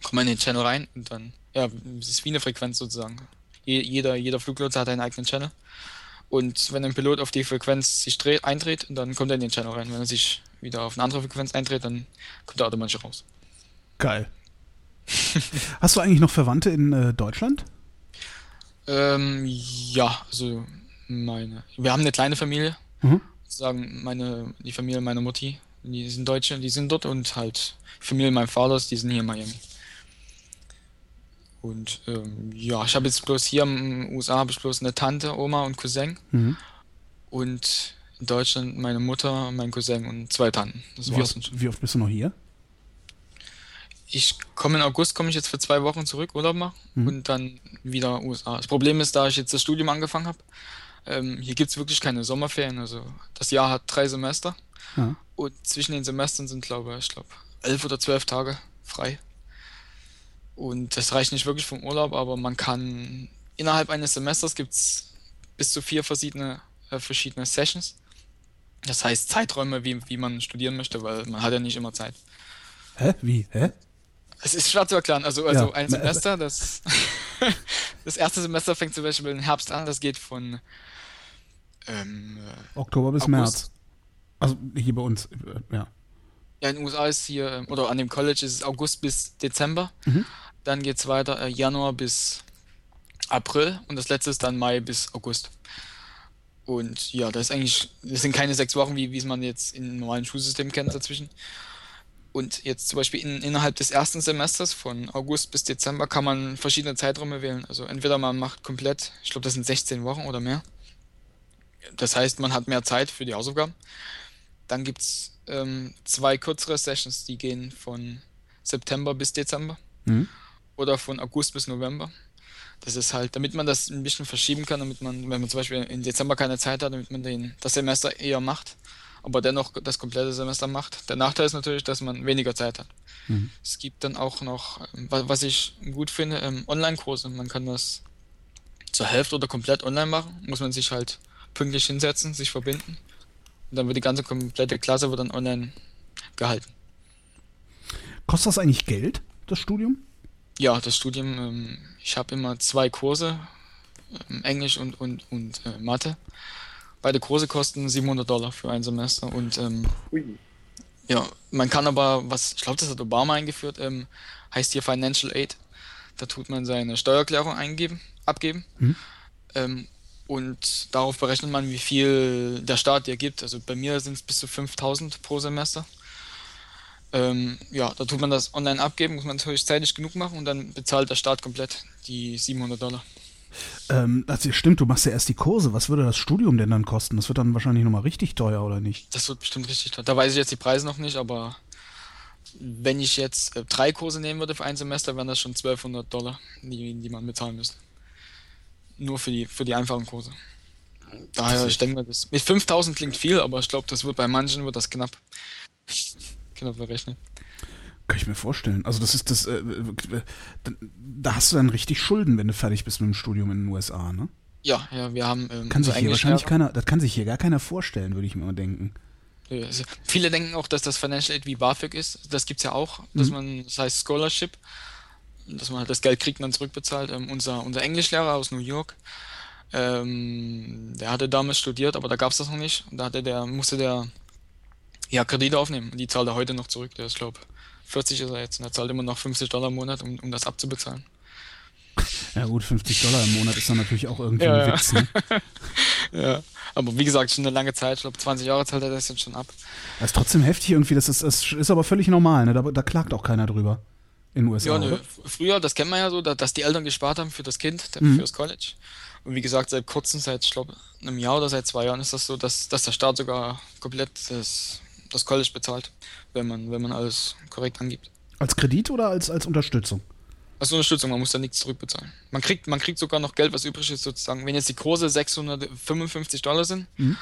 kommt man in den Channel rein und dann, ja, es ist wie eine Frequenz sozusagen. Je, jeder, jeder Fluglotse hat einen eigenen Channel. Und wenn ein Pilot auf die Frequenz sich dreht, eindreht, dann kommt er in den Channel rein. Wenn er sich wieder auf eine andere Frequenz eindreht, dann kommt er automatisch raus. Geil. Hast du eigentlich noch Verwandte in äh, Deutschland? Ähm, ja, also meine. Wir haben eine kleine Familie. Mhm. Sagen meine, die Familie meiner Mutti, die sind Deutsche, die sind dort und halt Familie meines Vaters, die sind hier in Miami. Und ähm, ja, ich habe jetzt bloß hier in den USA habe ich bloß eine Tante, Oma und Cousin Mhm. und in Deutschland meine Mutter, mein Cousin und zwei Tanten. Das Wie, war's oft, wie oft bist du noch hier? Ich komme in August, komme ich jetzt für zwei Wochen zurück, Urlaub machen Mhm. und dann wieder USA. Das Problem ist, da ich jetzt das Studium angefangen habe, ähm, hier gibt es wirklich keine Sommerferien. Also das Jahr hat drei Semester Ja. und zwischen den Semestern sind, glaube ich, glaube elf oder zwölf Tage frei. Und das reicht nicht wirklich vom Urlaub, aber man kann innerhalb eines Semesters gibt es bis zu vier verschiedene, äh, verschiedene Sessions. Das heißt Zeiträume, wie, wie man studieren möchte, weil man hat ja nicht immer Zeit. Hä? Wie? Hä? Es ist schwer zu erklären. Also, also Ja. ein Semester, das, das erste Semester fängt zum Beispiel im Herbst an, das geht von ähm, äh, Oktober bis August. März. Also hier bei uns, ja. ja, in den USA ist hier, ähm, oder an dem College ist es August bis Dezember. Mhm. Dann geht es weiter äh, Januar bis April und das letzte ist dann Mai bis August. Und ja, das ist eigentlich, das sind keine sechs Wochen, wie, wie es man jetzt im normalen Schulsystem kennt dazwischen. Und jetzt zum Beispiel in, innerhalb des ersten Semesters von August bis Dezember kann man verschiedene Zeiträume wählen. Also entweder man macht komplett, ich glaube, das sind 16 Wochen oder mehr. Das heißt, man hat mehr Zeit für die Hausaufgaben. Dann gibt es ähm, zwei kürzere Sessions, die gehen von September bis Dezember Mhm. oder von August bis November. Das ist halt, damit man das ein bisschen verschieben kann, damit man, wenn man zum Beispiel im Dezember keine Zeit hat, damit man den, das Semester eher macht, aber dennoch das komplette Semester macht. Der Nachteil ist natürlich, dass man weniger Zeit hat. Mhm. Es gibt dann auch noch, ähm, wa- was ich gut finde, ähm, Online-Kurse. Man kann das zur Hälfte oder komplett online machen. Muss man sich halt pünktlich hinsetzen, sich verbinden. Und dann wird die ganze komplette Klasse wird dann online gehalten. Kostet das eigentlich Geld, das Studium? Ja, das Studium, ähm, ich habe immer zwei Kurse, ähm, Englisch und, und, und äh, Mathe. Beide Kurse kosten 700 Dollar für ein Semester und ähm, ja, man kann aber, was, ich glaube, das hat Obama eingeführt, ähm, heißt hier Financial Aid. Da tut man seine Steuererklärung eingeben, abgeben. Mhm. Ähm, und darauf berechnet man, wie viel der Staat dir gibt. Also bei mir sind es bis zu 5000 pro Semester. Ähm, ja, da tut man das online abgeben, muss man natürlich zeitig genug machen und dann bezahlt der Staat komplett die 700 Dollar. Ähm, das stimmt, du machst ja erst die Kurse. Was würde das Studium denn dann kosten? Das wird dann wahrscheinlich nochmal richtig teuer, oder nicht? Das wird bestimmt richtig teuer. Da weiß ich jetzt die Preise noch nicht, aber wenn ich jetzt äh, drei Kurse nehmen würde für ein Semester, wären das schon 1200 Dollar, die, die man bezahlen müsste. Nur für die, für die einfachen Kurse. Daher, ich denke mal, das, mit 5000 klingt viel, aber ich glaube, das wird bei manchen wird das knapp. knapp berechnet. Kann ich mir vorstellen. Also das ist das, äh, äh, da hast du dann richtig Schulden, wenn du fertig bist mit dem Studium in den USA, ne? Ja, ja, wir haben ähm, Kann sich hier wahrscheinlich keiner, das kann sich hier gar keiner vorstellen, würde ich mir mal denken. Ja, also viele denken auch, dass das Financial Aid wie BAföG ist. Das gibt's ja auch, dass Mhm. man, das heißt Scholarship, dass man halt das Geld kriegt und dann zurückbezahlt. Ähm, unser, unser Englischlehrer aus New York, ähm, der hatte damals studiert, aber da gab's das noch nicht. Und da hatte der, musste der ja Kredite aufnehmen. Und die zahlt er heute noch zurück. Der ist, glaube 40 ist er jetzt und er zahlt immer noch 50 Dollar im Monat, um, um das abzubezahlen. Ja gut, 50 Dollar im Monat ist dann natürlich auch irgendwie Ja, ein. Witz. Ne? Ja. Aber wie gesagt, schon eine lange Zeit, ich glaube 20 Jahre zahlt er das jetzt schon ab. Das ist trotzdem heftig irgendwie, das ist, das ist aber völlig normal, ne? da, da klagt auch keiner drüber in den USA. Ja? F- Früher, das kennt man ja so, da, dass die Eltern gespart haben für das Kind, der- Mhm. fürs College. Und wie gesagt, seit kurzem, seit, ich glaube, einem Jahr oder seit zwei Jahren ist das so, dass, dass der Staat sogar komplett das, das College bezahlt, wenn man, wenn man alles korrekt angibt. Als Kredit oder als, als Unterstützung? Als Unterstützung, man muss da nichts zurückbezahlen. Man kriegt, man kriegt sogar noch Geld, was übrig ist, sozusagen. Wenn jetzt die Kurse 655 Dollar sind Mhm.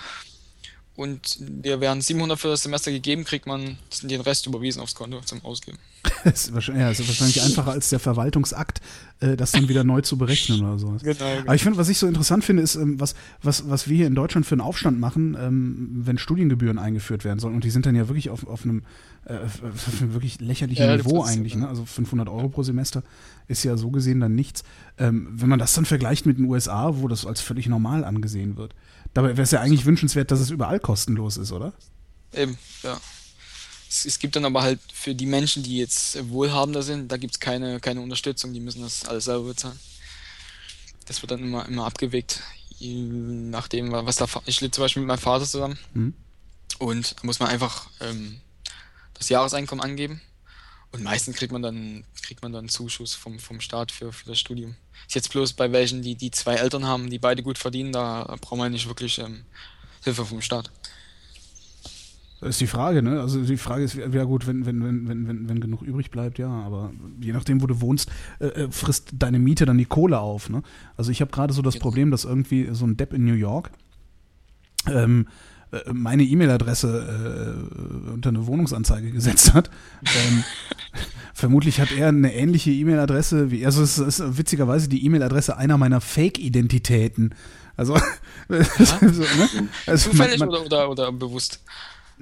Und dir werden 700 für das Semester gegeben, kriegt man den Rest überwiesen aufs Konto zum Ausgeben. Das ist wahrscheinlich, ja, ist wahrscheinlich einfacher als der Verwaltungsakt, äh, das dann wieder neu zu berechnen oder sowas. Genau. Aber ich finde, was ich so interessant finde, ist, ähm, was, was, was wir hier in Deutschland für einen Aufstand machen, ähm, wenn Studiengebühren eingeführt werden sollen. Und die sind dann ja wirklich auf, auf einem äh, auf einem wirklich lächerlichen Ja, Niveau eigentlich. Ne? Also 500 Euro pro Semester ist ja so gesehen dann nichts. Ähm, wenn man das dann vergleicht mit den USA, wo das als völlig normal angesehen wird. Dabei wäre es ja eigentlich wünschenswert, dass es überall kostenlos ist, oder? Eben, ja. Es, es gibt dann aber halt für die Menschen, die jetzt wohlhabender sind, da gibt es keine, keine Unterstützung, die müssen das alles selber bezahlen. Das wird dann immer, immer abgewegt, je nachdem, was da. Ich lebe zum Beispiel mit meinem Vater zusammen Mhm. und da muss man einfach ähm, das Jahreseinkommen angeben. Und meistens kriegt man dann, kriegt man dann Zuschuss vom, vom Staat für, für das Studium. Ist jetzt bloß bei welchen, die, die zwei Eltern haben, die beide gut verdienen, da braucht man nicht wirklich ähm, Hilfe vom Staat. Das ist die Frage, ne? Also die Frage ist, ja gut, wenn, wenn, wenn, wenn, wenn, wenn genug übrig bleibt, ja, aber je nachdem, wo du wohnst, äh, äh, frisst deine Miete dann die Kohle auf, ne? Also ich habe gerade so das Genau. Problem, dass irgendwie so ein Depp in New York ähm, äh, meine E-Mail-Adresse äh, unter eine Wohnungsanzeige gesetzt hat. ähm, vermutlich hat er eine ähnliche E-Mail-Adresse wie, also es ist witzigerweise die E-Mail-Adresse einer meiner Fake-Identitäten. Also, so, ne? also Zufällig man- man- oder, oder, oder bewusst?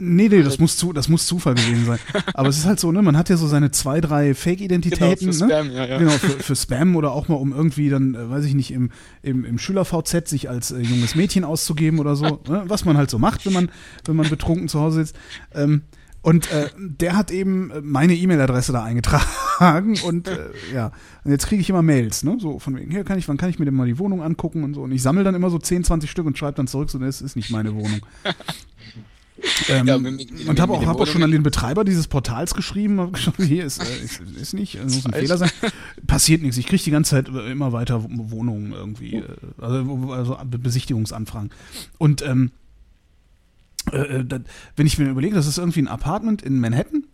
Nee, nee, das muss, zu, das muss Zufall gewesen sein. Aber es ist halt so, ne, man hat ja so seine zwei, drei Fake-Identitäten. Genau, für ne? Spam, ja, ja. Genau, für, für Spam oder auch mal, um irgendwie dann, äh, weiß ich nicht, im, im, im Schüler-VZ sich als äh, junges Mädchen auszugeben oder so. Ne? Was man halt so macht, wenn man, wenn man betrunken zu Hause sitzt. Ähm, und äh, der hat eben äh, meine E-Mail-Adresse da eingetragen und äh, ja, und jetzt kriege ich immer Mails, ne? So von wegen, hier kann ich, wann kann ich mir denn mal die Wohnung angucken und so. Und ich sammle dann immer so 10, 20 Stück und schreibe dann zurück, so, es ist nicht meine Wohnung. Ähm, Ja, mit- mit- und habe auch, hab auch schon an den Betreiber dieses Portals geschrieben, geschrieben, hier ist, äh, ist, ist nicht, äh, muss ein. Fehler sein. Passiert nichts. Ich kriege die ganze Zeit äh, immer weiter Wohnungen irgendwie, äh, also, also Be- Besichtigungsanfragen. Und ähm, äh, äh, da- wenn ich mir überlege, das ist irgendwie ein Apartment in Manhattan,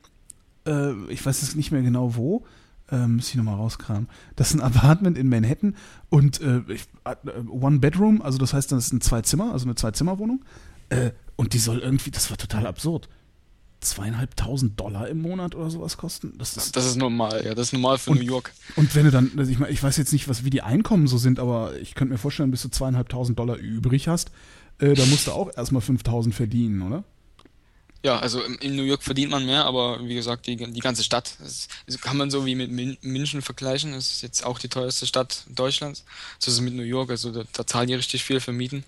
äh, ich weiß jetzt nicht mehr genau wo, äh, muss ich nochmal rauskramen. Das ist ein Apartment in Manhattan und äh, ich, One Bedroom, also das heißt, das ist ein Zwei-Zimmer, also eine Zwei-Zimmer-Wohnung. Äh, und die soll irgendwie, das war total absurd. Zweieinhalbtausend Dollar im Monat oder sowas kosten. Das ist, Das ist normal, ja, das ist normal für Und- New York. und wenn du dann, also ich, mein, ich weiß jetzt nicht, was, wie die Einkommen so sind, aber ich könnte mir vorstellen, bis du zweieinhalbtausend Dollar übrig hast, äh, da musst du auch erstmal 5000 verdienen, oder? Ja, also in, New York verdient man mehr, aber wie gesagt, die, die ganze Stadt, das, das kann man so wie mit München vergleichen, das ist jetzt auch die teuerste Stadt Deutschlands. So ist es mit New York, also da, da zahlen die richtig viel für Mieten.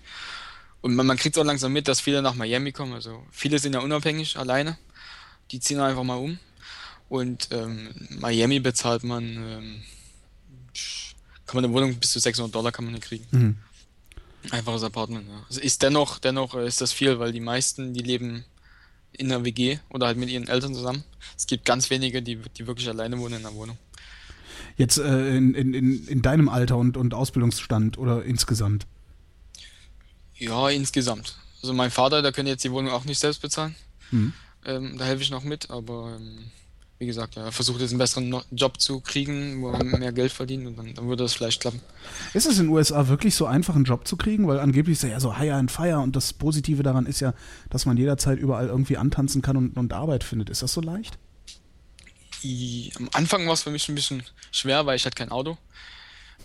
Und man, man kriegt auch langsam mit, dass viele nach Miami kommen, also viele sind ja unabhängig, alleine, die ziehen einfach mal um. Und ähm, Miami bezahlt man, ähm, kann man eine Wohnung bis zu 600 Dollar kann man kriegen. Mhm. Einfaches Apartment, ja. Es ist dennoch, dennoch äh, ist das viel, weil die meisten, die leben in der WG oder halt mit ihren Eltern zusammen. Es gibt ganz wenige, die, die wirklich alleine wohnen in der Wohnung. Jetzt äh, in, in, in, in deinem Alter und, und Ausbildungsstand oder insgesamt? Ja, insgesamt. Also mein Vater, der könnte jetzt die Wohnung auch nicht selbst bezahlen. Mhm. Ähm, da helfe ich noch mit, aber ähm, wie gesagt, ja, er versucht jetzt einen besseren Job zu kriegen, wo er mehr Geld verdient und dann, dann würde das vielleicht klappen. Ist es in den USA wirklich so einfach, einen Job zu kriegen? Weil angeblich ist er ja so higher and fire und das Positive daran ist ja, dass man jederzeit überall irgendwie antanzen kann und, und Arbeit findet. Ist das so leicht? I, am Anfang war es für mich ein bisschen schwer, weil ich hatte kein Auto.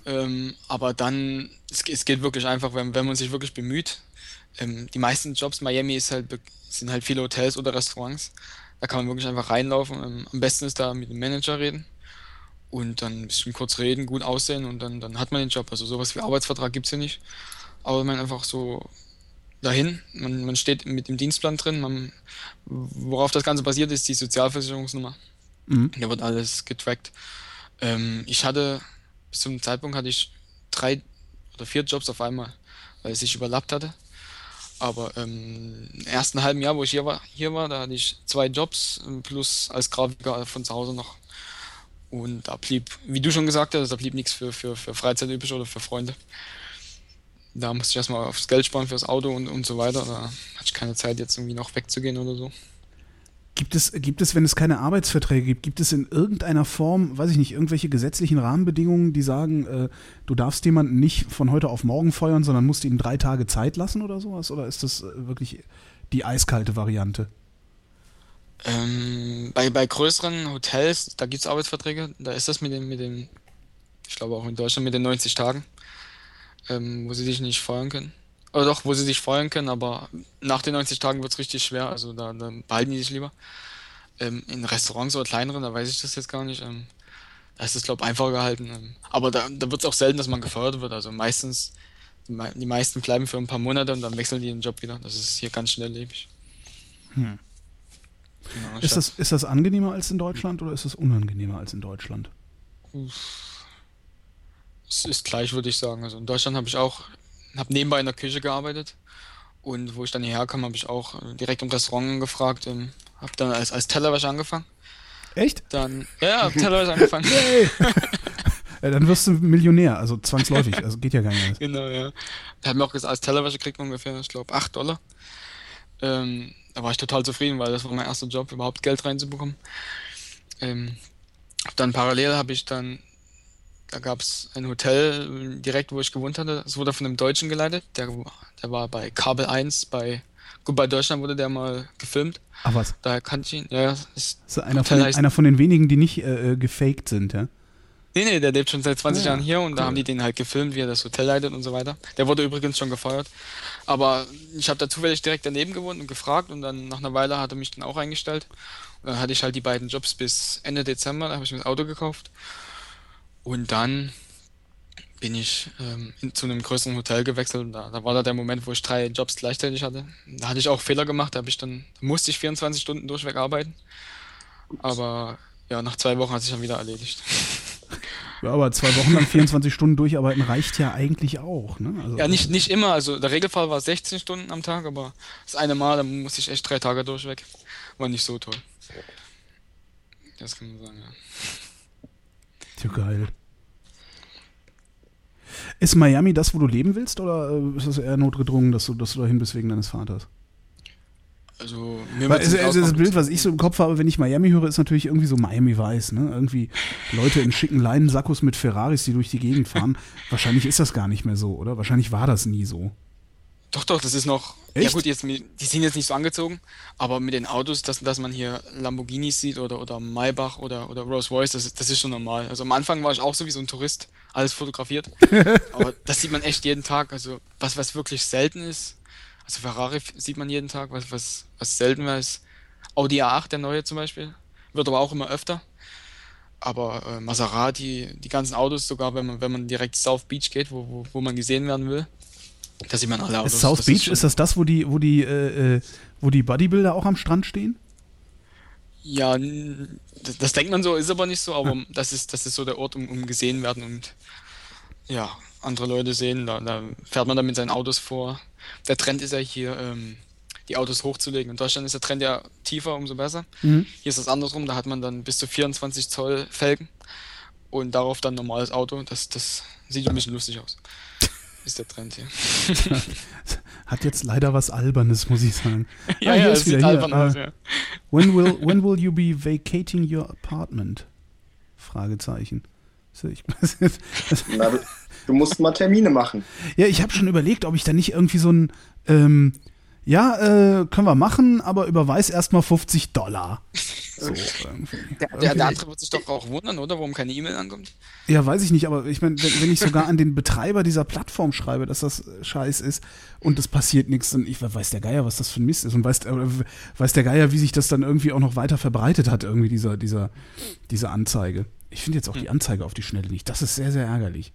Ähm, aber dann, es, es geht wirklich einfach, wenn, wenn man sich wirklich bemüht. Ähm, die meisten Jobs, Miami ist halt, sind halt viele Hotels oder Restaurants. Da kann man wirklich einfach reinlaufen. Ähm, am besten ist da mit dem Manager reden und dann ein bisschen kurz reden, gut aussehen und dann, dann hat man den Job. Also sowas wie Arbeitsvertrag gibt's hier nicht. Aber man einfach so dahin, man, man steht mit dem Dienstplan drin, man, worauf das Ganze basiert, ist die Sozialversicherungsnummer. Mhm. Da wird alles getrackt. Ähm, ich hatte, bis zum Zeitpunkt hatte ich drei oder vier Jobs auf einmal, weil es sich überlappt hatte. Aber ähm, im ersten halben Jahr, wo ich hier war, hier war, da hatte ich zwei Jobs ähm, plus als Grafiker von zu Hause noch. Und da blieb, wie du schon gesagt hast, da blieb nichts für, für, für Freizeit übrig oder für Freunde. Da musste ich erstmal aufs Geld sparen fürs Auto und, und so weiter. Da hatte ich keine Zeit, jetzt irgendwie noch wegzugehen oder so. Gibt es, gibt es, wenn es keine Arbeitsverträge gibt, gibt es in irgendeiner Form, weiß ich nicht, irgendwelche gesetzlichen Rahmenbedingungen, die sagen, äh, du darfst jemanden nicht von heute auf morgen feuern, sondern musst ihm drei Tage Zeit lassen oder sowas? Oder ist das äh, wirklich die eiskalte Variante? Ähm, bei, bei größeren Hotels, da gibt es Arbeitsverträge, da ist das mit den, mit den, ich glaube auch in Deutschland mit den 90 Tagen, ähm, wo sie dich nicht feuern können. Oder doch, wo sie dich feuern können, aber nach den 90 Tagen wird es richtig schwer, also da, da behalten die dich lieber. Ähm, in Restaurants oder kleineren, da weiß ich das jetzt gar nicht. Ähm, da ist es, glaube ich, einfacher gehalten. Ähm, aber da, da wird es auch selten, dass man gefeuert wird. Also meistens, die, mei- die meisten bleiben für ein paar Monate und dann wechseln die den Job wieder. Das ist hier ganz schnelllebig. Hm. Genau, Ist das, ist das angenehmer als in Deutschland oder ist das unangenehmer als in Deutschland? Es ist gleich, würde ich sagen. Also in Deutschland habe ich auch, habe nebenbei in der Küche gearbeitet und wo ich dann hierher kam, habe ich auch äh, direkt im Restaurant gefragt, ähm, habe dann als, als Tellerwäscher angefangen. Echt? Dann, ja, ja, Tellerwäscher angefangen. Dann wirst du Millionär, also zwangsläufig. Also geht ja gar nicht anders. genau, ja. Der hat mir auch gesagt, als Tellerwäscher kriegt man ungefähr, ich glaube, 8 Dollar. Ähm, da war ich total zufrieden, weil das war mein erster Job, überhaupt Geld reinzubekommen. Ähm, dann parallel habe ich dann, da gab es ein Hotel äh, direkt, wo ich gewohnt hatte. Es wurde von einem Deutschen geleitet. Der, der war bei Kabel 1, bei Goodbye Deutschland wurde der mal gefilmt. Ach was? Daher kannte ich ihn. Ja, ist, ist einer von, den, einer von den wenigen, die nicht äh, äh, gefaked sind, ja? nee, nee, der lebt schon seit 20 Ja, Jahren hier und da cool. haben die den halt gefilmt, wie er das Hotel leitet und so weiter. Der wurde übrigens schon gefeuert. Aber ich habe da zufällig direkt daneben gewohnt und gefragt und dann nach einer Weile hat er mich dann auch eingestellt. Und dann hatte ich halt die beiden Jobs bis Ende Dezember, da habe ich mir das Auto gekauft. Und dann bin ich ähm, zu einem größeren Hotel gewechselt. Da, da war da der Moment, wo ich drei Jobs gleichzeitig hatte. Da hatte ich auch Fehler gemacht, da ich dann, da musste ich 24 Stunden durchweg arbeiten. Aber ja, nach zwei Wochen hat sich dann wieder erledigt. Ja, aber zwei Wochen lang 24 Stunden durcharbeiten reicht ja eigentlich auch, ne? Also, Ja, nicht, nicht immer. Also der Regelfall war 16 Stunden am Tag, aber das eine Mal, da musste ich echt drei Tage durchweg. War nicht so toll. Das kann man sagen, ja. Tja, geil. Ist Miami das, wo du leben willst, oder äh, ist es eher notgedrungen, dass du, dass du dahin bist wegen deines Vaters? Also mir Weil nicht es, das. Bild, was ich so im Kopf habe, wenn ich Miami höre, ist natürlich irgendwie so Miami Weiß, ne? Irgendwie Leute in schicken Leinensackos mit Ferraris, die durch die Gegend fahren. Wahrscheinlich ist das gar nicht mehr so, oder? Wahrscheinlich war das nie so. Doch, doch, das ist noch. Echt? Ja gut, jetzt die sind jetzt nicht so angezogen, aber mit den Autos, dass, dass man hier Lamborghinis sieht oder, oder Maybach oder, oder Rolls Royce, das ist, das ist schon normal. Also am Anfang war ich auch so wie so ein Tourist, alles fotografiert. aber das sieht man echt jeden Tag. Also was, was wirklich selten ist, also Ferrari sieht man jeden Tag, was, was, was selten war, ist Audi A8, der neue zum Beispiel. Wird aber auch immer öfter. Aber äh, Maserati, die ganzen Autos, sogar wenn man, wenn man direkt South Beach geht, wo, wo, wo man gesehen werden will, da sieht man alle Autos. Ist South Das Beach, schon- ist das das, wo die, wo die, äh, äh, wo die Bodybuilder auch am Strand stehen? Ja, das, das denkt man so, ist aber nicht so, aber das ist, das ist so der Ort, um, um gesehen werden und ja, andere Leute sehen, da, da fährt man dann mit seinen Autos vor. Der Trend ist ja hier, ähm, die Autos hochzulegen. In Deutschland ist der Trend ja tiefer, umso besser. Mhm. Hier ist das andersrum, da hat man dann bis zu 24 Zoll Felgen und darauf dann normales Auto. Das, das sieht ein bisschen lustig aus. Ist der Trend hier. Hat jetzt leider was Albernes, muss ich sagen. ja, Ah, hier ja, ist wieder hier, albern äh, aus, ja. When will, when will you be vacating your apartment? Fragezeichen. So, ich, Na, du, du musst mal Termine machen. ja, ich habe schon überlegt, ob ich da nicht irgendwie so ein, ähm, ja, äh, können wir machen, aber überweis erstmal 50 Dollar. So, irgendwie. Der, der, Irgendwie- der andere wird sich doch auch wundern, oder? Warum keine E-Mail ankommt? Ja, weiß ich nicht, aber ich meine, wenn, wenn ich sogar an den Betreiber dieser Plattform schreibe, dass das äh, scheiß ist und es passiert nichts, dann ich weiß der Geier, was das für ein Mist ist und weiß, äh, weiß der Geier, wie sich das dann irgendwie auch noch weiter verbreitet hat, irgendwie dieser, dieser, diese Anzeige. Ich finde jetzt auch die Anzeige auf die Schnelle nicht. Das ist sehr, sehr ärgerlich.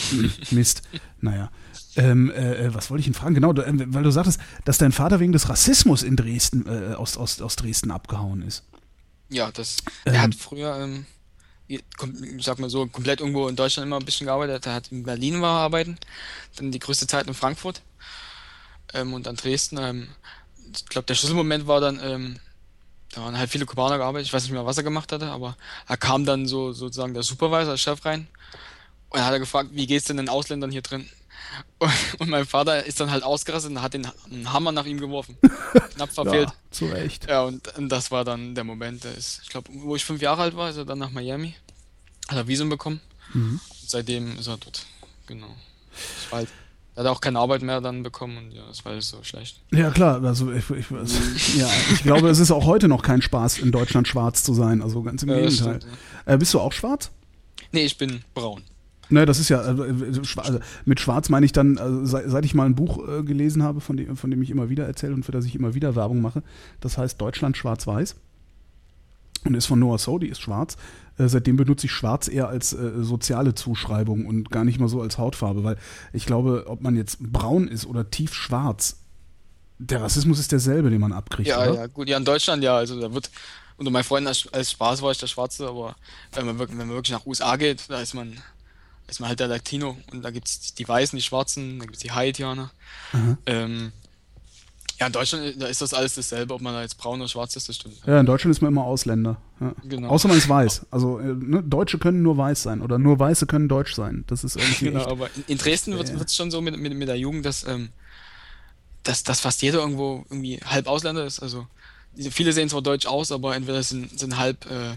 Mist. Naja. Ähm, äh, äh, was wollte ich ihn fragen? Genau, du, äh, weil du sagtest, dass dein Vater wegen des Rassismus in Dresden, äh, aus, aus, aus Dresden abgehauen ist. Ja, das. Ähm. Er hat früher, ähm, ich sag mal so, komplett irgendwo in Deutschland immer ein bisschen gearbeitet. Er hat in Berlin war arbeiten, dann die größte Zeit in Frankfurt ähm, und dann Dresden. Ähm, ich glaube, der Schlüsselmoment war dann, ähm, da waren halt viele Kubaner gearbeitet. Ich weiß nicht mehr, was er gemacht hatte, aber er kam dann so sozusagen der Supervisor, der Chef rein und dann hat er gefragt, wie geht's denn den Ausländern hier drin? Und, und mein Vater ist dann halt ausgerastet und hat den Hammer nach ihm geworfen. Knapp verfehlt. Ja, zu Recht. Ja, und, und das war dann der Moment, der ist, ich glaube, wo ich fünf Jahre alt war, ist er dann nach Miami, hat er Visum bekommen. Mhm. Seitdem ist er dort. Genau. Das war halt, er hat auch keine Arbeit mehr dann bekommen und ja, das war alles so schlecht. Ja, klar. Also ich, ich, also, ja, ich glaube, es ist auch heute noch kein Spaß, in Deutschland schwarz zu sein. Also ganz im Ja, Gegenteil. stimmt, ja. Äh, bist du auch schwarz? Nee, ich bin braun. Ne, das ist ja, also, äh, schwa- also mit Schwarz meine ich dann, also, seit, ich mal ein Buch äh, gelesen habe, von dem, von dem ich immer wieder erzähle und für das ich immer wieder Werbung mache, das heißt Deutschland schwarz-weiß und ist von Noah So, die ist schwarz. Äh, seitdem benutze ich schwarz eher als äh, soziale Zuschreibung und gar nicht mal so als Hautfarbe, weil ich glaube, ob man jetzt braun ist oder tief schwarz, der Rassismus ist derselbe, den man abkriegt, Ja, oder? ja, gut, ja, in Deutschland ja, also da wird, unter meinen Freunden als, als Spaß war ich der Schwarze, aber wenn man, wirklich, wenn man wirklich nach USA geht, da ist man, ist man halt der Latino und da gibt's die Weißen, die Schwarzen, da gibt's die Haitianer. Aha. Ähm, ja, in Deutschland da ist das alles dasselbe, ob man da jetzt braun oder schwarz ist, das stimmt. Ja, in Deutschland ist man immer Ausländer. Ja. Genau. Außer man ist weiß. Also äh, ne, Deutsche können nur weiß sein oder nur Weiße können deutsch sein. Das ist irgendwie Genau, echt. aber in, Dresden wird es schon so mit, mit, mit der Jugend, dass, ähm, dass, dass fast jeder irgendwo irgendwie halb Ausländer ist. Also viele sehen zwar deutsch aus, aber entweder sind, sind halb äh,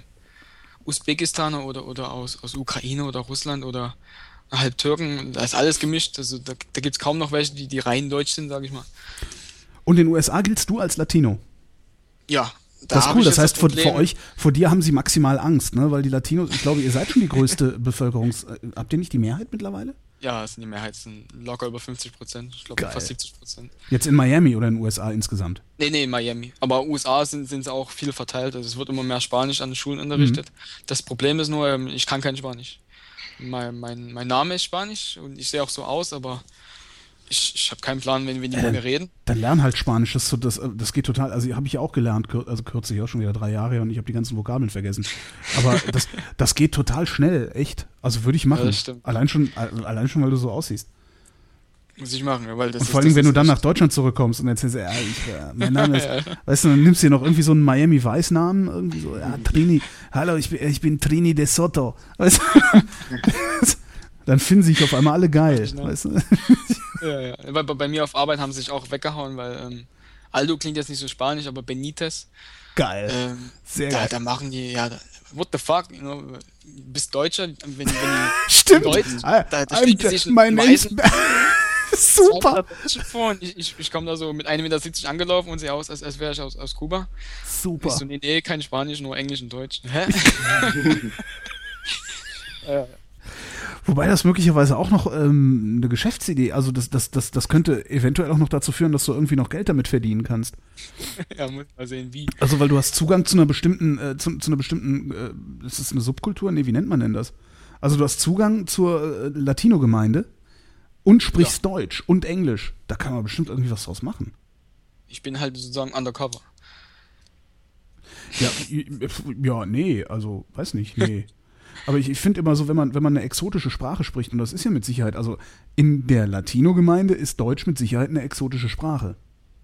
Usbekistaner oder, oder aus, aus Ukraine oder Russland oder halb Türken. Da ist alles gemischt. Also da, da gibt es kaum noch welche, die, die rein deutsch sind, sage ich mal. Und in den USA giltst du als Latino. Ja, da Das ist cool. Das heißt, vor, vor euch, vor dir haben sie maximal Angst, ne? Weil die Latinos, ich glaube, ihr seid schon die größte Bevölkerungs. äh, Habt ihr nicht die Mehrheit mittlerweile? Ja, es sind die Mehrheit, es sind locker über 50 Prozent. Ich glaube fast 70 Prozent. Jetzt in Miami oder in den USA insgesamt? Nee, nee, in Miami. Aber USA sind sind sie auch viel verteilt. Also es wird immer mehr Spanisch an den Schulen unterrichtet. Das Problem ist nur, ähm, ich kann kein Spanisch. Mein, mein, mein Name ist Spanisch und ich sehe auch so aus, aber ich, ich habe keinen Plan, wenn, wenn die mit mir reden. Dann lern halt Spanisch. Das, so- das, äh, das geht total. Also habe ich ja auch gelernt, also kürzlich auch schon wieder drei Jahre und ich habe die ganzen Vokabeln vergessen. Aber das, das geht total schnell, echt. Also würde ich machen. stimmt. allein schon, äh, allein schon, weil du so aussiehst. Muss ich machen, ja, weil das Und vor allem, wenn du dann nach Deutschland zurückkommst und erzählst, ja, ich, äh, mein Name ist, weißt du, dann nimmst du dir noch irgendwie so einen Miami-Weiß-Namen, irgendwie so, ja, Trini, hallo, ich bin, ich bin Trini de Soto, weißt du? Dann finden sich auf einmal alle geil, Genau. weißt du? Ja, ja. Bei, bei mir auf Arbeit haben sie sich auch weggehauen, weil ähm, Aldo klingt jetzt nicht so spanisch, aber Benitez, Geil. ähm, Sehr da, geil. da machen die, ja, what the fuck, you know, bist Deutscher, wenn, wenn die Stimmt. Deutsch, Ah, da, da sich mein weißen Super, ich, ich, ich komme da so mit 1,70 Meter angelaufen und sehe aus, als, als wäre ich aus, aus Kuba. Ich super. so, nee, nee, kein Spanisch, nur Englisch und Deutsch. Hä? äh, Wobei das möglicherweise auch noch ähm, eine Geschäftsidee, also das, das, das, das könnte eventuell auch noch dazu führen, dass du irgendwie noch Geld damit verdienen kannst. ja, muss mal sehen, wie. Also weil du hast Zugang zu einer bestimmten, äh, zu, zu einer bestimmten, äh, ist das eine Subkultur? Nee, wie nennt man denn das? Also du hast Zugang zur äh, Latino-Gemeinde und sprichst Deutsch und Englisch. Da kann man bestimmt irgendwie was draus machen. Ich bin halt sozusagen undercover. Ja, ja, nee, also weiß nicht, nee. Aber ich, ich finde immer so, wenn man, wenn man eine exotische Sprache spricht, und das ist ja mit Sicherheit, also in der Latino-Gemeinde ist Deutsch mit Sicherheit eine exotische Sprache.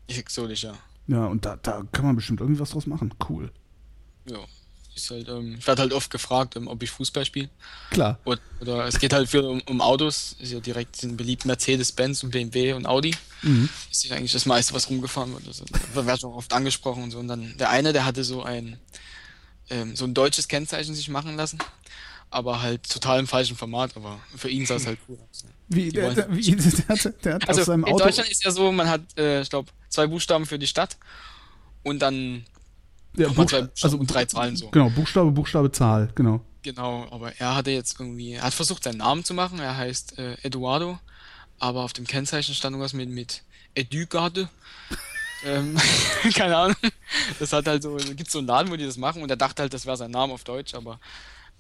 Exotisch, ja. Ja, und da, da kann man bestimmt irgendwie was draus machen. Cool. Ja. Ist halt, ähm, ich werde halt oft gefragt, ähm, ob ich Fußball spiele. Klar. Oder, oder es geht halt viel um, um Autos. Ist ja direkt sind beliebt Mercedes-Benz und BMW und Audi. Mhm. Ist ja eigentlich das meiste, was rumgefahren wird. Also, da wird auch oft angesprochen und so. Und dann der eine, der hatte so ein ähm, so ein deutsches Kennzeichen sich machen lassen, aber halt total im falschen Format. Aber für ihn sah es halt cool aus. Wie, der, der, wie, der, hat, der hat Also aus seinem in Auto. Deutschland ist ja so, man hat, äh, ich glaube, zwei Buchstaben für die Stadt und dann ja, Buch- zwei Buchstaben also und drei Zahlen so. Genau, Buchstabe, Buchstabe, Zahl, genau. Genau, aber er hatte jetzt irgendwie, er hat versucht seinen Namen zu machen, er heißt äh, Eduardo, aber auf dem Kennzeichen stand irgendwas mit, mit Edugarde. ähm, keine Ahnung. Das hat halt so, gibt so einen Laden, wo die das machen und er dachte halt, das wäre sein Name auf Deutsch, aber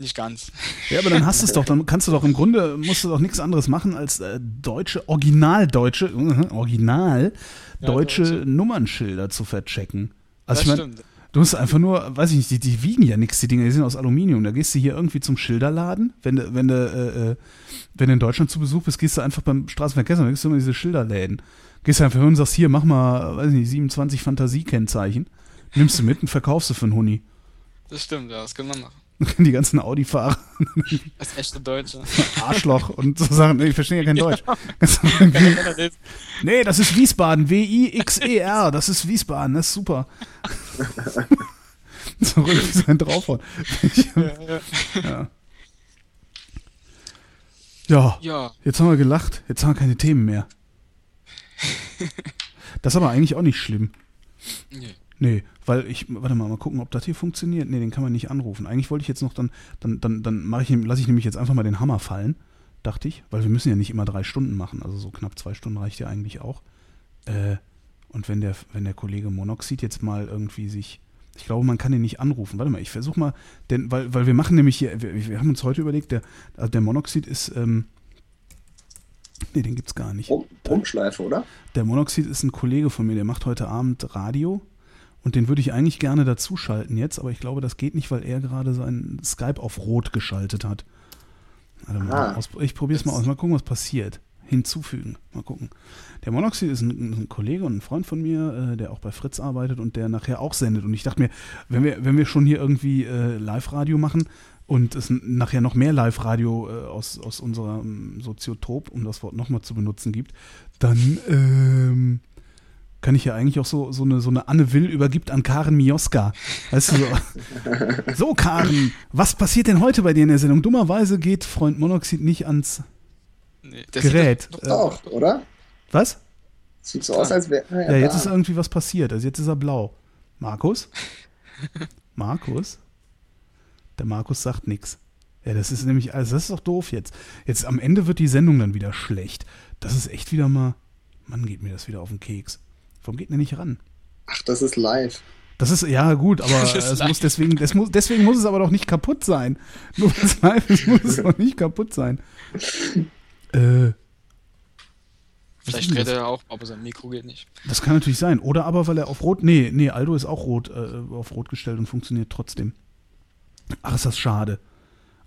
nicht ganz. Ja, aber dann hast du es doch, dann kannst du doch im Grunde, musst du doch nichts anderes machen als äh, deutsche, originaldeutsche, äh, original Ja, deutsche deutsche. Nummernschilder zu verchecken. Also das ich meine, stimmt. Du musst einfach nur, weiß ich nicht, die, die wiegen ja nichts, die Dinger, die sind aus Aluminium. Da gehst du hier irgendwie zum Schilderladen, wenn du, wenn du, äh, äh, wenn du in Deutschland zu Besuch bist, gehst du einfach beim Straßenverkehr, dann gehst du immer diese Schilderläden. Gehst einfach hin und sagst, hier, mach mal, weiß ich nicht, 27 Fantasiekennzeichen. Nimmst du mit und verkaufst du für einen Huni. Das stimmt, ja, das können wir machen. Die ganzen Audi-Fahrer, Als echte Deutsche. Arschloch und so Sachen. Nee, Ich verstehe ja kein Deutsch. nee, das ist Wiesbaden. W-I-X-E-R. Das ist Wiesbaden. Das ist super. so richtig sein draufhauen. ja. ja, Ja, jetzt haben wir gelacht. Jetzt haben wir keine Themen mehr. Das ist aber eigentlich auch nicht schlimm. nee. Nee, weil ich, warte mal, mal gucken, ob das hier funktioniert. Nee, den kann man nicht anrufen. Eigentlich wollte ich jetzt noch dann, dann, dann, dann mache ich, lasse ich nämlich jetzt einfach mal den Hammer fallen, dachte ich, weil wir müssen ja nicht immer drei Stunden machen. Also so knapp zwei Stunden reicht ja eigentlich auch. Äh, und wenn der, wenn der Kollege Monoxid jetzt mal irgendwie sich, ich glaube, man kann den nicht anrufen. Warte mal, ich versuche mal, denn, weil, weil wir machen nämlich hier, wir, wir haben uns heute überlegt, der, also der Monoxid ist, ähm, nee, den gibt's gar nicht. Rum- Rumschleife, oder? Der Monoxid ist ein Kollege von mir, der macht heute Abend Radio und den würde ich eigentlich gerne dazuschalten jetzt, aber ich glaube, das geht nicht, weil er gerade sein Skype auf Rot geschaltet hat. Warte mal, Ah. aus, ich probiere es mal aus, mal gucken, was passiert. Hinzufügen, mal gucken. Der Monoxid ist ein, ein Kollege und ein Freund von mir, äh, der auch bei Fritz arbeitet und der nachher auch sendet. Und ich dachte mir, wenn wir, wenn wir schon hier irgendwie äh, Live-Radio machen und es nachher noch mehr Live-Radio äh, aus, aus unserem Soziotop, um das Wort nochmal zu benutzen, gibt, dann ähm, kann ich ja eigentlich auch so, so, eine, so eine Anne Will übergibt an Karen Mioska. Weißt du so? so, Karen, was passiert denn heute bei dir in der Sendung? Dummerweise geht Freund Monoxid nicht ans nee. Gerät. Sieht Äh, Doch, oder? was? Sieht so aus, als wäre. Ah, Ja, jetzt da. ist irgendwie was passiert. Also jetzt ist er blau. Markus? Markus? Der Markus sagt nichts. Ja, das ist nämlich, also das ist doch doof jetzt. Jetzt am Ende wird die Sendung dann wieder schlecht. Das ist echt wieder mal, Mann, geht mir das wieder auf den Keks. Warum geht der nicht ran? Ach, das ist live. Das ist, ja gut, aber es muss deswegen, das muss, deswegen muss es aber doch nicht kaputt sein. Nur weil es live ist, muss es doch nicht kaputt sein. Äh, Vielleicht denn redet er auch, aber sein Mikro geht nicht. Das kann natürlich sein. Oder aber, weil er auf Rot. Nee, nee, Aldo ist auch rot, äh, auf Rot gestellt und funktioniert trotzdem. Ach, ist das schade.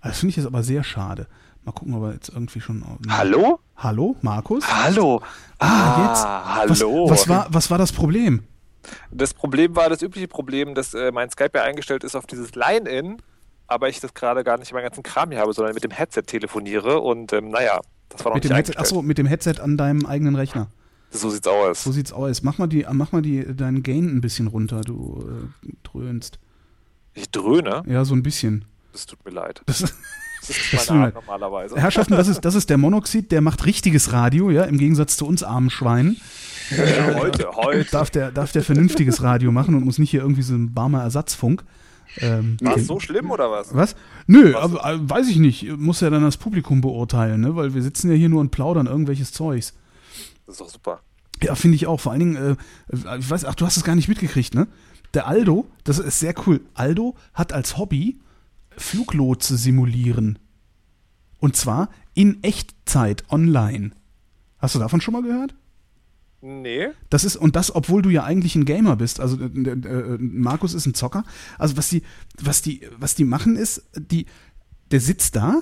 Das finde ich jetzt aber sehr schade. Mal gucken, ob er jetzt irgendwie schon. Hallo? Hallo, Markus? Hallo. Ah, jetzt. hallo. Was, was, war, was war das Problem? Das Problem war das übliche Problem, dass äh, mein Skype ja eingestellt ist auf dieses Line-In, aber ich das gerade gar nicht meinen ganzen Kram hier habe, sondern mit dem Headset telefoniere und ähm, naja, das war noch Mit nicht dem Headset, achso, mit dem Headset an deinem eigenen Rechner. So sieht's aus. So sieht's aus. Mach mal, die, mach mal die, deinen Gain ein bisschen runter, du äh, dröhnst. Ich dröhne. Ja, so ein bisschen. Das tut mir leid. Das, Das ist Das meine Art normalerweise. Herrschaften, das ist, das ist der Monoxid, der macht richtiges Radio, ja, im Gegensatz zu uns armen Schweinen. heute, heute. darf der, darf der vernünftiges Radio machen und muss nicht hier irgendwie so ein barmer Ersatzfunk. Ähm, War es so schlimm oder was? was? Nö, Was? aber, äh, weiß ich nicht. Muss ja dann das Publikum beurteilen, ne? Weil wir sitzen ja hier nur und plaudern irgendwelches Zeugs. Das ist doch super. Ja, finde ich auch. Vor allen Dingen, äh, ich weiß, ach, du hast es gar nicht mitgekriegt, ne? Der Aldo, das ist sehr cool. Aldo hat als Hobby Fluglotse simulieren. Und zwar in Echtzeit online. Hast du davon schon mal gehört? Nee. Das ist, und das, obwohl du ja eigentlich ein Gamer bist. Also äh, äh, Markus ist ein Zocker. Also was die, was die, was die machen ist, die, der sitzt da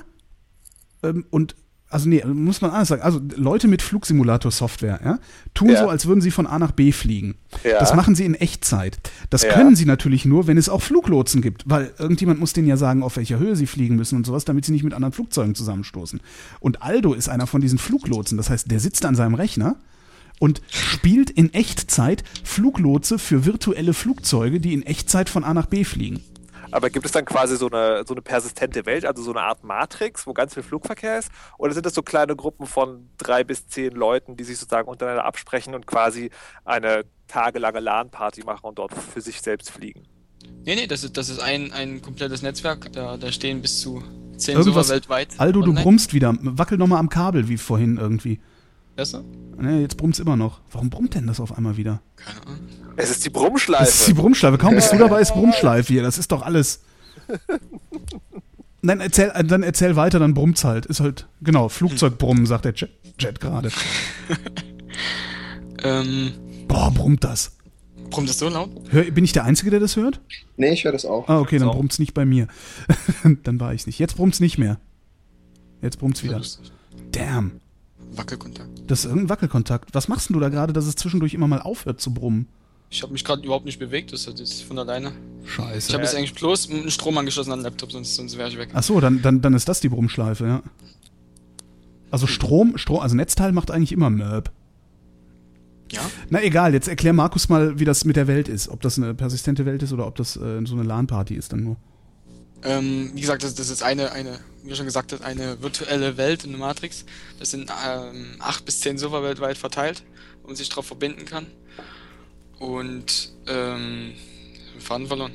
ähm, und also nee, muss man anders sagen. Also Leute mit Flugsimulator-Software, ja, tun Ja. so, als würden sie von A nach B fliegen. Ja. Das machen sie in Echtzeit. Das können sie natürlich nur, wenn es auch Fluglotsen gibt, weil irgendjemand muss denen ja sagen, auf welcher Höhe sie fliegen müssen und sowas, damit sie nicht mit anderen Flugzeugen zusammenstoßen. Und Aldo ist einer von diesen Fluglotsen. Das heißt, der sitzt an seinem Rechner und spielt in Echtzeit Fluglotse für virtuelle Flugzeuge, die in Echtzeit von A nach B fliegen. Aber gibt es dann quasi so eine, so eine persistente Welt, also so eine Art Matrix, wo ganz viel Flugverkehr ist? Oder sind das so kleine Gruppen von drei bis zehn Leuten, die sich sozusagen untereinander absprechen und quasi eine tagelange LAN-Party machen und dort für sich selbst fliegen? Nee, nee, das ist, das ist ein, ein komplettes Netzwerk. Da, da stehen bis zu 10 Irgendwas- Server weltweit. Aldo, du brummst wieder. Wackel nochmal am Kabel wie vorhin irgendwie. Besser? Ne, jetzt brummt's immer noch. Warum brummt denn das auf einmal wieder? Keine Ahnung. Es ist die Das ist die Brummschleife. Brummschleife. Kaum bist du dabei, ist Brummschleife hier. Das ist doch alles. Nein, erzähl, äh, dann erzähl weiter, dann brummt's halt. Ist halt, genau, Flugzeugbrummen, sagt der Jet, Jet gerade. Ähm, Boah, brummt das. Brummt das so laut? Hör, bin ich der Einzige, der das hört? Nee, ich höre das auch. Ah, okay, dann So. brummt's nicht bei mir. dann war ich's nicht. Jetzt brummt's nicht mehr. Jetzt brummt's wieder. Damn. Wackelkontakt. Das ist irgendein Wackelkontakt. Was machst denn du da gerade, dass es zwischendurch immer mal aufhört zu brummen? Ich habe mich gerade überhaupt nicht bewegt, das ist von alleine. Ich Scheiße. habe jetzt eigentlich bloß einen Strom angeschlossen an den Laptop, sonst, sonst wäre ich weg. Ach so, dann, dann, dann ist das die Brummschleife, ja. Also Strom, Strom, also Netzteil macht eigentlich immer Möb. Ja? Na egal, jetzt erklär Markus mal, wie das mit der Welt ist. Ob das eine persistente Welt ist oder ob das äh, so eine LAN-Party ist dann nur. Ähm, wie gesagt, das, das ist eine, eine, wie schon gesagt hat, eine virtuelle Welt in der Matrix. Das sind ähm, acht bis zehn Server weltweit verteilt, wo man sich darauf verbinden kann. Und ähm, Faden verloren.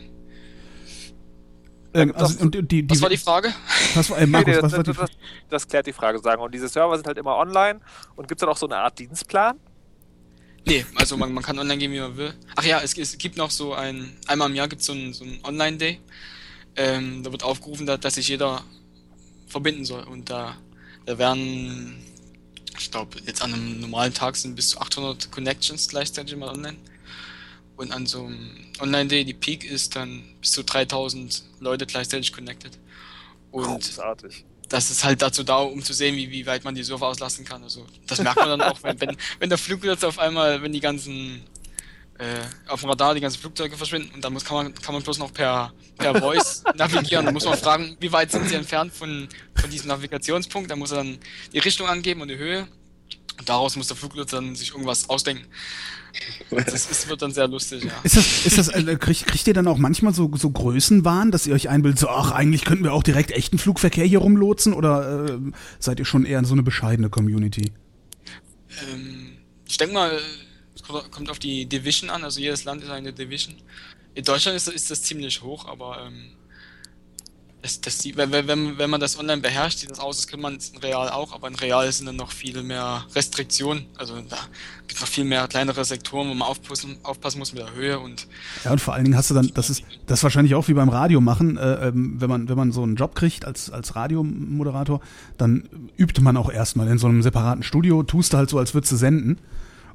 Ähm, also, und die, die, Was war die Frage? war, äh, Markus, nee, was das, war die das, das, das klärt die Frage sozusagen. Und diese Server sind halt immer online. Und gibt es dann auch so eine Art Dienstplan? Nee, also man, man kann online gehen, wie man will. Ach ja, es, es gibt noch so ein, einmal im Jahr gibt es so ein, so ein Online-Day. Ähm, da wird aufgerufen, da, dass sich jeder verbinden soll. Und da, da werden, ich glaube, jetzt an einem normalen Tag sind bis zu 800 Connections gleichzeitig mal online. Und an so einem Online-Day, die Peak ist dann bis zu 3000 Leute gleichzeitig connected. Und Großartig. das ist halt dazu da, um zu sehen, wie, wie weit man die Server auslassen kann. Also das merkt man dann auch, wenn, wenn, wenn der Flugplatz auf einmal, wenn die ganzen äh, auf dem Radar die ganzen Flugzeuge verschwinden und dann muss, kann, man, kann man bloß noch per, per Voice navigieren. Dann muss man fragen, wie weit sind sie entfernt von, von diesem Navigationspunkt. Dann muss er dann die Richtung angeben und die Höhe. Und daraus muss der Fluglotse dann sich irgendwas ausdenken. Das ist, wird dann sehr lustig, ja. Ist das, ist das, äh, kriegt, kriegt ihr dann auch manchmal so, so Größenwahn, dass ihr euch einbildet, so, ach, eigentlich könnten wir auch direkt echten Flugverkehr hier rumlotsen? Oder äh, seid ihr schon eher so eine bescheidene Community? Ähm, ich denke mal, es kommt- kommt auf die Division an, also jedes Land ist eine Division. In Deutschland ist, ist das ziemlich hoch, aber ähm, das, das, sieht- wenn, wenn, wenn man das online beherrscht, sieht das aus, das kann man in Real auch, aber in Real sind dann noch viel mehr Restriktionen. Also da gibt es noch viel mehr kleinere Sektoren, wo man aufpassen, aufpassen muss mit der Höhe und Ja, und vor allen Dingen hast du dann, das ist das wahrscheinlich auch wie beim Radio machen, äh, ähm, wenn man wenn man so einen Job kriegt als als Radiomoderator, dann übt man auch erstmal in so einem separaten Studio, tust du halt so, als würdest du senden.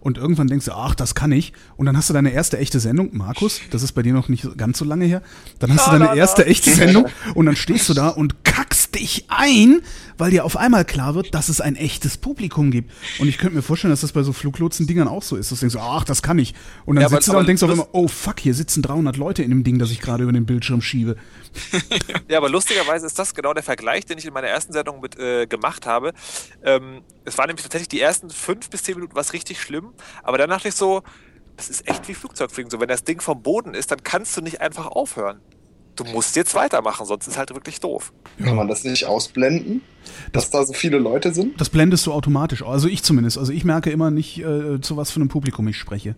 Und irgendwann denkst du, ach, das kann ich. Und dann hast du deine erste echte Sendung, Markus, das ist bei dir noch nicht ganz so lange her. Dann hast du La, deine la. erste echte Sendung und dann stehst du da und kackst dich ein, weil dir auf einmal klar wird, dass es ein echtes Publikum gibt. Und ich könnte mir vorstellen, dass das bei so Fluglotsen-Dingern auch so ist. Dass du denkst, ach, das kann ich. Und dann Ja, aber- sitzt du da und aber denkst auf einmal, oh fuck, hier sitzen 300 Leute in dem Ding, das ich gerade über den Bildschirm schiebe. Ja, aber lustigerweise ist das genau der Vergleich, den ich in meiner ersten Sendung mit äh, gemacht habe. Ähm, es waren nämlich tatsächlich die ersten fünf bis zehn Minuten was richtig schlimm, aber dann dachte ich so, das ist echt wie Flugzeugfliegen. So, wenn das Ding vom Boden ist, dann kannst du nicht einfach aufhören. Du musst jetzt weitermachen, sonst ist halt wirklich doof. Kann man das nicht ausblenden, dass da so viele Leute sind? Das blendest du automatisch. Also ich zumindest. Also ich merke immer nicht, äh, zu was für einem Publikum ich spreche.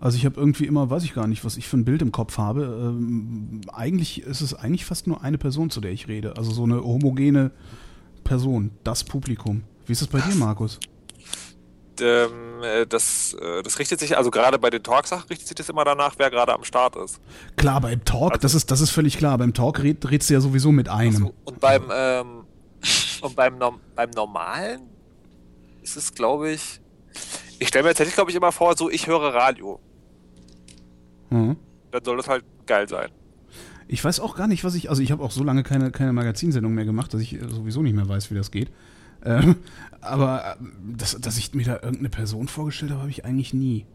Also ich habe irgendwie immer, weiß ich gar nicht, was ich für ein Bild im Kopf habe. Ähm, eigentlich ist es eigentlich fast nur eine Person, zu der ich rede. Also so eine homogene Person, das Publikum. Wie ist das bei dir, Markus? Ähm, äh, das, äh, das richtet sich, also gerade bei den Talksachen richtet sich das immer danach, wer gerade am Start ist. Klar, beim Talk, Also- das, ist, das ist völlig klar. Beim Talk red, redst du ja sowieso mit einem. So, und beim, ähm, und beim, beim Normalen ist es, glaube ich, ich stelle mir tatsächlich, glaube ich, immer vor, so ich höre Radio. Mhm. Dann soll das halt geil sein. Ich weiß auch gar nicht, was ich. Also, ich habe auch so lange keine, keine Magazinsendung mehr gemacht, dass ich äh, sowieso nicht mehr weiß, wie das geht. Ähm, aber äh, dass, dass ich mir da irgendeine Person vorgestellt habe, habe ich eigentlich nie.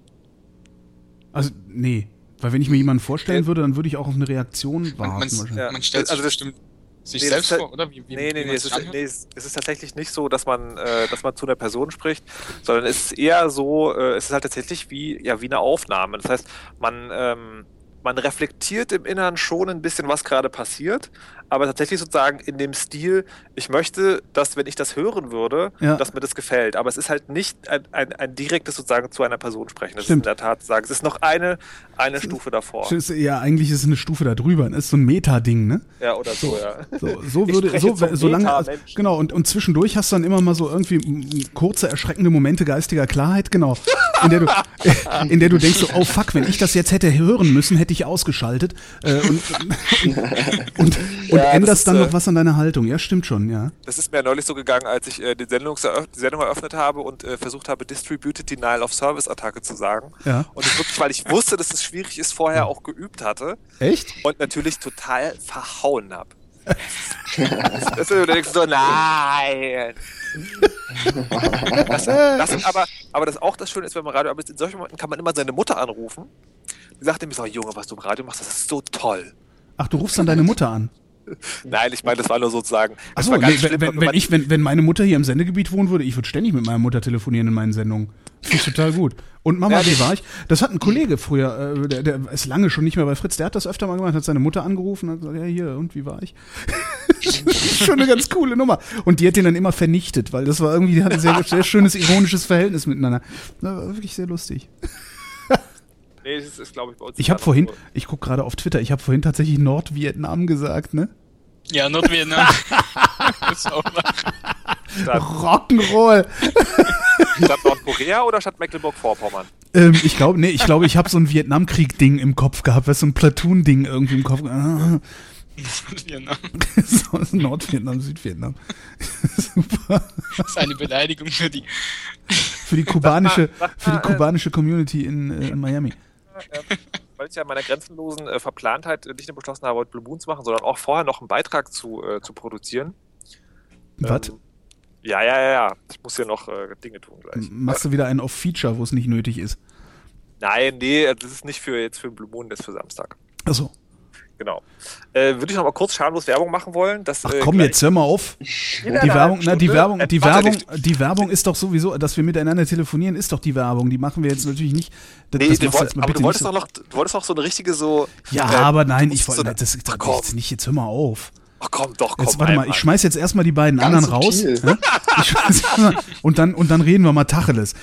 Also, nee. Weil, wenn ich mir jemanden vorstellen würde, dann würde ich auch auf eine Reaktion warten. man. Ja. man stellt Also sich das- bestimmt sich Nee, selbst halt- vor, oder? Wie, wie, Nee, nee, wie nee, es ist, anhört? nee, es es ist tatsächlich nicht so, dass man, äh, dass man zu einer Person spricht, sondern es ist eher so, äh, es ist halt tatsächlich wie, ja, wie eine Aufnahme. Das heißt, man, ähm, man reflektiert im Inneren schon ein bisschen, was gerade passiert, aber tatsächlich sozusagen in dem Stil, ich möchte, dass, wenn ich das hören würde, Ja. dass mir das gefällt. Aber es ist halt nicht ein, ein, ein direktes sozusagen zu einer Person sprechen. Das Stimmt. ist in der Tat sagen. Es ist noch eine, eine Stufe davor. Ist- Ja, eigentlich ist es eine Stufe da drüber. Das ist so ein Meta-Ding, ne? Ja, oder so, ja. So, so Ich würde, so, also, Meta-Menschen. genau, und, und zwischendurch hast du dann immer mal so irgendwie kurze, erschreckende Momente geistiger Klarheit, genau. in der du, in der du denkst, so, oh fuck, wenn ich das jetzt hätte hören müssen, hätte ich ausgeschaltet äh, und, und, und, und Ja, änderst dann ist, noch äh, was an deiner Haltung. Ja, stimmt schon, ja. Das ist mir neulich so gegangen, als ich äh, die, Sendung, die Sendung eröffnet habe und äh, versucht habe, Distributed Denial of Service Attacke zu sagen. Ja. Und das wirklich, weil ich wusste, dass es schwierig ist, vorher auch geübt hatte Echt? und natürlich total verhauen habe. Das ist, du denkst so, nein. Das, das ist aber, aber das auch das Schöne ist, wenn man Radio arbeitet, in solchen Momenten kann man immer seine Mutter anrufen. Die sagt ihm so, Junge, was du im Radio machst, das ist so toll. Ach, du rufst dann deine Mutter an. Nein, ich meine, das war nur sozusagen. Achso, nee, schlimm, wenn, wenn, wenn, ich, wenn, wenn meine Mutter hier im Sendegebiet wohnen würde, ich würde ständig mit meiner Mutter telefonieren in meinen Sendungen. Finde ich total gut. Und Mama, wie war ich? Das hat ein Kollege früher, äh, der, der ist lange schon nicht mehr bei Fritz, der hat das öfter mal gemacht, hat seine Mutter angerufen und hat gesagt, ja hier, und wie war ich? schon eine ganz coole Nummer. Und die hat den dann immer vernichtet, weil das war irgendwie, die hatten ein sehr, sehr schönes, ironisches Verhältnis miteinander. Das war wirklich sehr lustig. Nee, das ist, glaube ich, bei uns. Ich habe vorhin, ich gucke gerade auf Twitter, ich habe vorhin tatsächlich Nordvietnam gesagt, ne? Ja, Nordvietnam. Rock'n'Roll. statt Nordkorea oder statt Mecklenburg-Vorpommern? Ähm, ich glaube, nee, ich glaube, ich habe so ein Vietnamkrieg-Ding im Kopf gehabt, weißt du, so ein Platoon-Ding irgendwie im Kopf. Ah, Nordvietnam. so, Nordvietnam, Südvietnam. Super. Das ist eine Beleidigung für die. Für die kubanische, Sag mal, für die äh, kubanische Community in, äh, in Miami. Ähm, weil ich ja in meiner grenzenlosen äh, Verplantheit nicht nur beschlossen habe, heute Blue Moon zu machen, sondern auch vorher noch einen Beitrag zu, äh, zu produzieren. Was? Ähm, ja, ja, ja, ja. Ich muss hier noch äh, Dinge tun gleich. Machst du wieder einen Off-Feature, wo es nicht nötig ist? Nein, nee, das ist nicht für jetzt für Blue Moon, das ist für Samstag. Achso. Genau. Äh, Würde ich noch mal kurz schamlos Werbung machen wollen? Dass, Ach äh, komm, gleich- jetzt hör mal auf. Die Werbung, na, die Werbung, Äh, die Werbung, die Werbung ist doch sowieso, dass wir miteinander telefonieren, ist doch die Werbung. Die machen wir jetzt natürlich nicht. Das, Nee, das du machst du woll- jetzt mal aber bitte du wolltest nicht doch noch, du wolltest doch so eine richtige so. Ja, äh, aber nein, ich wollte, so das, das, Ach, komm, jetzt nicht, jetzt hör mal auf. Ach komm, doch, komm. Jetzt warte mal, einmal. ich schmeiß jetzt erstmal die beiden Ganz anderen raus. subtil. ne? Erstmal- und, dann, und dann reden wir mal Tacheles.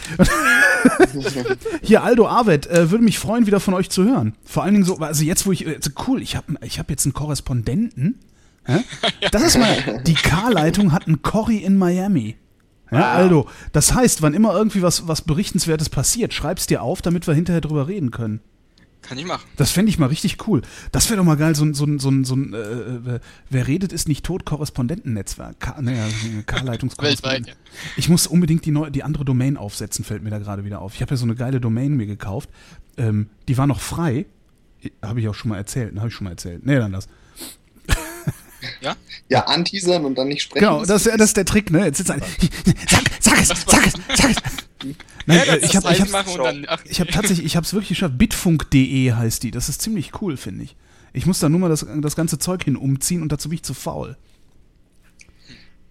Hier, Aldo Arvet, äh, würde mich freuen, wieder von euch zu hören. Vor allen Dingen so, also jetzt, wo ich, also cool, ich habe ich hab jetzt einen Korrespondenten. Ja? Das ist mal, die K-Leitung hat einen Corey in Miami. Ja, Aldo, das heißt, wann immer irgendwie was, was Berichtenswertes passiert, schreib's dir auf, damit wir hinterher drüber reden können. Kann ich machen. Das fände ich mal richtig cool. Das wäre doch mal geil, so ein, so ein, so ein, so ein äh, äh, wer redet, ist nicht tot, Korrespondentennetzwerk. Naja, K-Leitungskorrespondenten. Weltweit, ja. Ich muss unbedingt die, neue, die andere Domain aufsetzen, fällt mir da gerade wieder auf. Ich habe ja so eine geile Domain mir gekauft. Ähm, die war noch frei. Habe ich auch schon mal erzählt. ne? Habe ich schon mal erzählt. Nee, dann das. Ja? Ja, anteasern und dann nicht sprechen. Genau, das, ist- das ist der Trick, ne? Jetzt sitzt sag, sag es, sag es, sag es. Nein, Ja, ich habe ich hab, dann. Ach, ich habe tatsächlich, ich habe es wirklich geschafft. Bitfunk.de heißt die. Das ist ziemlich cool, finde ich. Ich muss da nur mal das, das ganze Zeug hin umziehen und dazu bin ich zu faul.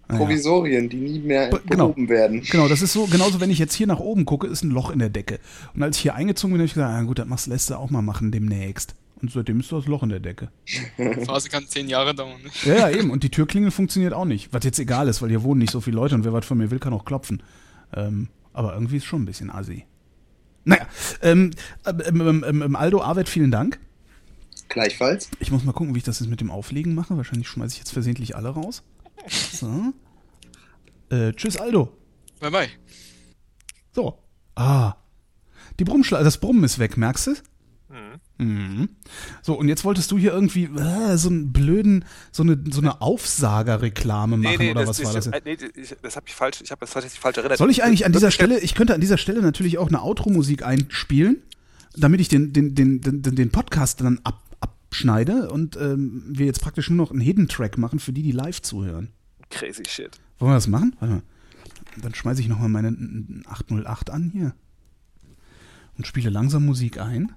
Naja. Provisorien, die nie mehr B- genau. behoben werden. Genau, das ist so, genauso wenn ich jetzt hier nach oben gucke, ist ein Loch in der Decke. Und als ich hier eingezogen bin, habe ich gesagt, ah, gut, das machst, lässt du auch mal machen demnächst. Und seitdem ist das Loch in der Decke. die Phase kann zehn Jahre dauern. Ne? Ja, ja, eben. Und die Türklingel funktioniert auch nicht. Was jetzt egal ist, weil hier wohnen nicht so viele Leute und wer was von mir will, kann auch klopfen. Ähm, aber irgendwie ist schon ein bisschen assi. Naja, ähm, ähm, ähm, ähm, ähm, Aldo Arvet, vielen Dank. Gleichfalls. Ich muss mal gucken, wie ich das jetzt mit dem Auflegen mache. Wahrscheinlich schmeiße ich jetzt versehentlich alle raus. So. Äh, tschüss, Aldo. Bye bye. So. Ah. Die Brummschla das Brummen ist weg, merkst du? Mhm. So, und jetzt wolltest du hier irgendwie äh, so einen blöden, so eine, so eine Aufsagerreklame machen, Nee, nee, oder das, was war das? äh, nee, ich, das habe ich falsch, ich habe das tatsächlich falsch erinnert. Soll ich eigentlich an dieser Stelle, ich könnte an dieser Stelle natürlich auch eine Outro-Musik einspielen, damit ich den, den, den, den, den Podcast dann ab, abschneide und ähm, wir jetzt praktisch nur noch einen Hidden Track machen für die, die live zuhören. Crazy shit. Wollen wir das machen? Warte mal. Dann schmeiße ich nochmal meine 808 an hier und spiele langsam Musik ein.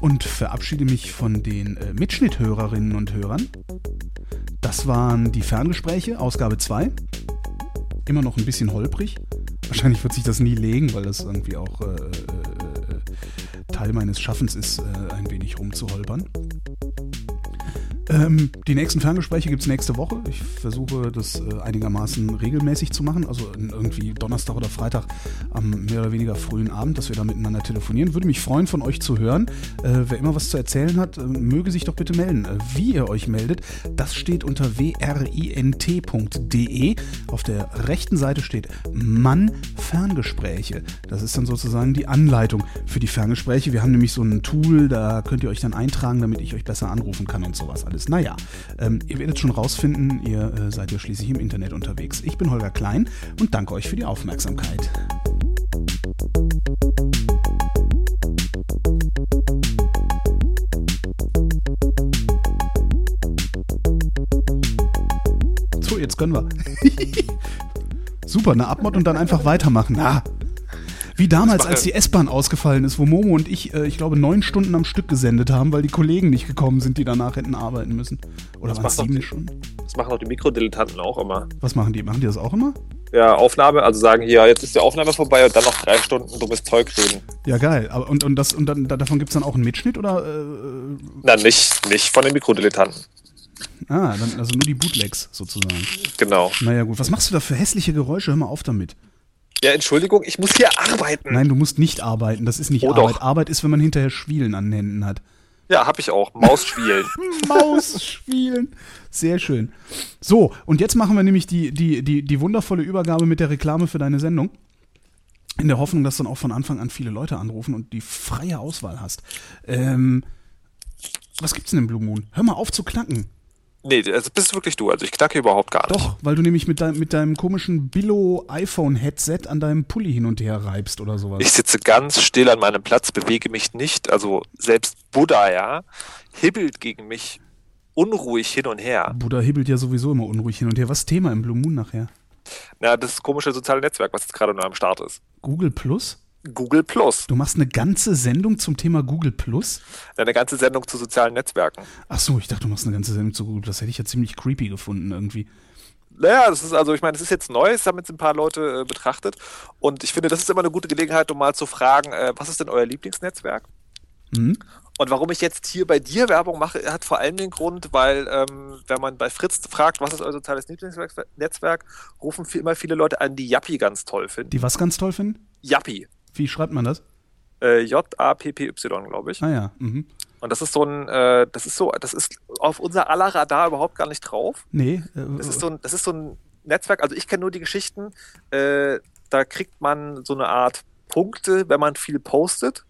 Und verabschiede mich von den äh, Mitschnitthörerinnen und Hörern. Das waren die Ferngespräche, Ausgabe 2. Immer noch ein bisschen holprig. Wahrscheinlich wird sich das nie legen, weil das irgendwie auch äh, äh, äh, Teil meines Schaffens ist, äh, ein wenig rumzuholpern. Ähm, die nächsten Ferngespräche gibt es nächste Woche. Ich versuche das äh, einigermaßen regelmäßig zu machen, also irgendwie Donnerstag oder Freitag am mehr oder weniger frühen Abend, dass wir da miteinander telefonieren. Würde mich freuen, von euch zu hören. Äh, wer immer was zu erzählen hat, äh, möge sich doch bitte melden. Äh, wie ihr euch meldet, das steht unter wrint.de. Auf der rechten Seite steht Mann Ferngespräche. Das ist dann sozusagen die Anleitung für die Ferngespräche. Wir haben nämlich so ein Tool, da könnt ihr euch dann eintragen, damit ich euch besser anrufen kann und sowas alles ist. Naja, ähm, ihr werdet schon rausfinden, ihr äh, seid ja schließlich im Internet unterwegs. Ich bin Holger Klein und danke euch für die Aufmerksamkeit. So, jetzt können wir. Super, eine Abmod und dann einfach weitermachen. Na, wie damals, als die S-Bahn ausgefallen ist, wo Momo und ich, äh, ich glaube, neun Stunden am Stück gesendet haben, weil die Kollegen nicht gekommen sind, die danach hätten arbeiten müssen. Oder waren es sieben Stunden? Das machen auch die Mikrodilettanten auch immer. Was machen die? Machen die das auch immer? Ja, Aufnahme, also sagen hier, jetzt ist die Aufnahme vorbei und dann noch drei Stunden dummes Zeug reden. Ja, geil. Aber, und, und, das, und dann, davon gibt es dann auch einen Mitschnitt oder? Äh, Na, nicht, nicht von den Mikrodilettanten. Ah, dann, also nur die Bootlegs sozusagen. Genau. Naja, gut. Was machst du da für hässliche Geräusche? Hör mal auf damit. Ja, Entschuldigung, ich muss hier arbeiten. Nein, du musst nicht arbeiten. Das ist nicht oh, Arbeit. Doch. Arbeit ist, wenn man hinterher Schwielen an den Händen hat. Ja, hab ich auch. Mausspielen. Mausspielen. Sehr schön. So, und jetzt machen wir nämlich die, die, die, die wundervolle Übergabe mit der Reklame für deine Sendung. In der Hoffnung, dass dann auch von Anfang an viele Leute anrufen und die freie Auswahl hast. Ähm, was gibt's denn im Blue Moon? Hör mal auf zu knacken. Nee, das bist wirklich du. Also ich knacke überhaupt gar nicht. Doch, weil du nämlich mit, dein, mit deinem komischen Billo-iPhone-Headset an deinem Pulli hin und her reibst oder sowas. Ich sitze ganz still an meinem Platz, bewege mich nicht. Also selbst Buddha, ja, hibbelt gegen mich unruhig hin und her. Buddha hibbelt ja sowieso immer unruhig hin und her. Was ist Thema im Blue Moon nachher? Na, das komische soziale Netzwerk, was jetzt gerade nur am Start ist. Google Plus? Google Plus. Du machst eine ganze Sendung zum Thema Google Plus? Eine ganze Sendung zu sozialen Netzwerken. Ach so, ich dachte, du machst eine ganze Sendung zu Google. Das hätte ich ja ziemlich creepy gefunden irgendwie. Naja, das ist also, ich meine, das ist jetzt neu, das haben jetzt ein paar Leute äh, betrachtet. Und ich finde, das ist immer eine gute Gelegenheit, um mal zu fragen, äh, was ist denn euer Lieblingsnetzwerk? Mhm. Und warum ich jetzt hier bei dir Werbung mache, hat vor allem den Grund, weil ähm, wenn man bei Fritz fragt, was ist euer soziales Lieblingsnetzwerk, rufen viel, immer viele Leute an, die Yappi ganz toll finden. Die was ganz toll finden? Yappi. Wie schreibt man das? Äh, J-A-P-P-Y, glaube ich. Ah ja. Mhm. Und das ist so ein, äh, das ist so, das ist auf unser aller Radar überhaupt gar nicht drauf. Nee. Äh, das, ist so ein, das ist so ein Netzwerk, also ich kenne nur die Geschichten, äh, da kriegt man so eine Art Punkte, wenn man viel postet,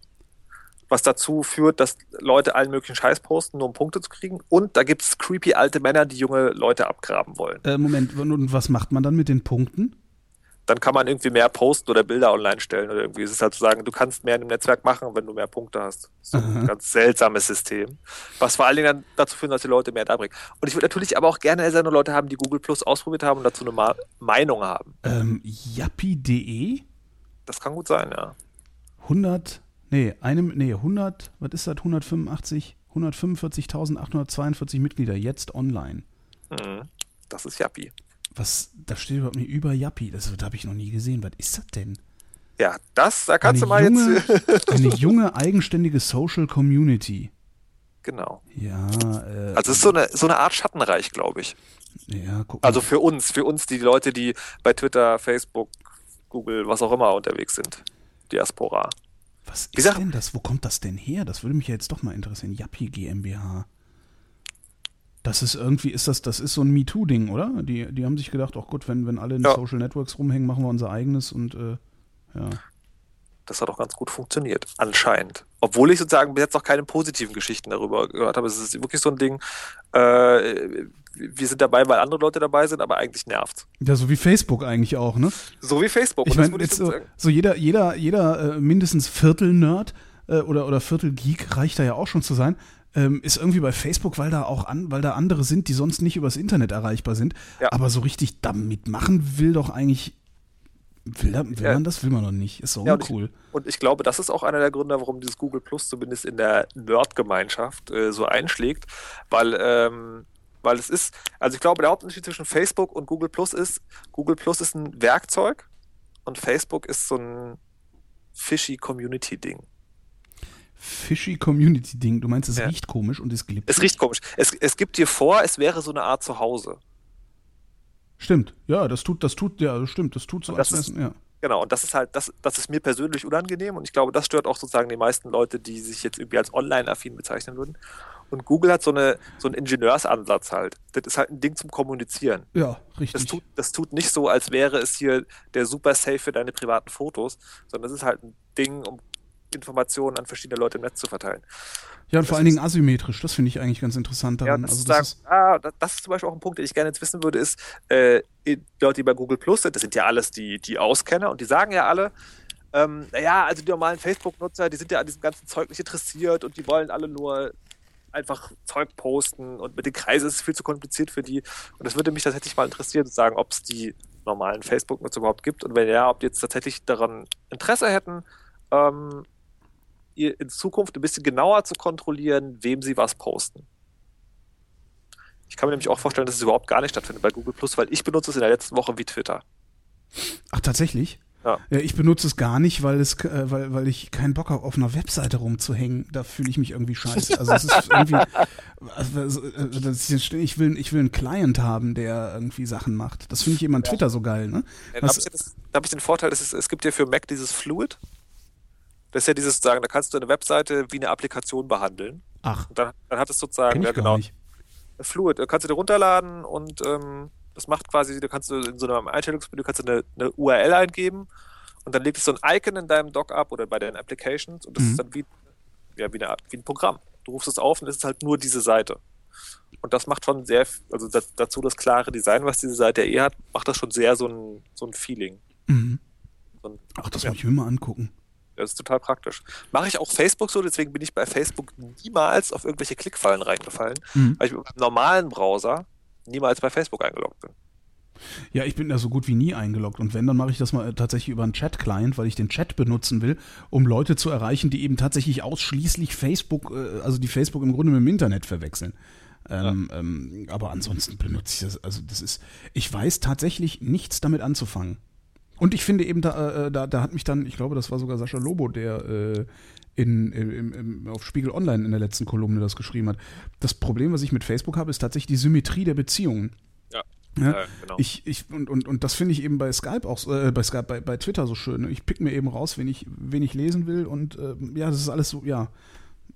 was dazu führt, dass Leute allen möglichen Scheiß posten, nur um Punkte zu kriegen. Und da gibt es creepy alte Männer, die junge Leute abgraben wollen. Äh, Moment, und was macht man dann mit den Punkten? Dann kann man irgendwie mehr posten oder Bilder online stellen oder irgendwie. Es ist halt zu sagen, du kannst mehr in dem Netzwerk machen, wenn du mehr Punkte hast. So ein ganz seltsames System. Was vor allen Dingen dann dazu führt, dass die Leute mehr da bringen. Und ich würde natürlich aber auch gerne nur Leute haben, die Google Plus ausprobiert haben und dazu eine Ma Meinung haben. Ähm, Yappi.de? Das kann gut sein, ja. 100, nee, einem, nee, 100, was ist das, 185, 145.842 Mitglieder jetzt online. Mhm. Das ist Yappi. Was, da steht überhaupt nicht über Yappi. Das, das habe ich noch nie gesehen. Was ist das denn? Ja, das, da kannst eine du mal junge, jetzt. eine junge, eigenständige Social Community. Genau. Ja, äh, Also es ist so eine, so eine Art Schattenreich, glaube ich. Ja, guck Also für uns, für uns, die Leute, die bei Twitter, Facebook, Google, was auch immer unterwegs sind. Diaspora. Was Wie ist denn das? Wo kommt das denn her? Das würde mich ja jetzt doch mal interessieren. Yappi GmbH. Das ist irgendwie, ist das, das ist so ein MeToo-Ding, oder? Die, die haben sich gedacht, ach gut, wenn, wenn alle in Ja. Social Networks rumhängen, machen wir unser eigenes und äh, ja. Das hat auch ganz gut funktioniert, anscheinend. Obwohl ich sozusagen bis jetzt noch keine positiven Geschichten darüber gehört habe. Es ist wirklich so ein Ding, äh, wir sind dabei, weil andere Leute dabei sind, aber eigentlich nervt. Ja, so wie Facebook eigentlich auch, ne? So wie Facebook. Ich meine, jetzt so, so jeder, jeder, jeder äh, mindestens Viertel-Nerd äh, oder, oder Viertel-Geek reicht da ja auch schon zu sein. Ähm, ist irgendwie bei Facebook, weil da auch an, weil da andere sind, die sonst nicht übers Internet erreichbar sind. Ja. Aber so richtig damit machen will doch eigentlich. Will, da, will Ja. man das? Will man doch nicht. Ist so Ja, und ich- uncool. Und ich glaube, das ist auch einer der Gründe, warum dieses Google Plus zumindest in der Nerd-Gemeinschaft äh, so einschlägt, weil, ähm, weil es ist, also ich glaube, der Hauptunterschied zwischen Facebook und Google Plus ist, Google Plus ist ein Werkzeug und Facebook ist so ein fishy Community-Ding. Fishy Community-Ding. Du meinst, es Ja. riecht komisch und ist glitschig? Es riecht komisch. Es, es gibt dir vor, es wäre so eine Art Zuhause. Stimmt, ja, das tut, das tut, ja, das stimmt, das tut so, das als ist- wär's- ja. Genau, und das ist halt, das, das ist mir persönlich unangenehm und ich glaube, das stört auch sozusagen die meisten Leute, die sich jetzt irgendwie als online-affin bezeichnen würden. Und Google hat so, eine, so einen Ingenieursansatz halt. Das ist halt ein Ding zum Kommunizieren. Ja, Das richtig. tut, das tut nicht so, als wäre es hier der super Safe für deine privaten Fotos, sondern es ist halt ein Ding, um Informationen an verschiedene Leute im Netz zu verteilen. ja, und vor das allen Dingen asymmetrisch, das finde ich eigentlich ganz interessant Ja, daran. das, also ist das sagen, ist, ah, das, das ist zum Beispiel auch ein Punkt, den ich gerne jetzt wissen würde, ist, äh, die Leute, die bei Google Plus sind, das sind ja alles die, die Auskenner und die sagen ja alle, ähm, naja, also die normalen Facebook-Nutzer, die sind ja an diesem ganzen Zeug nicht interessiert und die wollen alle nur einfach Zeug posten und mit den Kreisen ist es viel zu kompliziert für die. Und das würde mich tatsächlich mal interessieren, zu sagen, ob es die normalen Facebook-Nutzer überhaupt gibt und wenn ja, ob die jetzt tatsächlich daran Interesse hätten, ähm, in Zukunft ein bisschen genauer zu kontrollieren, wem sie was posten. Ich kann mir nämlich auch vorstellen, dass es überhaupt gar nicht stattfindet bei Google Plus, weil ich benutze es in der letzten Woche wie Twitter. ach, tatsächlich? Ja. ich benutze es gar nicht, weil es, äh, weil, weil ich keinen Bock habe, auf einer Webseite rumzuhängen. Da fühle ich mich irgendwie scheiße. Also es ist irgendwie, also, äh, das ist, ich will, ich will einen Client haben, der irgendwie Sachen macht. Das finde ich eben an Twitter so geil, ne? Ja, da habe ich, ja hab ich den Vorteil, es, es gibt ja für Mac dieses Fluid. Das ist ja dieses sagen, da kannst du eine Webseite wie eine Applikation behandeln. Ach, Und dann, dann hat es sozusagen, ja genau. Fluid, da kannst du dir runterladen und ähm, das macht quasi, du kannst du in so einem Einstellungsmenü kannst du eine, eine URL eingeben und dann legt es so ein Icon in deinem Dock ab oder bei deinen Applications und das Mhm. ist dann wie, ja, wie, eine, wie ein Programm. Du rufst es auf und es ist halt nur diese Seite. Und das macht schon sehr, also da, dazu das klare Design, was diese Seite ja eh hat, macht das schon sehr so ein, so ein Feeling. Mhm. So ein, Ach, das ja. muss ich mir mal angucken. Das ist total praktisch. Mache ich auch Facebook so, deswegen bin ich bei Facebook niemals auf irgendwelche Klickfallen reingefallen, Mhm. weil ich mit einem normalen Browser niemals bei Facebook eingeloggt bin. Ja, ich bin da so gut wie nie eingeloggt. Und wenn, dann mache ich das mal äh, tatsächlich über einen Chat-Client, weil ich den Chat benutzen will, um Leute zu erreichen, die eben tatsächlich ausschließlich Facebook, äh, also die Facebook im Grunde mit dem Internet verwechseln. Ähm, ähm, aber ansonsten benutze ich das. Also das ist, ich weiß tatsächlich nichts damit anzufangen. Und ich finde eben, da, äh, da, da hat mich dann, ich glaube, das war sogar Sascha Lobo, der äh, in, im, im, auf Spiegel Online in der letzten Kolumne das geschrieben hat. Das Problem, was ich mit Facebook habe, ist tatsächlich die Symmetrie der Beziehungen. Ja. Ja, genau. ich, ich, und, und, und das finde ich eben bei Skype auch, so- äh, bei Skype, bei, bei Twitter so schön. Ich pick mir eben raus, wen ich, wen ich lesen will und äh, ja, das ist alles so, ja.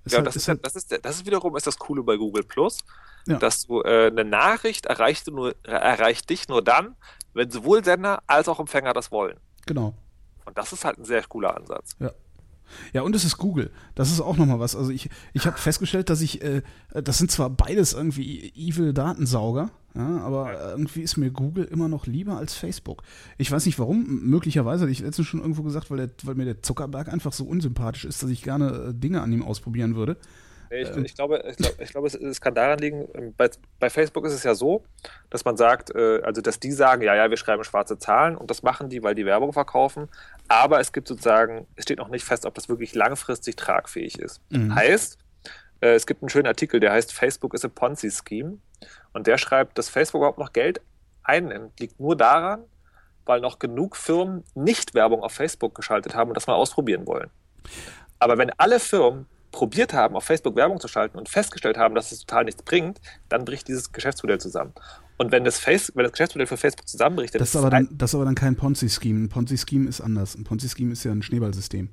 Ist Ja, halt- das ist, halt, das ist, das ist wiederum ist das Coole bei Google Plus, Ja. dass du äh, eine Nachricht erreicht, nur, erreicht dich nur dann, wenn sowohl Sender als auch Empfänger das wollen. genau. Und das ist halt ein sehr cooler Ansatz. Ja, und es ist Google. Das ist auch nochmal was. Also ich, ich habe festgestellt, dass ich, äh, das sind zwar beides irgendwie evil Datensauger, ja, aber irgendwie ist mir Google immer noch lieber als Facebook. Ich weiß nicht warum, möglicherweise, hatte ich letztens schon irgendwo gesagt, weil, der, weil mir der Zuckerberg einfach so unsympathisch ist, dass ich gerne äh, Dinge an ihm ausprobieren würde. Ich, Ähm. ich glaube, ich glaube, ich glaube es, es kann daran liegen, ähm, bei, bei Facebook ist es ja so, dass man sagt, äh, also dass die sagen, ja, ja, wir schreiben schwarze Zahlen und das machen die, weil die Werbung verkaufen, aber es gibt sozusagen, es steht noch nicht fest, ob das wirklich langfristig tragfähig ist. Mhm. Heißt, äh, es gibt einen schönen Artikel, der heißt Facebook is a Ponzi-Scheme und der schreibt, dass Facebook überhaupt noch Geld einnimmt, liegt nur daran, weil noch genug Firmen nicht Werbung auf Facebook geschaltet haben und das mal ausprobieren wollen. Aber wenn alle Firmen probiert haben, auf Facebook Werbung zu schalten und festgestellt haben, dass es total nichts bringt, dann bricht dieses Geschäftsmodell zusammen. Und wenn das, Face, wenn das Geschäftsmodell für Facebook zusammenbricht, dann Das ist, aber dann, das ist aber dann kein Ponzi-Scheme. Ein Ponzi-Scheme ist anders. Ein Ponzi-Scheme ist ja ein Schneeballsystem.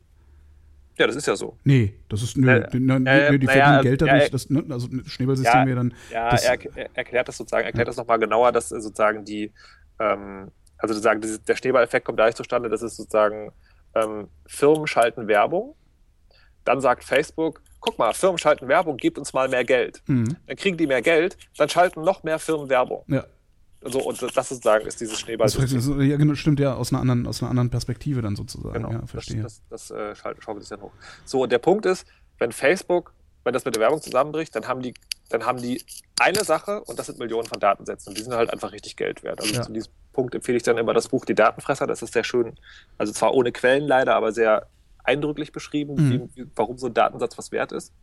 ja, das ist ja so. Nee, das ist, nö, Äh, die, nö, äh, nö, die naja, verdienen Geld ja, dadurch, äh, dass, ne, also ein Schneeballsystem Ja, wäre dann, Ja, Das- er, er erklärt das sozusagen, erklärt das nochmal genauer, dass äh, sozusagen die, ähm, also sozusagen der Schneeballeffekt kommt dadurch zustande, dass es sozusagen ähm, Firmen schalten Werbung, dann sagt Facebook, guck mal, Firmen schalten Werbung, gebt uns mal mehr Geld. mhm, Dann kriegen die mehr Geld, dann schalten noch mehr Firmen Werbung. ja, So, und das sozusagen ist dieses das, Schneeballsystem. das, ja, genau, stimmt ja, aus einer anderen, aus einer anderen Perspektive dann sozusagen, Genau, ja, verstehe. das, das, das äh, schau- schaukelt sich dann hoch. So, und der Punkt ist, wenn Facebook, wenn das mit der Werbung zusammenbricht, dann haben die, dann haben die eine Sache und das sind Millionen von Datensätzen und die sind halt einfach richtig Geld wert. Also Ja. zu diesem Punkt empfehle ich dann immer das Buch Die Datenfresser, das ist sehr schön, also zwar ohne Quellen leider, aber sehr eindrücklich beschrieben, Mhm. wie, warum so ein Datensatz was wert ist.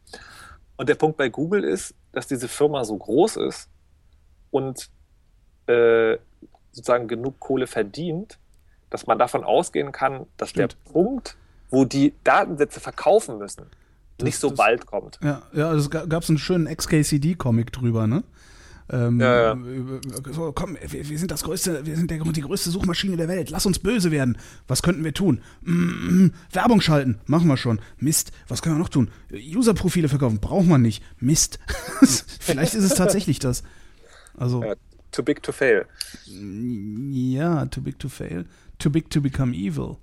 Und der Punkt bei Google ist, dass diese Firma so groß ist und äh, sozusagen genug Kohle verdient, dass man davon ausgehen kann, dass Stimmt. der Punkt, wo die Datensätze verkaufen müssen, Das- nicht so das- bald kommt. Ja, ja, es ga- gab so einen schönen XKCD-Comic drüber, ne? Ähm, Ja, ja. äh, So, komm, wir, wir sind das größte, wir sind der, die größte Suchmaschine der Welt. Lass uns böse werden. Was könnten wir tun? Mm, mm, Werbung schalten. Machen wir schon. Mist. Was können wir noch tun? User-Profile verkaufen. Braucht man nicht. Mist. Vielleicht ist es tatsächlich das. Also, Ja, too big to fail. ja, too big to fail. Too big to become evil.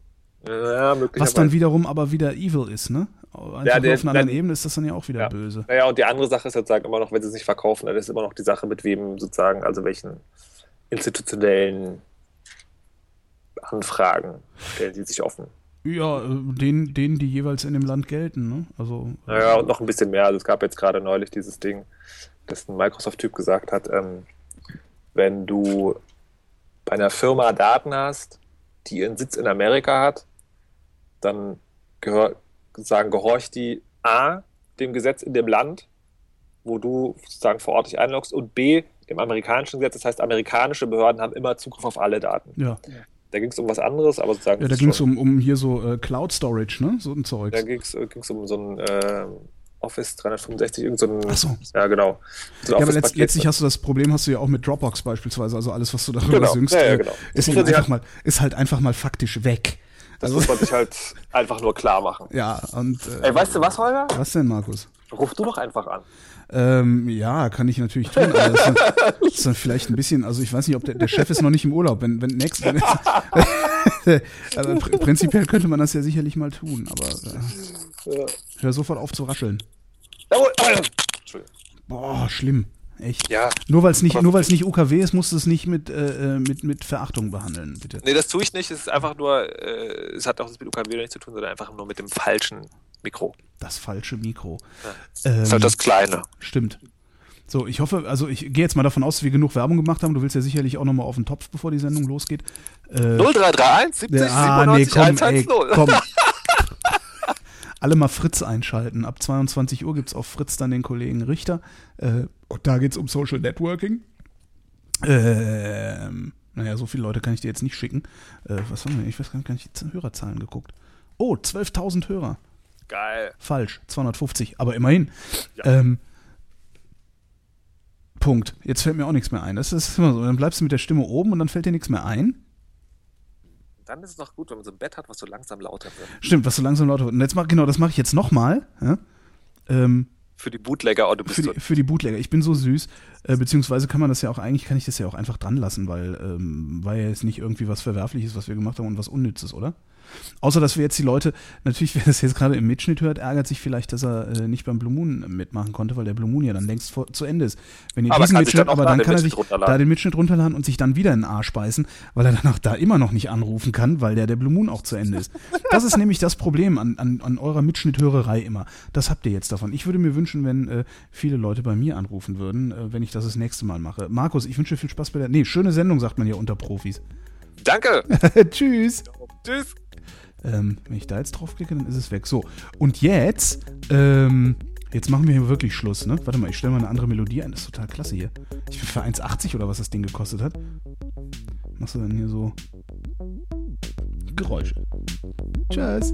Ja. Was dann wiederum aber wieder evil ist, ne? Einfach Ja, der- auf einer anderen der- Ebene ist das dann ja auch wieder Ja. böse. Naja, und die andere Sache ist sozusagen immer noch, wenn sie es nicht verkaufen, dann ist immer noch die Sache, mit wem sozusagen, also welchen institutionellen Anfragen stellen sie sich offen. Ja, äh, denen, denen, die jeweils in dem Land gelten, ne? Also, Naja, und noch ein bisschen mehr. Also es gab jetzt gerade neulich dieses Ding, dass ein Microsoft-Typ gesagt hat, ähm, wenn du bei einer Firma Daten hast, die ihren Sitz in Amerika hat, dann gehör, sagen, gehorcht die A, dem Gesetz in dem Land, wo du sozusagen vor Ort dich einloggst, und B, dem amerikanischen Gesetz. Das heißt, amerikanische Behörden haben immer Zugriff auf alle Daten. ja. Da ging es um was anderes, aber sozusagen. Ja, da ging es um, um hier so äh, Cloud Storage, ne? So ein Zeug. Da ging es um so ein äh, Office 365, irgend so ein. Ach so. Ja, genau. So Ja, aber letzt, letztlich hast du das Problem, hast du ja auch mit Dropbox beispielsweise, also alles, was du darüber Genau, synkst, ja, ja, äh, genau. ist, man einfach mal, ist halt einfach mal faktisch weg. Das Also, muss man sich halt einfach nur klar machen. ja, und äh, Ey, weißt du was, Holger? was denn, Markus? Ruf du doch einfach an. Ähm, ja, kann ich natürlich tun, aber das ist, dann, das ist dann vielleicht ein bisschen, also ich weiß nicht, ob der, der Chef ist noch nicht im Urlaub, wenn, wenn nächst, wenn, also pr prinzipiell könnte man das ja sicherlich mal tun, aber äh, Ja. hör sofort auf zu rascheln. Jawohl. Entschuldigung. Boah, schlimm. Echt. Ja, Nur weil es nicht, Aber- nur weil es nicht UKW ist, musst du es nicht mit, äh, äh, mit, mit Verachtung behandeln, bitte. nee, das tue ich nicht. Es ist einfach nur, äh, es hat auch nichts mit UKW nichts zu tun, sondern einfach nur mit dem falschen Mikro. Das falsche Mikro. Das ist Ähm, halt das Kleine. Stimmt. So, ich hoffe, also ich gehe jetzt mal davon aus, dass wir genug Werbung gemacht haben. Du willst ja sicherlich auch nochmal auf den Topf, bevor die Sendung losgeht. Äh, 0331 70 der- ah, nee, 97 komm, ey, 110. komm. Alle mal Fritz einschalten. Ab 22 Uhr gibt es auf Fritz dann den Kollegen Richter. Äh, und da geht es um Social Networking. Ähm, naja, so viele Leute kann ich dir jetzt nicht schicken. Äh, was haben wir? Ich weiß gar nicht, gar nicht die Hörerzahlen geguckt. Oh, 12.000 Hörer. Geil. Falsch, 250, aber immerhin. Ja. Ähm, Punkt. Jetzt fällt mir auch nichts mehr ein. Das ist immer so. Dann bleibst du mit der Stimme oben und dann fällt dir nichts mehr ein. Dann ist es doch gut, wenn man so ein Bett hat, was so langsam lauter wird. Stimmt, was so langsam lauter wird. Und jetzt mach, genau, das mache ich jetzt nochmal. Ja? Ähm, Für die Bootlegger, oh, du bist für, die, für die Bootlegger. Ich bin so süß. Äh, beziehungsweise kann man das ja auch, eigentlich kann ich das ja auch einfach dran lassen, weil ähm, war ja jetzt nicht irgendwie was Verwerfliches, was wir gemacht haben und was Unnützes, oder? Außer, dass wir jetzt die Leute, natürlich, wer das jetzt gerade im Mitschnitt hört, ärgert sich vielleicht, dass er äh, nicht beim Blue Moon mitmachen konnte, weil der Blue Moon ja dann längst vor, zu Ende ist. Wenn ihr Aber diesen Mitschnitt, dann aber da dann kann er sich da den Mitschnitt runterladen und sich dann wieder in den Arsch beißen, weil er danach da immer noch nicht anrufen kann, weil der, der Blue Moon auch zu Ende ist. Das ist nämlich das Problem an, an, an eurer Mitschnitthörerei immer. Das habt ihr jetzt davon. Ich würde mir wünschen, wenn äh, viele Leute bei mir anrufen würden, äh, wenn ich das das nächste Mal mache. Markus, ich wünsche dir viel Spaß bei der. Nee, schöne Sendung, sagt man ja unter Profis. Danke. Tschüss. Tschüss. Ähm, wenn ich da jetzt draufklicke, dann ist es weg. So, und jetzt, ähm, jetzt machen wir hier wirklich Schluss, ne? Warte mal, ich stelle mal eine andere Melodie ein. Das ist total klasse hier. Ich bin für 1,80 oder was das Ding gekostet hat. Machst du dann hier so Geräusche. Tschüss.